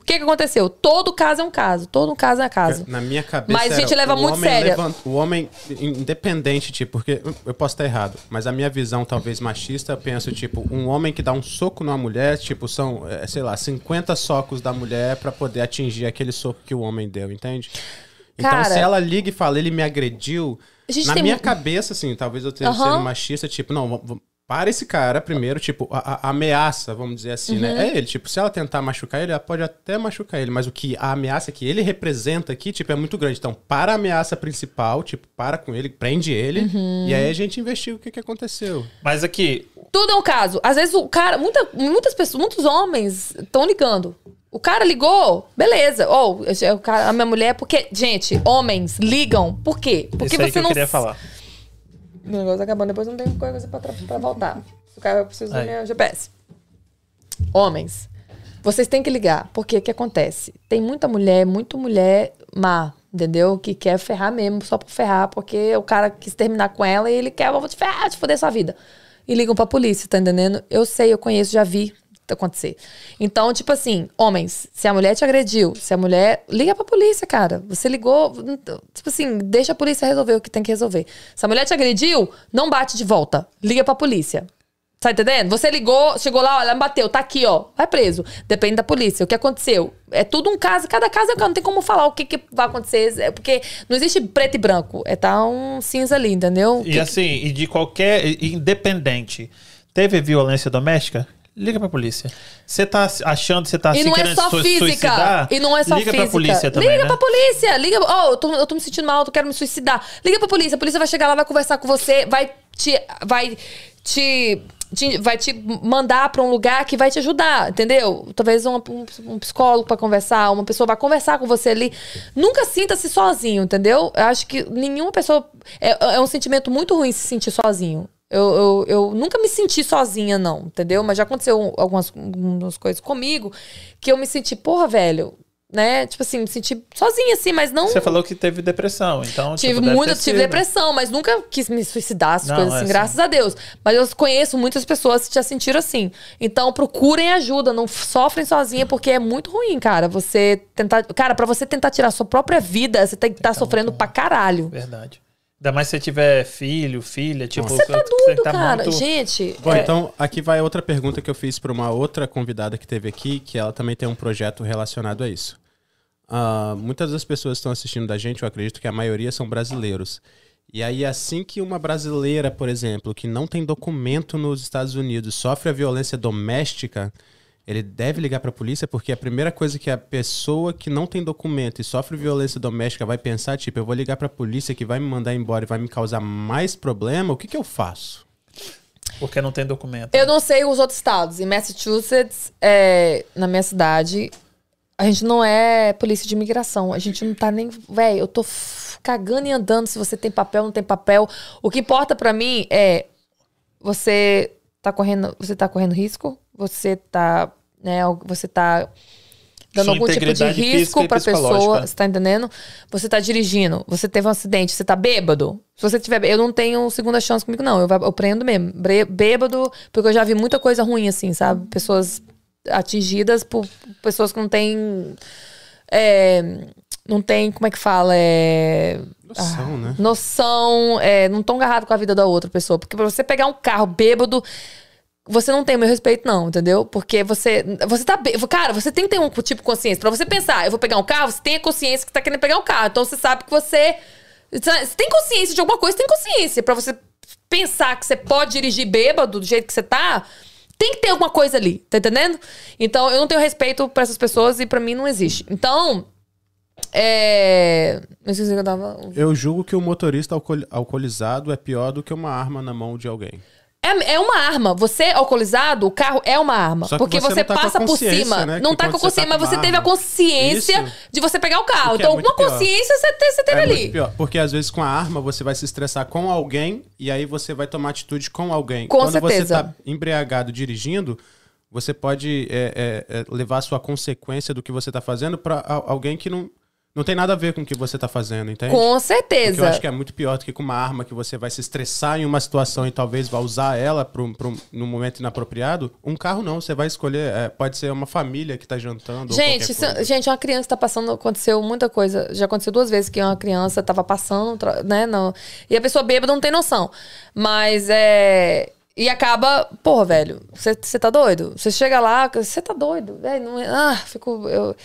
O que, que aconteceu? Todo caso é um caso. Todo caso é caso. Na minha cabeça. Mas a gente era, leva muito sério. levanta- o homem, independente, tipo, porque eu posso estar errado, mas a minha visão, talvez machista, eu penso, tipo, um homem que dá um soco numa mulher, tipo, são, é, sei lá, 50 socos da mulher pra poder atingir aquele soco que o homem deu, entende? Então, Cara- se ela liga e fala, ele me agrediu, na minha cabeça, assim, talvez eu esteja Aham. sendo machista, tipo, não, para esse cara primeiro, tipo, a, a- a ameaça, vamos dizer assim, Uhum. né? É ele, tipo, se ela tentar machucar ele, ela pode até machucar ele, mas o que a ameaça que ele representa aqui, tipo, é muito grande. Então, para a ameaça principal, tipo, para com ele, prende ele, Uhum. e aí a gente investiga o que, que aconteceu. Mas aqui, Tudo é um caso. Às vezes o cara, muita, muitas pessoas, muitos homens estão ligando. O cara ligou, beleza. Ou o cara, a minha mulher, porque, gente, homens ligam, por quê? Porque isso aí você que eu não queria falar. O negócio tá acabando, depois não tem coisa pra, pra voltar. O cara precisa do Aí. meu GPS. Homens, vocês têm que ligar, porque o que acontece? Tem muita mulher, muito mulher má, entendeu? Que quer ferrar mesmo, só por ferrar, porque o cara quis terminar com ela e ele quer, eu vou te ferrar, te foder sua vida. E ligam pra polícia, tá entendendo? Eu sei, eu conheço, já vi acontecer. Então, tipo assim, homens, se a mulher te agrediu, se a mulher. Liga pra polícia, cara. Você ligou. Tipo assim, deixa a polícia resolver o que tem que resolver. Se a mulher te agrediu, não bate de volta. Liga pra polícia. Tá entendendo? Você ligou, chegou lá, olha, ela me bateu, tá aqui, ó. Vai preso. Depende da polícia. O que aconteceu? É tudo um caso, cada caso é um caso, não tem como falar o que, que vai acontecer. É porque não existe preto e branco. É tá um cinza ali, entendeu? E Que- assim, e de qualquer. Independente. Teve violência doméstica? Liga pra polícia. Você tá achando, você tá E se não é só su- física. suicidar? E não é só Liga física. pra polícia também, Liga né? pra polícia. Liga. Oh, eu tô, eu tô me sentindo mal, eu quero me suicidar. Liga pra polícia. A polícia vai chegar lá, vai conversar com você, vai te. Vai te. vai te mandar pra um lugar que vai te ajudar, entendeu? Talvez um, um, um psicólogo pra conversar, uma pessoa vai conversar com você ali. Nunca sinta-se sozinho, entendeu? Eu acho que nenhuma pessoa. É, é um sentimento muito ruim se sentir sozinho. Eu, eu, eu nunca me senti sozinha, não, entendeu? Mas já aconteceu algumas, algumas coisas comigo que eu me senti, porra, velho, né? Tipo assim, me senti sozinha, assim, mas não. Você falou que teve depressão, então. Tive tipo, muita, tive depressão, mas nunca quis me suicidar, essas Não, coisas é assim, assim. graças a Deus. Mas eu conheço muitas pessoas que já sentiram assim. Então procurem ajuda, não sofrem sozinha, porque é muito ruim, cara. Você tentar. Cara, pra você tentar tirar sua própria vida, você tem que estar sofrendo pra caralho. Verdade. Ainda mais se você tiver filho, filha, tipo. Você tá você doido, tá cara. muito- Gente. Bom, é, então aqui vai outra pergunta que eu fiz para uma outra convidada que teve aqui, que ela também tem um projeto relacionado a isso. Ah, muitas das pessoas que estão assistindo da gente, eu acredito que a maioria são brasileiros. E aí, assim que uma brasileira, por exemplo, que não tem documento nos Estados Unidos, sofre a violência doméstica, ele deve ligar para a polícia, porque a primeira coisa que a pessoa que não tem documento e sofre violência doméstica vai pensar, tipo, eu vou ligar para a polícia que vai me mandar embora e vai me causar mais problema, o que, que eu faço? Porque não tem documento. Eu não sei os outros estados. Em Massachusetts, é, na minha cidade, a gente não é polícia de imigração. A gente não tá nem. Véi, eu tô cagando e andando se você tem papel ou não tem papel. O que importa pra mim é você tá correndo, você tá correndo risco, você tá, né, você tá dando Sua algum tipo de risco pra pessoa, você tá entendendo? Você tá dirigindo, você teve um acidente, você tá bêbado. Se você tiver, eu não tenho segunda chance comigo não, eu, eu prendo mesmo, bêbado, porque eu já vi muita coisa ruim assim, sabe? Pessoas atingidas por pessoas que não têm é, não tem, como é que fala? É, Noção, né? noção, é, não tão agarrado com a vida da outra pessoa. Porque pra você pegar um carro bêbado, você não tem o meu respeito, não, entendeu? Porque você. Você tá. Cara, você tem que ter um tipo de consciência. Pra você pensar, eu vou pegar um carro, você tem a consciência que tá querendo pegar um carro. Então você sabe que você. Você tem consciência de alguma coisa, tem consciência. Pra você pensar que você pode dirigir bêbado do jeito que você tá. Tem que ter alguma coisa ali, tá entendendo? Então, eu não tenho respeito pra essas pessoas e pra mim não existe. Então, é. Não sei se eu tava. Eu julgo que o motorista alcool- alcoolizado é pior do que uma arma na mão de alguém. É, é uma arma. Você, alcoolizado, o carro é uma arma. Porque você você, tá passa por cima. né? Não Que tá com a você consciência, tá mas você teve a consciência Isso. de você pegar o carro. É Então, muito alguma pior. consciência você, te- você teve É ali. pior, porque às vezes com a arma você vai se estressar com alguém e aí você vai tomar atitude com alguém. Com Quando certeza. você tá embriagado dirigindo, você pode é, é, é, levar a sua consequência do que você tá fazendo pra a- alguém que não, não tem nada a ver com o que você tá fazendo, entende? Com Porque eu certeza. acho que é muito pior do que com uma arma que você vai se estressar em uma situação e talvez vá usar ela pro, pro, no momento inapropriado. Um carro não, você vai escolher, é, pode ser uma família que tá jantando. Gente, isso- coisa. gente, uma criança tá passando, aconteceu muita coisa. Já aconteceu duas vezes que uma criança tava passando, né? Não, e a pessoa bêbada não tem noção. Mas é. E acaba, porra, velho, você tá doido? Você chega lá, você tá doido, velho, não é- Ah, fico. Eu,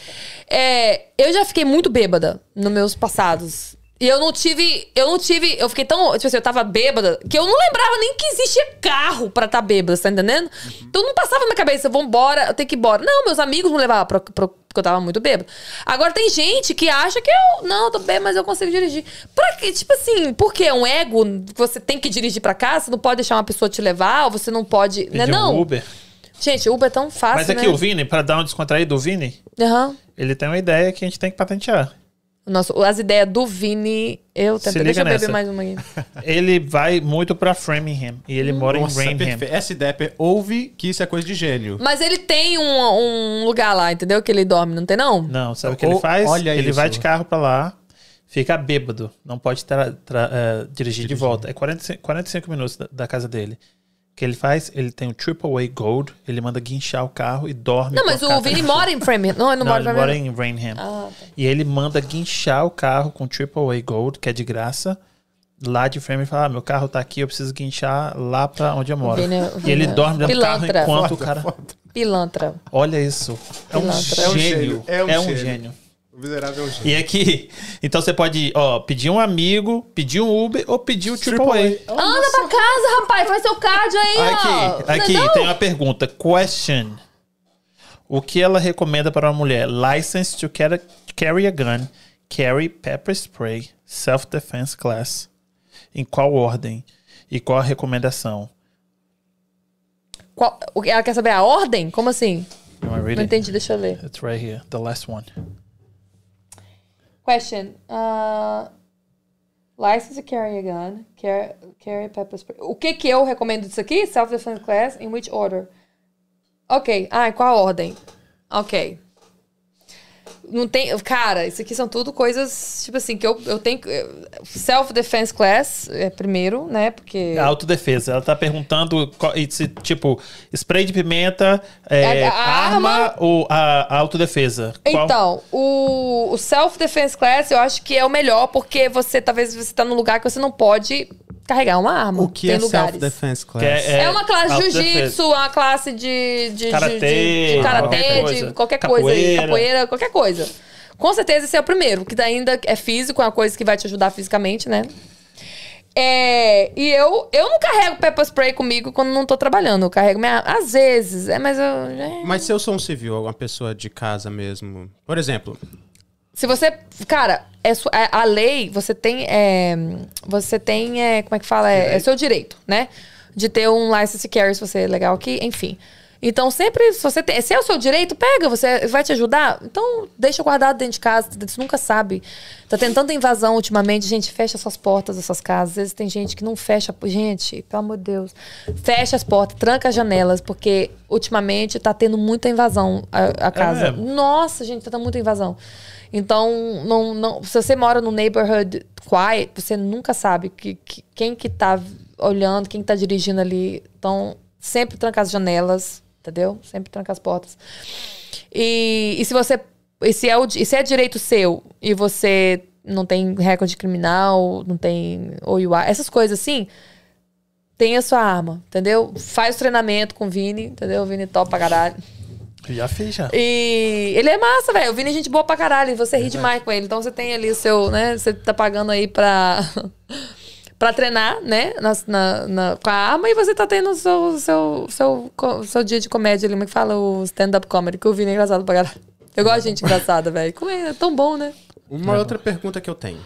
é, eu já fiquei muito bêbada nos meus passados. E eu não tive. Eu não tive. Eu fiquei tão. Tipo assim, eu tava bêbada que eu não lembrava nem que existia carro pra estar tá bêbada, tá entendendo? Então não passava na minha cabeça, vambora, eu tenho que ir embora. Não, meus amigos me levavam pra, pra, porque eu tava muito bêbada. Agora tem gente que acha que eu. Não, eu tô bêbada, mas eu consigo dirigir. Pra quê? Tipo assim, por quê? É um ego? Você tem que dirigir pra casa? Você não pode deixar uma pessoa te levar? Ou você não pode. Pedir Né, não? um Uber. Gente, Uber é tão fácil. Mas aqui né? o Vini, pra dar um descontraído do Vini, Aham. ele tem uma ideia que a gente tem que patentear. Nossa, as ideias do Vini. Eu tentei. liga Deixa eu beber nessa. mais uma aí. Ele vai muito pra Framingham e ele mora Nossa, em Rainham. perfeito. Essa ideia, é per- ouve que isso é coisa de gênio. Mas ele tem um, um lugar lá, entendeu? Que ele dorme, não tem não? Não, sabe o que ele faz? olha ele isso. vai de carro pra lá, fica bêbado, não pode tra- tra- eh, dirigir de volta. É 45, 45 minutos da, da casa dele. O que ele faz? Ele tem o AAA Gold, ele manda guinchar o carro e dorme. Não, com mas a o carta Vini mora em Framingham. Não, ele não, Não, mora ele em mora em Rainham. Ah, tá. E ele manda guinchar o carro com AAA Gold, que é de graça, lá de Framingham e fala: ah, meu carro tá aqui, eu preciso guinchar lá pra onde eu moro. Vini é- e ele é dorme dentro do carro pilantra. enquanto o cara. Pilantra. Olha isso. É um Pilantra. É um gênio. gênio, É é um, um gênio. O miserável é gênio. E aqui, então você pode, ó, pedir um amigo, pedir um Uber ou pedir o AAA. Anda pra casa, rapaz. Faz seu card aí, ó. Aqui, aqui, Não é não? tem uma pergunta. Question. O que ela recomenda para uma mulher? License to carry, carry a gun, carry pepper spray, self-defense class. Em qual ordem? E qual a recomendação? Qual- o ela quer saber a ordem? Como assim? Não entendi, deixa eu ler. It's right here, the last one. Question. Uh, License to carry a gun, carry, carry pepper spray. O que que eu recomendo disso aqui? Self-defense class, in which order? Ok. Ah, em qual ordem? Ok. Não tem. Cara, isso aqui são tudo coisas, tipo assim, que eu, eu tenho. Self-defense class é primeiro, né? Porque. A autodefesa. Ela tá perguntando, se, tipo, spray de pimenta, é, A- a arma, arma- ou a, a autodefesa? Qual- Então, o, o self-defense class eu acho que é o melhor, porque você talvez você tá num lugar que você não pode carregar uma arma. O que Tem é lugares. self-defense class? Que é- É uma classe de jiu-jitsu, uma classe de, de, Karatê, de, de, de karatê, qualquer qualquer coisa aí, Capoeira. capoeira, qualquer coisa. Com certeza esse é o primeiro, que ainda é físico, é uma coisa que vai te ajudar fisicamente, né? É, e eu, eu não carrego pepper spray comigo quando não tô trabalhando. Eu carrego minha. Às vezes, é, mas eu. é. Mas se eu sou um civil, uma pessoa de casa mesmo. Por exemplo, Se você. Cara, é su- a, lei, você tem. É, você tem. É, como é que fala? É, é seu direito, né? De ter um license carry, se você é legal aqui, enfim. Então, sempre, se você tem. Se é o seu direito, pega, você vai te ajudar. Então, deixa guardado dentro de casa, você nunca sabe. Tá tendo tanta invasão ultimamente, gente, fecha suas portas das suas casas. Às vezes tem gente que não fecha. Gente, pelo amor de Deus. Fecha as portas, tranca as janelas, porque ultimamente tá tendo muita invasão a, a casa. mesmo? Nossa, gente, tá tendo muita invasão. Então, não, não, se você mora no neighborhood quiet, você nunca sabe que, que- quem que tá olhando, quem que tá dirigindo ali. Então, sempre tranca as janelas, entendeu? Sempre tranca as portas. E, e se você. E se, é o, e se é direito seu e você não tem recorde criminal, não tem OUA, essas coisas assim, tem a sua arma, entendeu? Faz treinamento com o Vini, entendeu? O Vini top pra caralho. Já fiz, já. E ele é massa, velho. O Vini é gente boa pra caralho. Você ri demais com ele. Então você tem ali o seu, né? Você tá pagando aí pra. pra treinar, né? Na, na- na- com a arma. E você tá tendo o seu, seu, seu, seu dia de comédia ali. Como é que fala? O stand-up comedy. Que o Vini é engraçado pra caralho. Eu gosto de gente engraçada, velho. Como é? É tão bom, né? uma outra pergunta que eu tenho.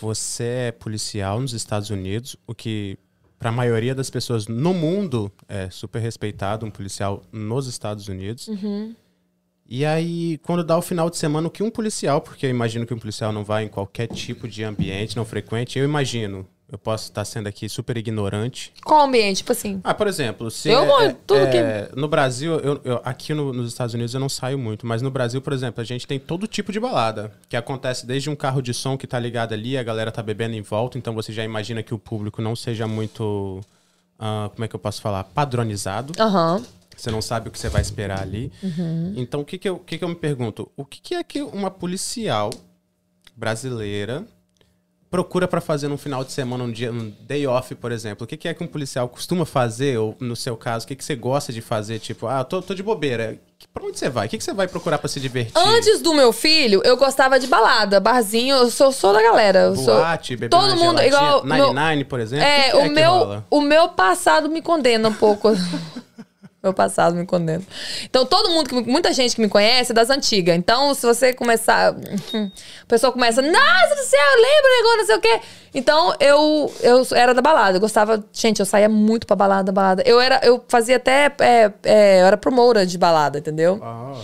Você é policial nos Estados Unidos, o que para a maioria das pessoas no mundo é super respeitado, um policial nos Estados Unidos. E aí, quando dá o final de semana, o que um policial, porque eu imagino que um policial não vai em qualquer tipo de ambiente não frequente, eu imagino, eu posso estar sendo aqui super ignorante, Qual ambiente? Tipo assim. Ah, por exemplo, se Eu é- é- tudo é, no Brasil, eu, eu- aqui no- nos Estados Unidos eu não saio muito, mas no Brasil, por exemplo, a gente tem todo tipo de balada, que acontece desde um carro de som que tá ligado ali, a galera tá bebendo em volta, então você já imagina que o público não seja muito, ah, como é que eu posso falar, padronizado. Aham. Você não sabe o que você vai esperar ali. Então, o que que eu, que que eu me pergunto? O que que é que uma policial brasileira procura pra fazer num final de semana, um dia, um day off, por exemplo? O que, que é que um policial costuma fazer, ou no seu caso, o que, que você gosta de fazer? Tipo, ah, tô, tô de bobeira. Pra onde você vai? O que, que você vai procurar pra se divertir? Antes do meu filho, eu gostava de balada, barzinho. Eu sou, sou da galera. Eu sou, Boate, beber todo mundo, igual. meu- 99, por exemplo? É, o o, é que meu, o meu passado me condena um pouco. meu passado me condena. Então, todo mundo, que muita gente que me conhece é das antigas. Então, se você começar. A pessoa começa, nossa do céu, lembra negócio, não sei o quê. Então, eu, eu era da balada. Eu gostava. Gente, eu saía muito pra balada, balada. Eu, era, eu fazia até. É, é, eu era promotora de balada, entendeu? Ah,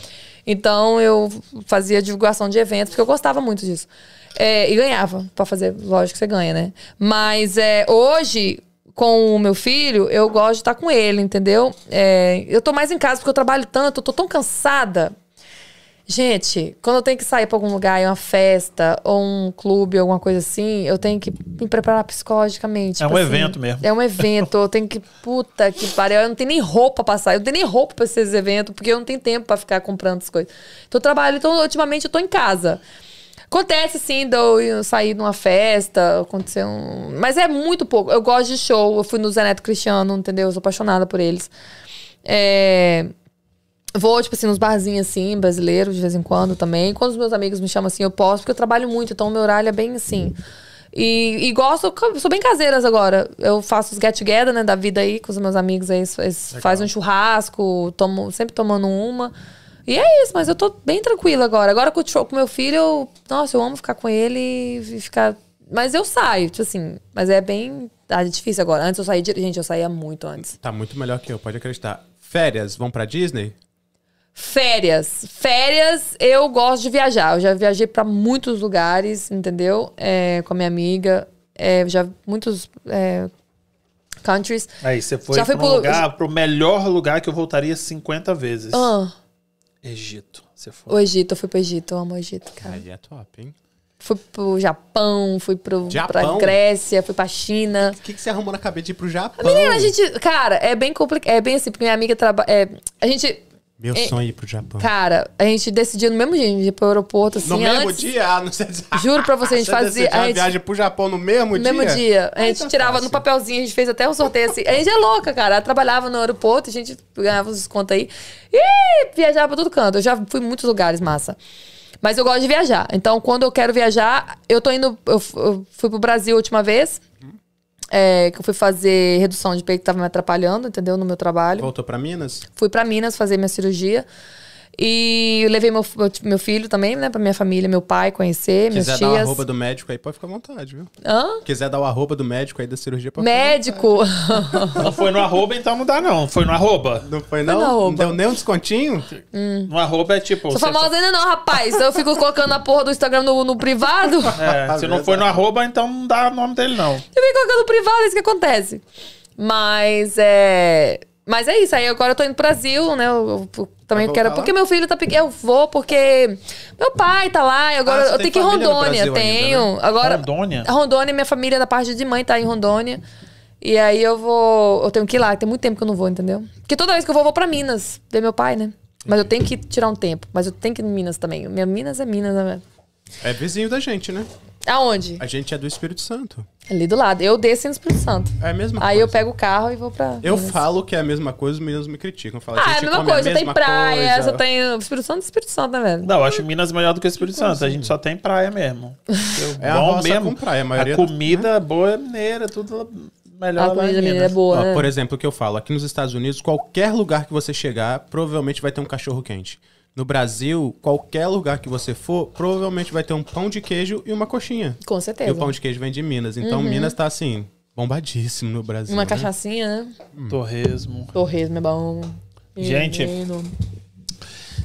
Então eu fazia divulgação de eventos, porque eu gostava muito disso. É, e ganhava pra fazer, lógico que você ganha, né? Mas é, hoje, com o meu filho, eu gosto de estar com ele, entendeu? É, eu tô mais em casa porque eu trabalho tanto, eu tô tão cansada. Gente, quando eu tenho que sair pra algum lugar, ir uma festa, ou um clube, alguma coisa assim, eu tenho que me preparar psicologicamente. É tipo um assim. evento mesmo. É um evento, eu tenho que. Puta que pariu. Eu não tenho nem roupa pra sair, eu não tenho nem roupa pra esses eventos, porque eu não tenho tempo pra ficar comprando as coisas. Então eu trabalho, então ultimamente eu tô em casa. Acontece sim de eu ir- sair numa festa, acontecer um. Mas é muito pouco. Eu gosto de show, eu fui no Zé Neto Cristiano, entendeu? Eu sou apaixonada por eles. É. Vou, tipo assim, nos barzinhos assim, brasileiros, de vez em quando também. Quando os meus amigos me chamam assim, eu posso, porque eu trabalho muito, então o meu horário é bem assim. E, e gosto, sou bem caseiras agora. Eu faço os get together, né, da vida aí, com os meus amigos aí. Eles fazem um churrasco, tomo, sempre tomando uma. E é isso, mas eu tô bem tranquila agora. Agora com o com meu filho, eu, nossa, eu amo ficar com ele e ficar. Mas eu saio, tipo assim. Mas é bem. Ah, é difícil agora. Antes eu saía. de- Gente, eu saía muito antes. Tá muito melhor que eu, pode acreditar. Férias, vão pra Disney? Férias. Férias, eu gosto de viajar. Eu já viajei pra muitos lugares, entendeu? É, com a minha amiga. é, já muitos é, countries. Aí você foi Já para fui um pro- lugar, pro melhor lugar que eu voltaria 50 vezes. Ah, Egito. Você foi. o Egito, eu fui pro Egito, eu amo o Egito, cara. Aí é top, hein? Fui pro Japão, fui pro, pra Japão? Grécia, fui pra China. O que, que você arrumou na cabeça de ir pro Japão? Menina, a gente, cara, é bem complicado, é bem assim, porque minha amiga trabalha, é, a gente, Meu É- sonho é ir pro Japão. cara, a gente decidiu no mesmo dia, a gente ia pro aeroporto, assim, no mesmo antes, dia? Ah, não sei Juro pra você, a gente fazia- decidiu a uma gente- viagem pro Japão no mesmo no dia? mesmo dia. A Ah, gente então tirava fácil. no papelzinho, a gente fez até um sorteio assim. A gente é louca, cara. Ela trabalhava no aeroporto, a gente ganhava uns descontos aí. E viajava pra todo canto. Eu já fui em muitos lugares, massa. Mas eu gosto de viajar. Então, quando eu quero viajar, eu tô indo. Eu, eu fui pro Brasil a última vez. É, que eu fui fazer redução de peito que tava me atrapalhando, entendeu? No meu trabalho. Voltou pra Minas? Fui pra Minas fazer minha cirurgia. E eu levei meu, meu, filho também, né? Pra minha família, meu pai conhecer, minhas Quiser dar o tias. arroba do médico aí, pode ficar à vontade, viu? Hã? Quiser dar o arroba do médico aí da cirurgia, pode ficar Médico. Não foi no arroba, então não dá não. Foi no arroba. Não foi não? no Não deu nem um descontinho? No arroba é tipo... Sou famosa ainda não, rapaz. Eu fico colocando a porra do Instagram no, no privado. É, se não foi no arroba, então não dá o nome dele não. Eu fico colocando no privado, é isso que acontece. Mas é. Mas é isso, aí agora eu tô indo pro Brasil, né? Eu, eu também quero. Porque meu filho tá pequeno. Eu vou porque. Meu pai tá lá, e agora Ah, eu tenho que ir em Rondônia. Brasil ainda, tenho. Agora. Rondônia? Rondônia, minha família da parte de mãe tá em Rondônia. E aí eu vou. Eu tenho que ir lá, tem muito tempo que eu não vou, entendeu? Porque toda vez que eu vou, eu vou pra Minas, ver meu pai, né? Mas eu tenho que tirar um tempo. Mas eu tenho que ir em Minas também. Minha Minas é Minas, né? É vizinho da gente, né? Aonde? A gente é do Espírito Santo. Ali do lado. Eu desço no Espírito Santo. É a mesma Aí coisa. eu pego o carro e vou pra. Eu Minas. falo que é a mesma coisa, os meninos me criticam. Falam, Ah, é a mesma coisa. Tem praia, coisa. você tem. o Espírito Santo é Espírito Santo, né, velho? Não, eu acho Minas melhor do que o Espírito Santo. A gente só tem praia mesmo. É a roça com praia, a maioria A do- comida boa é mineira, tudo melhor A lá em comida mineira é boa, Ó, né? por exemplo, o que eu falo, aqui nos Estados Unidos, qualquer lugar que você chegar, provavelmente vai ter um cachorro quente. No Brasil, qualquer lugar que você for, provavelmente vai ter um pão de queijo e uma coxinha. Com E o certeza. Uhum. pão de queijo vem de Minas. Então, Minas tá assim, bombadíssimo no Brasil. Uma né? cachaçinha, né? Torresmo. Torresmo é bom. Gente, Menino.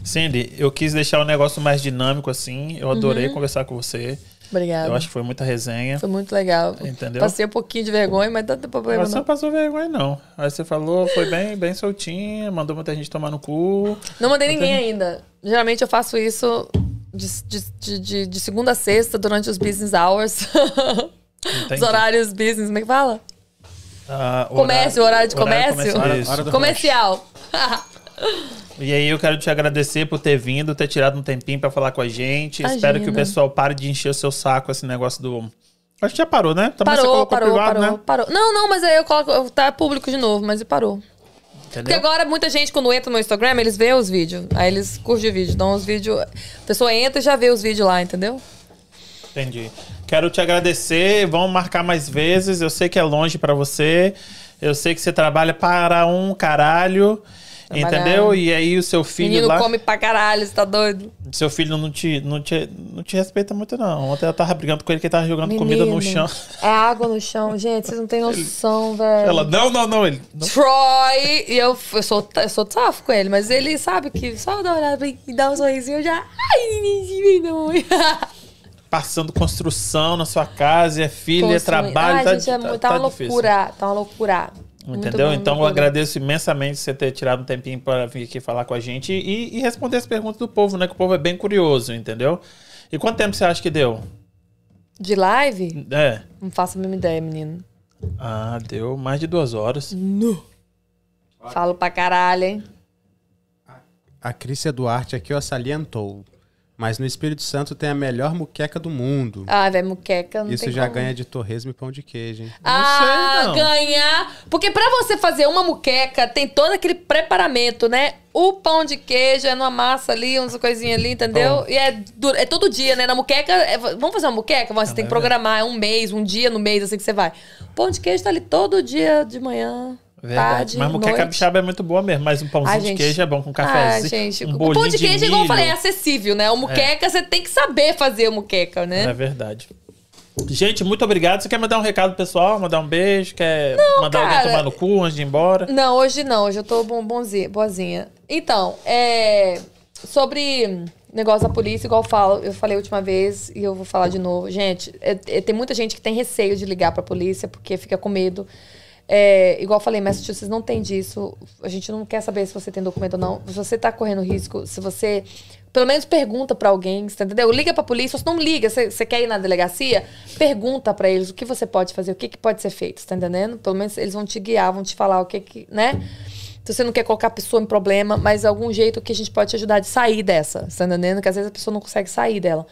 Cindy, eu quis deixar o negócio mais dinâmico assim. Eu adorei conversar com você. Obrigada. Eu acho que foi muita resenha. Foi muito legal. Entendeu? Passei um pouquinho de vergonha, mas não tem problema. Mas você não passou vergonha, não. Aí você falou, foi bem, bem soltinha, mandou muita gente tomar no cu. não mandei ninguém ainda. Geralmente eu faço isso de, de, de, de- de segunda a sexta, durante os business hours. Os horários business, como é que fala? Ah, Comércio, horário de comércio? Hora- isso. hora do Comercial. E aí eu quero te agradecer por ter vindo, ter tirado um tempinho pra falar com a gente. Imagina. Espero que o pessoal pare de encher o seu saco esse negócio do. Acho que já parou, né? Também Parou, parou, privado, parou, né? parou. Não, não, mas aí eu coloco. Tá público de novo, mas parou. Porque Entendeu? agora muita gente, quando entra no Instagram, eles veem os vídeos. Aí eles curtem o vídeo. Então os vídeos. A pessoa entra e já vê os vídeos lá, entendeu? Entendi. Quero te agradecer. Vamos marcar mais vezes. Eu sei que é longe pra você. Eu sei que você trabalha para um caralho. Trabalhar. Entendeu? E aí o seu filho Menino lá. come pra caralho, você tá doido? Seu filho não te, não, te, não te respeita muito, não. Ontem ela tava brigando com ele que ele tava jogando comida no Menino, chão. É água no chão, gente. Vocês não têm noção, velho. Ela, não, não, não. Ele, não. Troy, e eu, eu sou, eu sou safo com ele, mas ele sabe que só dá uma olhada me dá um sorrisinho eu já. Ai, não. Passando construção na sua casa, é filho, é trabalho. Ai, tá, gente, tá- tá, tá uma difícil. loucura. Tá uma loucura. Entendeu? bom, então eu agradeço imensamente você ter tirado um tempinho para vir aqui falar com a gente e, e responder as perguntas do povo, né? Que o povo é bem curioso, entendeu? E quanto tempo você acha que deu? De live? É. Não faço a mesma ideia, menino. Ah, deu mais de duas horas. Falo pra caralho, hein? A Crícia Duarte aqui, ó, salientou. Mas no Espírito Santo tem a melhor muqueca do mundo. Ah, velho, muqueca. Não Isso tem já como. ganha de torresmo e pão de queijo, hein? Ah, sei, não. ganhar. Porque pra você fazer uma muqueca, tem todo aquele preparamento, né? O pão de queijo é numa massa ali, umas coisinhas ali, entendeu? E é, é todo dia, né? Na muqueca, é- vamos fazer uma muqueca? Você tem que programar, é um mês, um dia no mês, assim que você vai. O pão de queijo tá ali todo dia de manhã, Verdade. tarde, Mas moqueca noite. capixaba é muito boa mesmo. Mas um pãozinho Ai, de gente. queijo é bom com Ah, cafezinho. gente, um o bolinho pão de queijo, igual eu falei, é acessível, né? O muqueca, você tem que saber fazer o muqueca, né? É verdade. Gente, muito obrigado. Você quer mandar um recado pessoal? Mandar um beijo? Quer mandar alguém cara. tomar no cu antes de ir embora? Não, hoje não. Hoje eu tô bom, bonzinha, boazinha. Então, é... sobre negócio da polícia, igual eu falo, eu falei a última vez e eu vou falar de novo. Gente, é- é- tem muita gente que tem receio de ligar pra polícia porque fica com medo. É, igual eu falei, Massachusetts não tem disso. A gente não quer saber se você tem documento ou não. Se você tá correndo risco, se você. Pelo menos pergunta pra alguém, você entendeu? Liga pra polícia, ou se não liga, você, quer ir na delegacia, pergunta pra eles o que você pode fazer, o que, que pode ser feito, tá entendendo? Pelo menos eles vão te guiar, vão te falar o que que, né? Se você não quer colocar a pessoa em problema, mas algum jeito que a gente pode te ajudar de sair dessa, tá entendendo? Que às vezes a pessoa não consegue sair dela.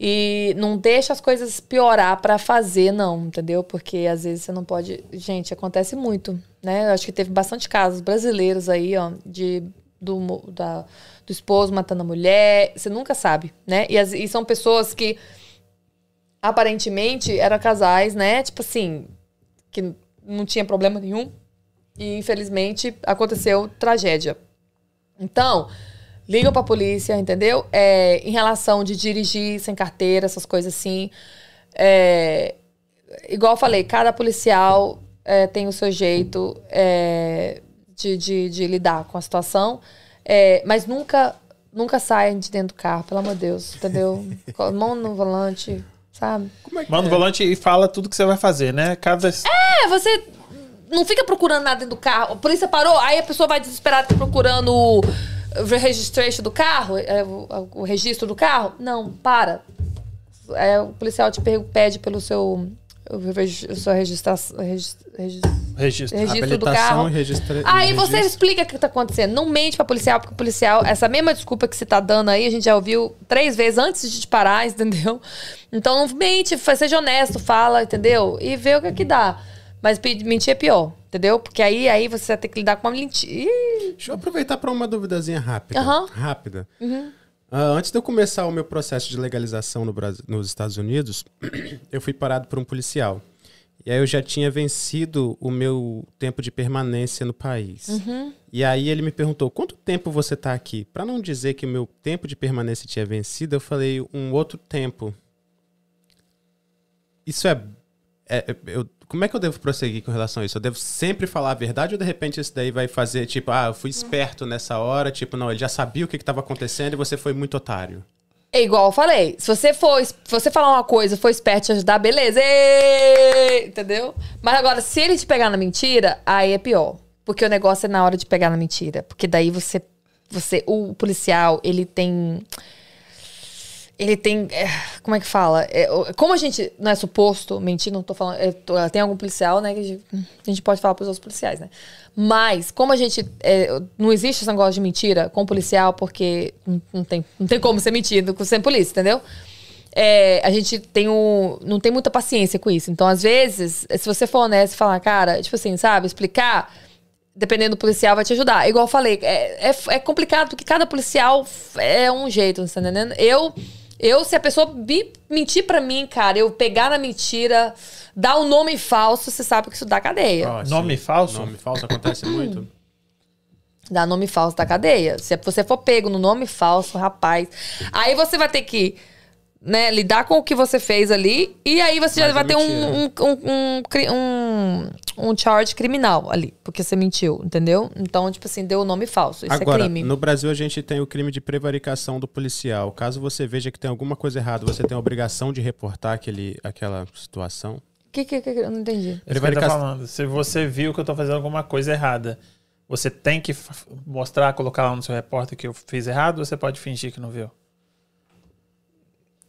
E não deixa as coisas piorar pra fazer, não, entendeu? Porque às vezes você não pode. Gente, acontece muito, né? Eu acho que teve bastante casos brasileiros aí, ó, de do, da, do esposo matando a mulher. Você nunca sabe, né? E, as- e são pessoas que aparentemente eram casais, né? Tipo assim, que não tinha problema nenhum. E infelizmente aconteceu tragédia. Então, ligam pra polícia, entendeu? É, em relação de dirigir sem carteira, essas coisas assim. É, igual eu falei, cada policial é, tem o seu jeito é, de, de, de lidar com a situação. É, mas nunca, nunca saem de dentro do carro, pelo amor de Deus, entendeu? Mão no volante, sabe? Manda o volante e fala tudo que você vai fazer, né? Cada. É, você não fica procurando nada dentro do carro. A polícia parou, aí a pessoa vai desesperada procurando registration do carro, é, o, o registro do carro. Não, para. É, o policial te pede pelo seu, sua registração. regis- regis- Registro. registro do carro. registra- Aí você explica o que tá acontecendo. Não mente pra policial, porque o policial, essa mesma desculpa que você tá dando aí, a gente já ouviu três vezes antes de te parar, entendeu? Então não mente, seja honesto, fala, entendeu? E vê o que que dá. Mas mentir é pior, entendeu? Porque aí, aí você vai ter que lidar com uma mentira. Deixa eu aproveitar para uma duvidazinha rápida. Uhum. Rápida. Ah, antes de eu começar o meu processo de legalização no Brasil, nos Estados Unidos, eu fui parado por um policial. E aí eu já tinha vencido o meu tempo de permanência no país. Uhum. E aí ele me perguntou, quanto tempo você está aqui? Para não dizer que o meu tempo de permanência tinha vencido, eu falei um outro tempo. Isso é... é- é- eu- como é que eu devo prosseguir com relação a isso? Eu devo sempre falar a verdade ou de repente isso daí vai fazer, tipo, ah, eu fui esperto nessa hora, tipo, não, ele já sabia o que estava acontecendo e você foi muito otário. É igual eu falei. Se você for, se você falar uma coisa, for esperto te ajudar, beleza. Ê! Entendeu? Mas agora, se ele te pegar na mentira, aí é pior. Porque o negócio é na hora de pegar na mentira. Porque daí você. você o policial, ele tem. Ele tem. é, como é que fala? É, como a gente não é suposto mentir, não tô falando. é, tem algum policial, né? Que a gente, a gente pode falar pros outros policiais, né? Mas, como a gente. é, não existe esse negócio de mentira com policial, porque não, não tem, não tem como ser mentido sem polícia, entendeu? É, a gente tem um, não tem muita paciência com isso. Então, às vezes, se você for honesto e falar, cara, tipo assim, sabe, explicar, dependendo do policial, vai te ajudar. Igual eu falei, é, é, é complicado porque cada policial é um jeito, você tá entendendo? Eu, eu se a pessoa me- mentir pra mim, cara, eu pegar na mentira, dar um nome falso, você sabe que isso dá cadeia. Ah, Nome falso? Nome falso acontece muito. Dá nome falso da cadeia. Se você for pego no nome falso, rapaz, aí você vai ter que né, lidar com o que você fez ali e aí você já Mas vai é ter um, um, um, um, um, um charge criminal ali, porque você mentiu, entendeu? Então, tipo assim, deu o nome falso. Isso Agora, é crime. no Brasil a gente tem o crime de prevaricação do policial. Caso você veja que tem alguma coisa errada, você tem a obrigação de reportar aquele, aquela situação. O que, que, que, eu não entendi. É tô Prevaricação- falando. Se você viu que eu tô fazendo alguma coisa errada, você tem que mostrar, colocar lá no seu repórter que eu fiz errado ou você pode fingir que não viu?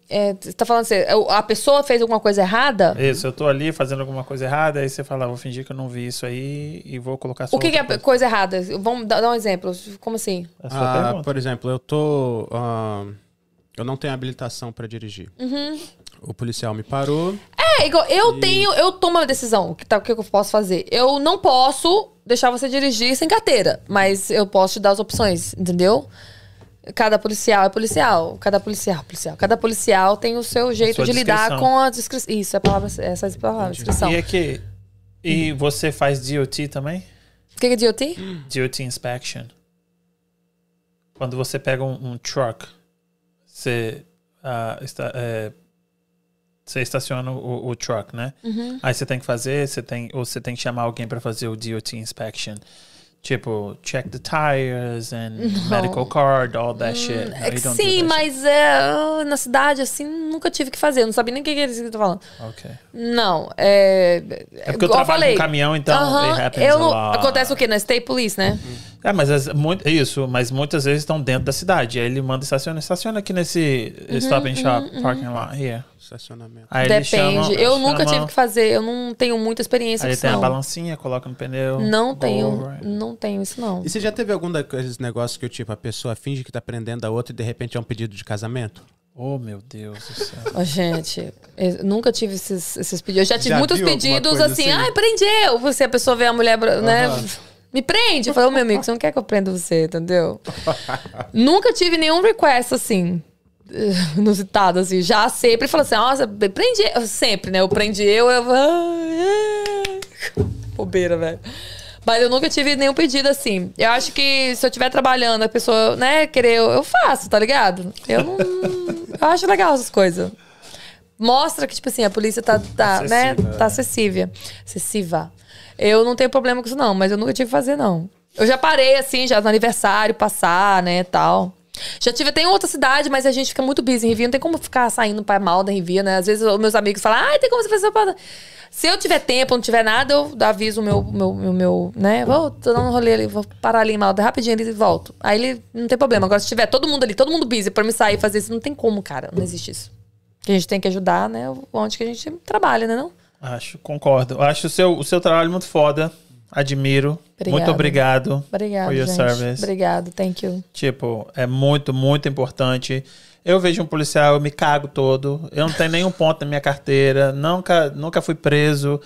É, você tá falando assim, a pessoa fez alguma coisa errada? Isso, eu tô ali fazendo alguma coisa errada, aí você fala, "Ah, vou fingir que eu não vi isso aí e vou colocar só O que, que é outra coisa errada? Vamos dar, um exemplo. Como assim? coisa. A Ah, por exemplo, eu tô. ah, eu não tenho habilitação para dirigir. Uhum. O policial me parou. É, igual, eu tenho, eu tomo uma decisão. O que, tá, o que eu posso fazer? Eu não posso deixar você dirigir sem carteira, mas eu posso te dar as opções, entendeu? Cada policial é policial. Cada policial, policial. Cada policial tem o seu jeito de lidar com a descrição. Isso, é a palavra, essa é a palavra, descrição. E é que. E você faz DOT também? O que que é DOT? DOT inspection. Quando você pega um, um truck, você, ah, está, é, você estaciona o, o truck, né? Uhum. Aí você tem que fazer, você tem, ou você tem que chamar alguém para fazer o DOT inspection. Tipo, check the tires and medical card, all that shit. No, É sim, mas é, ah, na cidade, assim, nunca tive que fazer. Eu não sabia nem o que que eles estavam falando. shit. Ok. Não, é. É porque eu igual trabalho falei. com caminhão, então Aham, it happens eu não-. Acontece o quê? Na State Police, né? É, mas as, muito, isso, mas muitas vezes estão dentro da cidade. Aí ele manda estaciona, estaciona aqui nesse Uhum, stop and shop parking lot here. Estacionamento. Aí Depende. chama- eu nunca chama- tive que fazer, eu não tenho muita experiência Aí com isso, tem a balancinha, coloca no pneu. Não tenho, over. não tenho isso, não. E você já teve algum daqueles negócios que, tipo, a pessoa finge que tá prendendo a outra e de repente é um pedido de casamento? Oh, meu Deus do céu. Ó, gente, eu nunca tive esses, esses pedidos. Eu já tive Já muitos pedidos assim, assim? ai, prendeu. Você, a pessoa vê a mulher, né? Me prende. Eu falei, ô meu amigo, você não quer que eu prenda você, entendeu? nunca tive nenhum request assim. Inusitado, assim. Já sempre falo assim, nossa, prendi. eu- Sempre, né? Eu prendi eu, eu. ai, ai. Bobeira, velho. Mas eu nunca tive nenhum pedido assim. Eu acho que se eu estiver trabalhando, a pessoa, né, querer, eu, eu faço, tá ligado? Eu não. eu acho legal essas coisas. Mostra que, tipo assim, a polícia tá, tá né, tá é. acessível. Acessiva. Eu não tenho problema com isso, não, mas eu nunca tive que fazer, não. Eu já parei, assim, já no aniversário, passar, né, tal. Já tive até em outra cidade, mas a gente fica muito busy em Rivia. Não tem como ficar saindo pra mal da Rivia, né? Às vezes os meus amigos falam, ah, tem como você fazer parada. Se eu tiver tempo, não tiver nada, eu aviso o meu, meu, meu, meu, né? Vou tô dando um rolê ali, vou parar ali em Malda rapidinho ali e volto. Aí ele não tem problema. Agora, se tiver todo mundo ali, todo mundo busy pra me sair e fazer isso, não tem como, cara. Não existe isso. Que a gente tem que ajudar, né? Onde que a gente trabalha, né? Não? Acho, concordo. Acho o seu, o seu trabalho muito foda. Admiro. Obrigada. Muito obrigado. Obrigada, For your gente. service. Obrigado, thank you. Tipo, é muito, muito importante. Eu vejo um policial, eu me cago todo. Eu não tenho nenhum ponto na minha carteira. Nunca, nunca fui preso.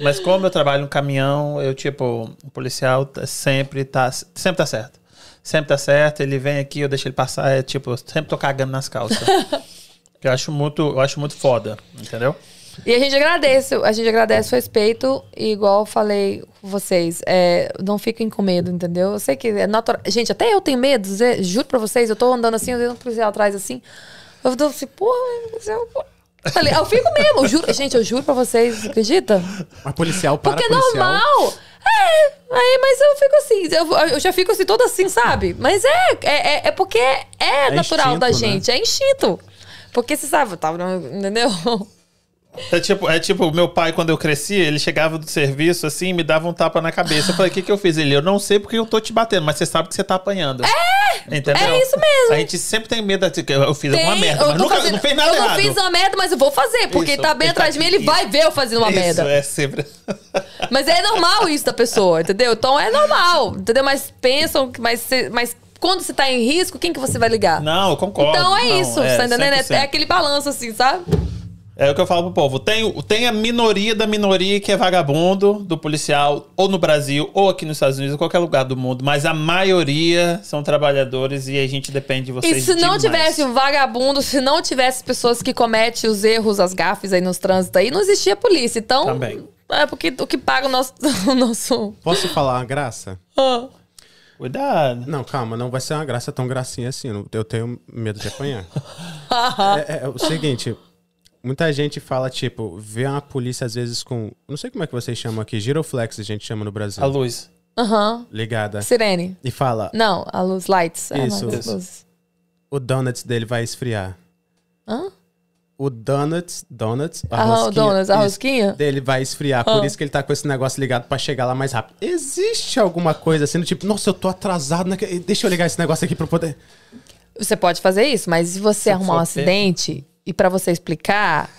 Mas como eu trabalho no caminhão, eu, tipo, o policial tá- sempre tá, sempre tá certo. Sempre tá certo. Ele vem aqui, eu deixo ele passar. É tipo, sempre tô cagando nas calças. eu acho muito, eu acho muito foda, entendeu? E a gente agradece, a gente agradece o respeito, e igual eu falei com vocês, é, não fiquem com medo, entendeu? Eu sei que é natural. Gente, até eu tenho medo, juro pra vocês, eu tô andando assim, eu vejo um policial atrás assim, eu tô assim, porra, porra. Falei, eu fico mesmo, eu juro, gente, eu juro pra vocês, acredita? A policial para Porque é policial. normal. É, aí, mas eu fico assim, eu, eu já fico assim, toda assim, sabe? Mas é, é, é- é porque é, natural instinto, da né? gente, é instinto. Porque você sabe, eu tava, entendeu? É tipo, é tipo, meu pai, quando eu cresci, ele chegava do serviço assim e me dava um tapa na cabeça. Eu falei, o que, que eu fiz? Ele, eu não sei porque eu tô te batendo, mas você sabe que você tá apanhando. É! Entendeu? é isso mesmo. A gente sempre tem medo de que eu fiz alguma Tem, merda, eu mas nunca fazendo- não fez nada Eu não errado. fiz uma merda, mas eu vou fazer, porque Isso, tá bem ele atrás de mim, ele isso. vai ver eu fazendo uma isso, merda. é sempre. Mas é normal isso da pessoa, entendeu? Então é normal, entendeu? Mas pensam, que- mas, mas quando você tá em risco, quem que você vai ligar? Não, eu concordo. então é Não, isso, tá entendendo? 100%. É, é aquele balanço assim, sabe? É o que eu falo pro povo. Tem, tem a minoria da minoria que é vagabundo do policial, ou no Brasil, ou aqui nos Estados Unidos, ou qualquer lugar do mundo. Mas a maioria são trabalhadores e a gente depende de vocês E se não demais. tivesse um vagabundo, se não tivesse pessoas que cometem os erros, as gafes aí nos trânsitos aí, não existia polícia. Então, Também. é porque o que paga o nosso. O nosso... Posso falar uma graça? Ah. Cuidado. Não, calma, não vai ser uma graça tão gracinha assim. Eu tenho medo de apanhar. é, é o seguinte: muita gente fala, tipo, vê uma polícia às vezes com. Não sei como é que vocês chamam aqui, giroflex a gente chama no Brasil. A luz. Aham. Ligada. Sirene. E fala: Não, a luz, lights. É, Isso. Isso. luzes. o donuts dele vai esfriar. Hã? O donuts, donuts, a Ah, o rosquinha, donuts, a rosquinha? dele vai esfriar. Por Ah. isso que ele tá com esse negócio ligado pra chegar lá mais rápido. Existe alguma coisa assim, do tipo, nossa, eu tô atrasado, naque- deixa eu ligar esse negócio aqui pra eu poder. Você pode fazer isso, mas se você arrumar um acidente e pra você explicar,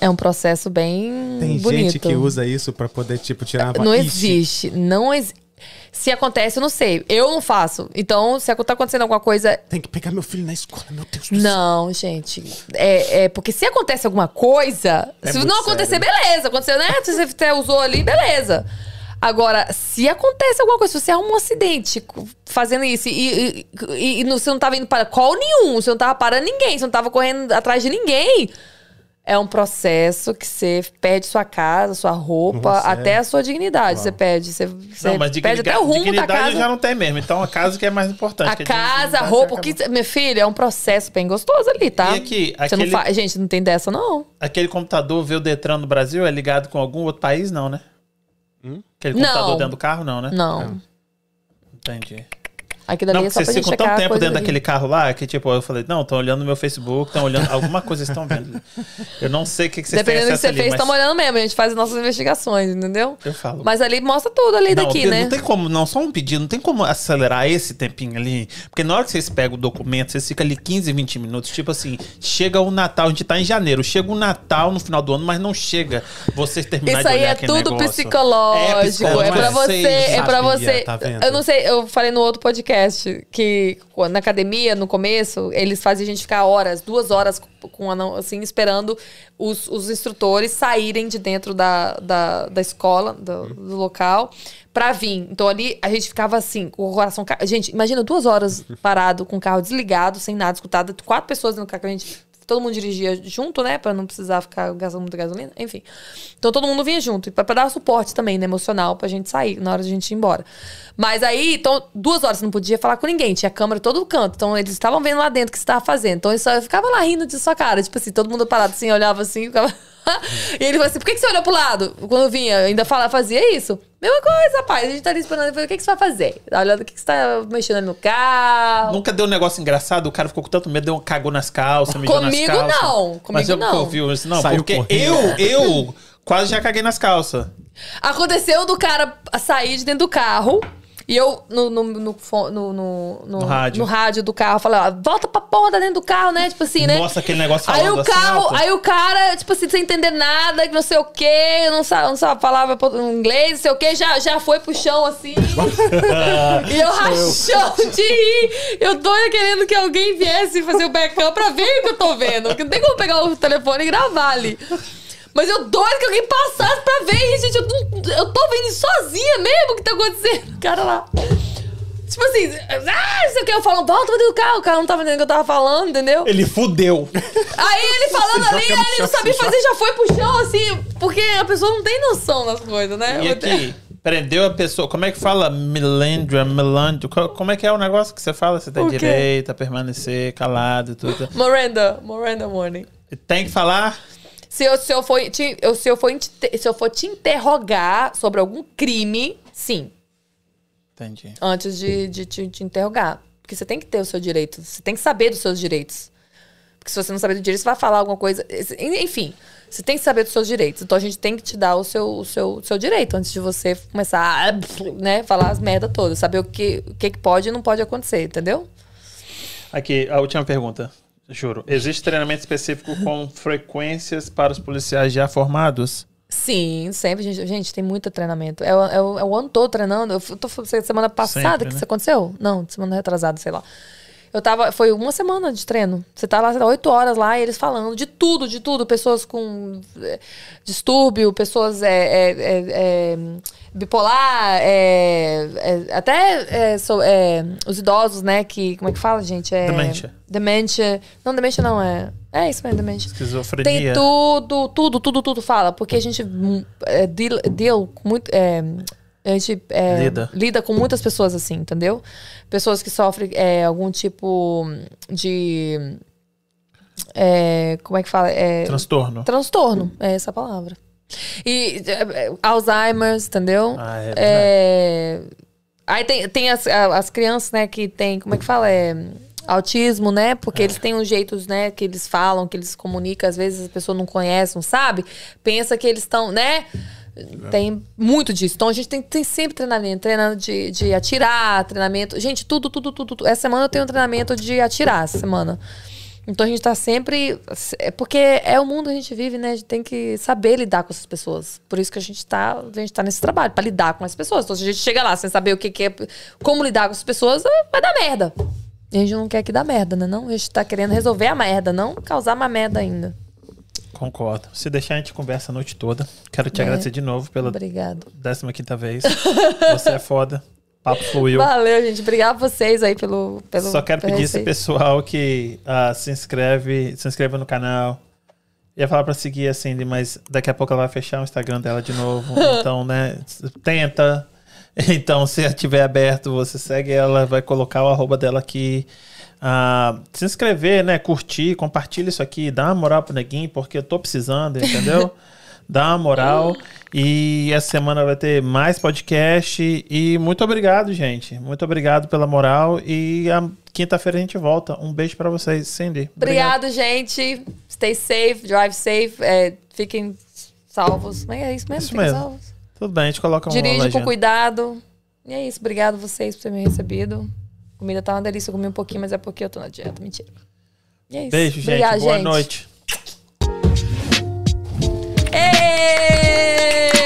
é um processo bem Tem bonito. gente que usa isso pra poder, tipo, tirar uma Não existe. Não existe. Se acontece, eu não sei. Eu não faço. Então, se tá acontecendo alguma coisa. Tem que pegar meu filho na escola, meu Deus do céu. Não, gente. É, é porque se acontece alguma coisa. É se não acontecer, sério. beleza. Aconteceu, né? Se você usou ali, beleza. Agora, se acontece alguma coisa, se você arruma um acidente fazendo isso e, e, e- e não- você não tava indo para call nenhum, você não tava parando ninguém, você não tava correndo atrás de ninguém. É um processo que você perde sua casa, sua roupa, Nossa, é. até a sua dignidade. Você perde. Você, você Não, mas perde dignidade, até o rumo da dignidade casa. eu já não tem mesmo. Então a casa que é mais importante. A que casa, a roupa, o que. Meu filho, é um processo bem gostoso ali, tá? E aqui, Você não aquele- fa... Gente, não tem dessa, não. Aquele computador vê o Detran no Brasil é ligado com algum outro país, não, né? Hum? Aquele computador não. dentro do carro, não, né? Não. Entendi. Aquilo ali Não, é só pra vocês ficam checar tanto tempo dentro ali. daquele carro lá que, tipo, eu falei, não, estão olhando no meu Facebook, estão olhando. Alguma coisa estão vendo. Eu não sei o que, que vocês Dependendo do que você fez, ali, estamos mas olhando mesmo. A gente faz as nossas investigações, entendeu? Eu falo. Mas ali mostra tudo ali não, daqui, né? não tem como, não, só um pedido, não tem como acelerar esse tempinho ali. Porque na hora que vocês pegam o documento, vocês ficam ali 15, 20 minutos. Tipo assim, chega o Natal, a gente tá em janeiro, chega o Natal no final do ano, mas não chega vocês terminar Isso de aí olhar é aquele tudo negócio. psicológico. É, psicológico, pra eu você. É pra sabia, você. tá eu não sei, eu falei no outro podcast que na academia, no começo, eles faziam a gente ficar horas, duas horas com assim, esperando os, os instrutores saírem de dentro da, da, da escola, do, do local, pra vir. Então ali a gente ficava assim, com o coração. Gente, imagina duas horas parado com o carro desligado, sem nada, escutado, quatro pessoas no carro que a gente todo mundo dirigia junto, né? Pra não precisar ficar gastando muita gasolina. Enfim. Então todo mundo vinha junto. Pra, pra dar suporte também, né? Emocional, pra gente sair na hora de a gente ir embora. Mas aí, então, duas horas não podia falar com ninguém. Tinha câmera todo canto. Então eles estavam vendo lá dentro o que você tava fazendo. Então eu só ficava lá rindo de sua cara. Tipo assim, todo mundo parado assim, olhava assim, ficava. e ele falou assim: por que, que você olhou pro lado? Quando eu vinha, eu ainda fala, fazia isso. Mesma coisa, rapaz. A gente tá ali esperando. Eu falei, o que, que você vai fazer? Tá olhando o que, que você tá mexendo ali no carro. Nunca deu um negócio engraçado, o cara ficou com tanto medo, deu um cagou nas calças, mijou Comigo nas calças. não, Mas comigo eu não. nunca ouvi isso, não, Saiu porque correndo. eu, eu quase já caguei nas calças. Aconteceu do cara sair de dentro do carro. E eu, no, no, no, no, no, no- No rádio. no rádio do carro, falei, ó, volta pra porra da dentro do carro, né? Tipo assim, né? Nossa, aquele negócio Aí o assim carro, alto. aí o cara, tipo assim, sem entender nada, que não sei o quê, não sabe, não sabe falar inglês, não sei o quê, já, já foi pro chão assim. e eu rachando de rir. Eu doida querendo que alguém viesse fazer o backup pra ver o que eu tô vendo. Que não tem como pegar o telefone e gravar ali. Mas eu doido que alguém passasse pra ver isso, gente. Eu, não- eu tô vendo isso sozinha mesmo o que tá acontecendo. O cara lá. Tipo assim, ah, não sei o que. Eu falo, volta pra dentro do carro. O cara não tava entendendo o que eu tava falando, entendeu? Ele fudeu. Aí ele falando ali, ele não sabia fazer, já foi pro chão, assim, porque a pessoa não tem noção das coisas, né? E aqui, prendeu a pessoa. Como é que fala? Melandra, melandro. Co- Como é que é o negócio que você fala? Você tem direito a permanecer calado e tudo. Miranda, Miranda Warning. Tem que falar? Se eu, se, eu for, te, eu, se, eu for, se eu for te interrogar sobre algum crime, sim, Entendi. antes de, de te, te interrogar. Porque você tem que ter o seu direito, você tem que saber dos seus direitos. Porque se você não saber do direito, você vai falar alguma coisa. Enfim, você tem que saber dos seus direitos. Então a gente tem que te dar o seu, o seu, o seu direito antes de você começar a né, falar as merda todas. Saber o que, o que pode e não pode acontecer, entendeu? Aqui, a última pergunta. Juro. Existe treinamento específico com frequências para os policiais já formados? Sim, sempre. Gente, gente tem muito treinamento. É, o- é, é o ano todo treinando. Eu tô semana passada Sempre, que né? isso aconteceu? Não, semana retrasada, sei lá. Eu tava. Foi uma semana de treino. Você tá lá, você tá oito horas lá e eles falando de tudo, de tudo. Pessoas com é, distúrbio, pessoas é, é, bipolar, até so- os idosos, né? Que. Como é que fala, gente? É, Demência. Demência. Não, demência não, é. É isso mesmo, demência. Tem Esquizofrenia. tudo, tudo, tudo, tudo fala. Porque a gente hum, é, deal, deal com muito. É, a gente é, Lida. lida com muitas pessoas assim, entendeu? Pessoas que sofrem é, algum tipo de. é, como é que fala? É, Transtorno. transtorno, é essa palavra. E é, é, Alzheimer's, entendeu? Ah, é É, Aí tem, tem as, as crianças, né, que tem, como é que fala? É, autismo, né? Porque eles têm uns jeitos, né, que eles falam, que eles comunicam, às vezes a pessoa não conhece, não sabe, pensa que eles estão, né? Tem muito disso. Então a gente tem, tem sempre treinamento, treinamento de, de atirar, treinamento. Gente, tudo, tudo, tudo, tudo. Essa semana eu tenho um treinamento de atirar, essa semana. Então a gente tá sempre. É porque é o mundo que a gente vive, né? A gente tem que saber lidar com essas pessoas. Por isso que a gente tá, a gente tá nesse trabalho, pra lidar com as pessoas. Então se a gente chega lá sem saber o que, que é, como lidar com as pessoas, ah, vai dar merda. A gente não quer que dá merda, né? Não? A gente tá querendo resolver a merda, não causar uma merda ainda. Concordo. Se deixar, a gente conversa a noite toda. Quero te É. agradecer de novo pela Obrigado. 15 vez. Você é foda. Papo fluiu. Valeu, gente. Obrigado a vocês aí pelo. pelo Só quero pedir esse pessoal que ah, se inscreve, se inscreva no canal. Ia falar pra seguir a Cindy, mas daqui a pouco ela vai fechar o Instagram dela de novo. Então, né, tenta. Então, se estiver aberto, você segue ela, vai colocar o arroba dela aqui. Ah, se inscrever, né? Curtir, compartilha isso aqui, dá uma moral pro neguinho, porque eu tô precisando, entendeu? Dá uma moral. E essa semana vai ter mais podcast. E muito obrigado, gente. Muito obrigado pela moral. E a quinta-feira a gente volta. Um beijo pra vocês, Cindy. Obrigado, gente. Stay safe, drive safe. é, fiquem salvos. Mas é isso mesmo, Isso fiquem mesmo. salvos. Tudo bem, a gente coloca uma Dirige com cuidado. E é isso. Obrigado vocês por terem me recebido. Comida tá uma delícia, eu comi um pouquinho, mas é porque eu tô na dieta. Mentira. E é isso. Beijo, gente. Obrigada, Boa gente. noite. Ei!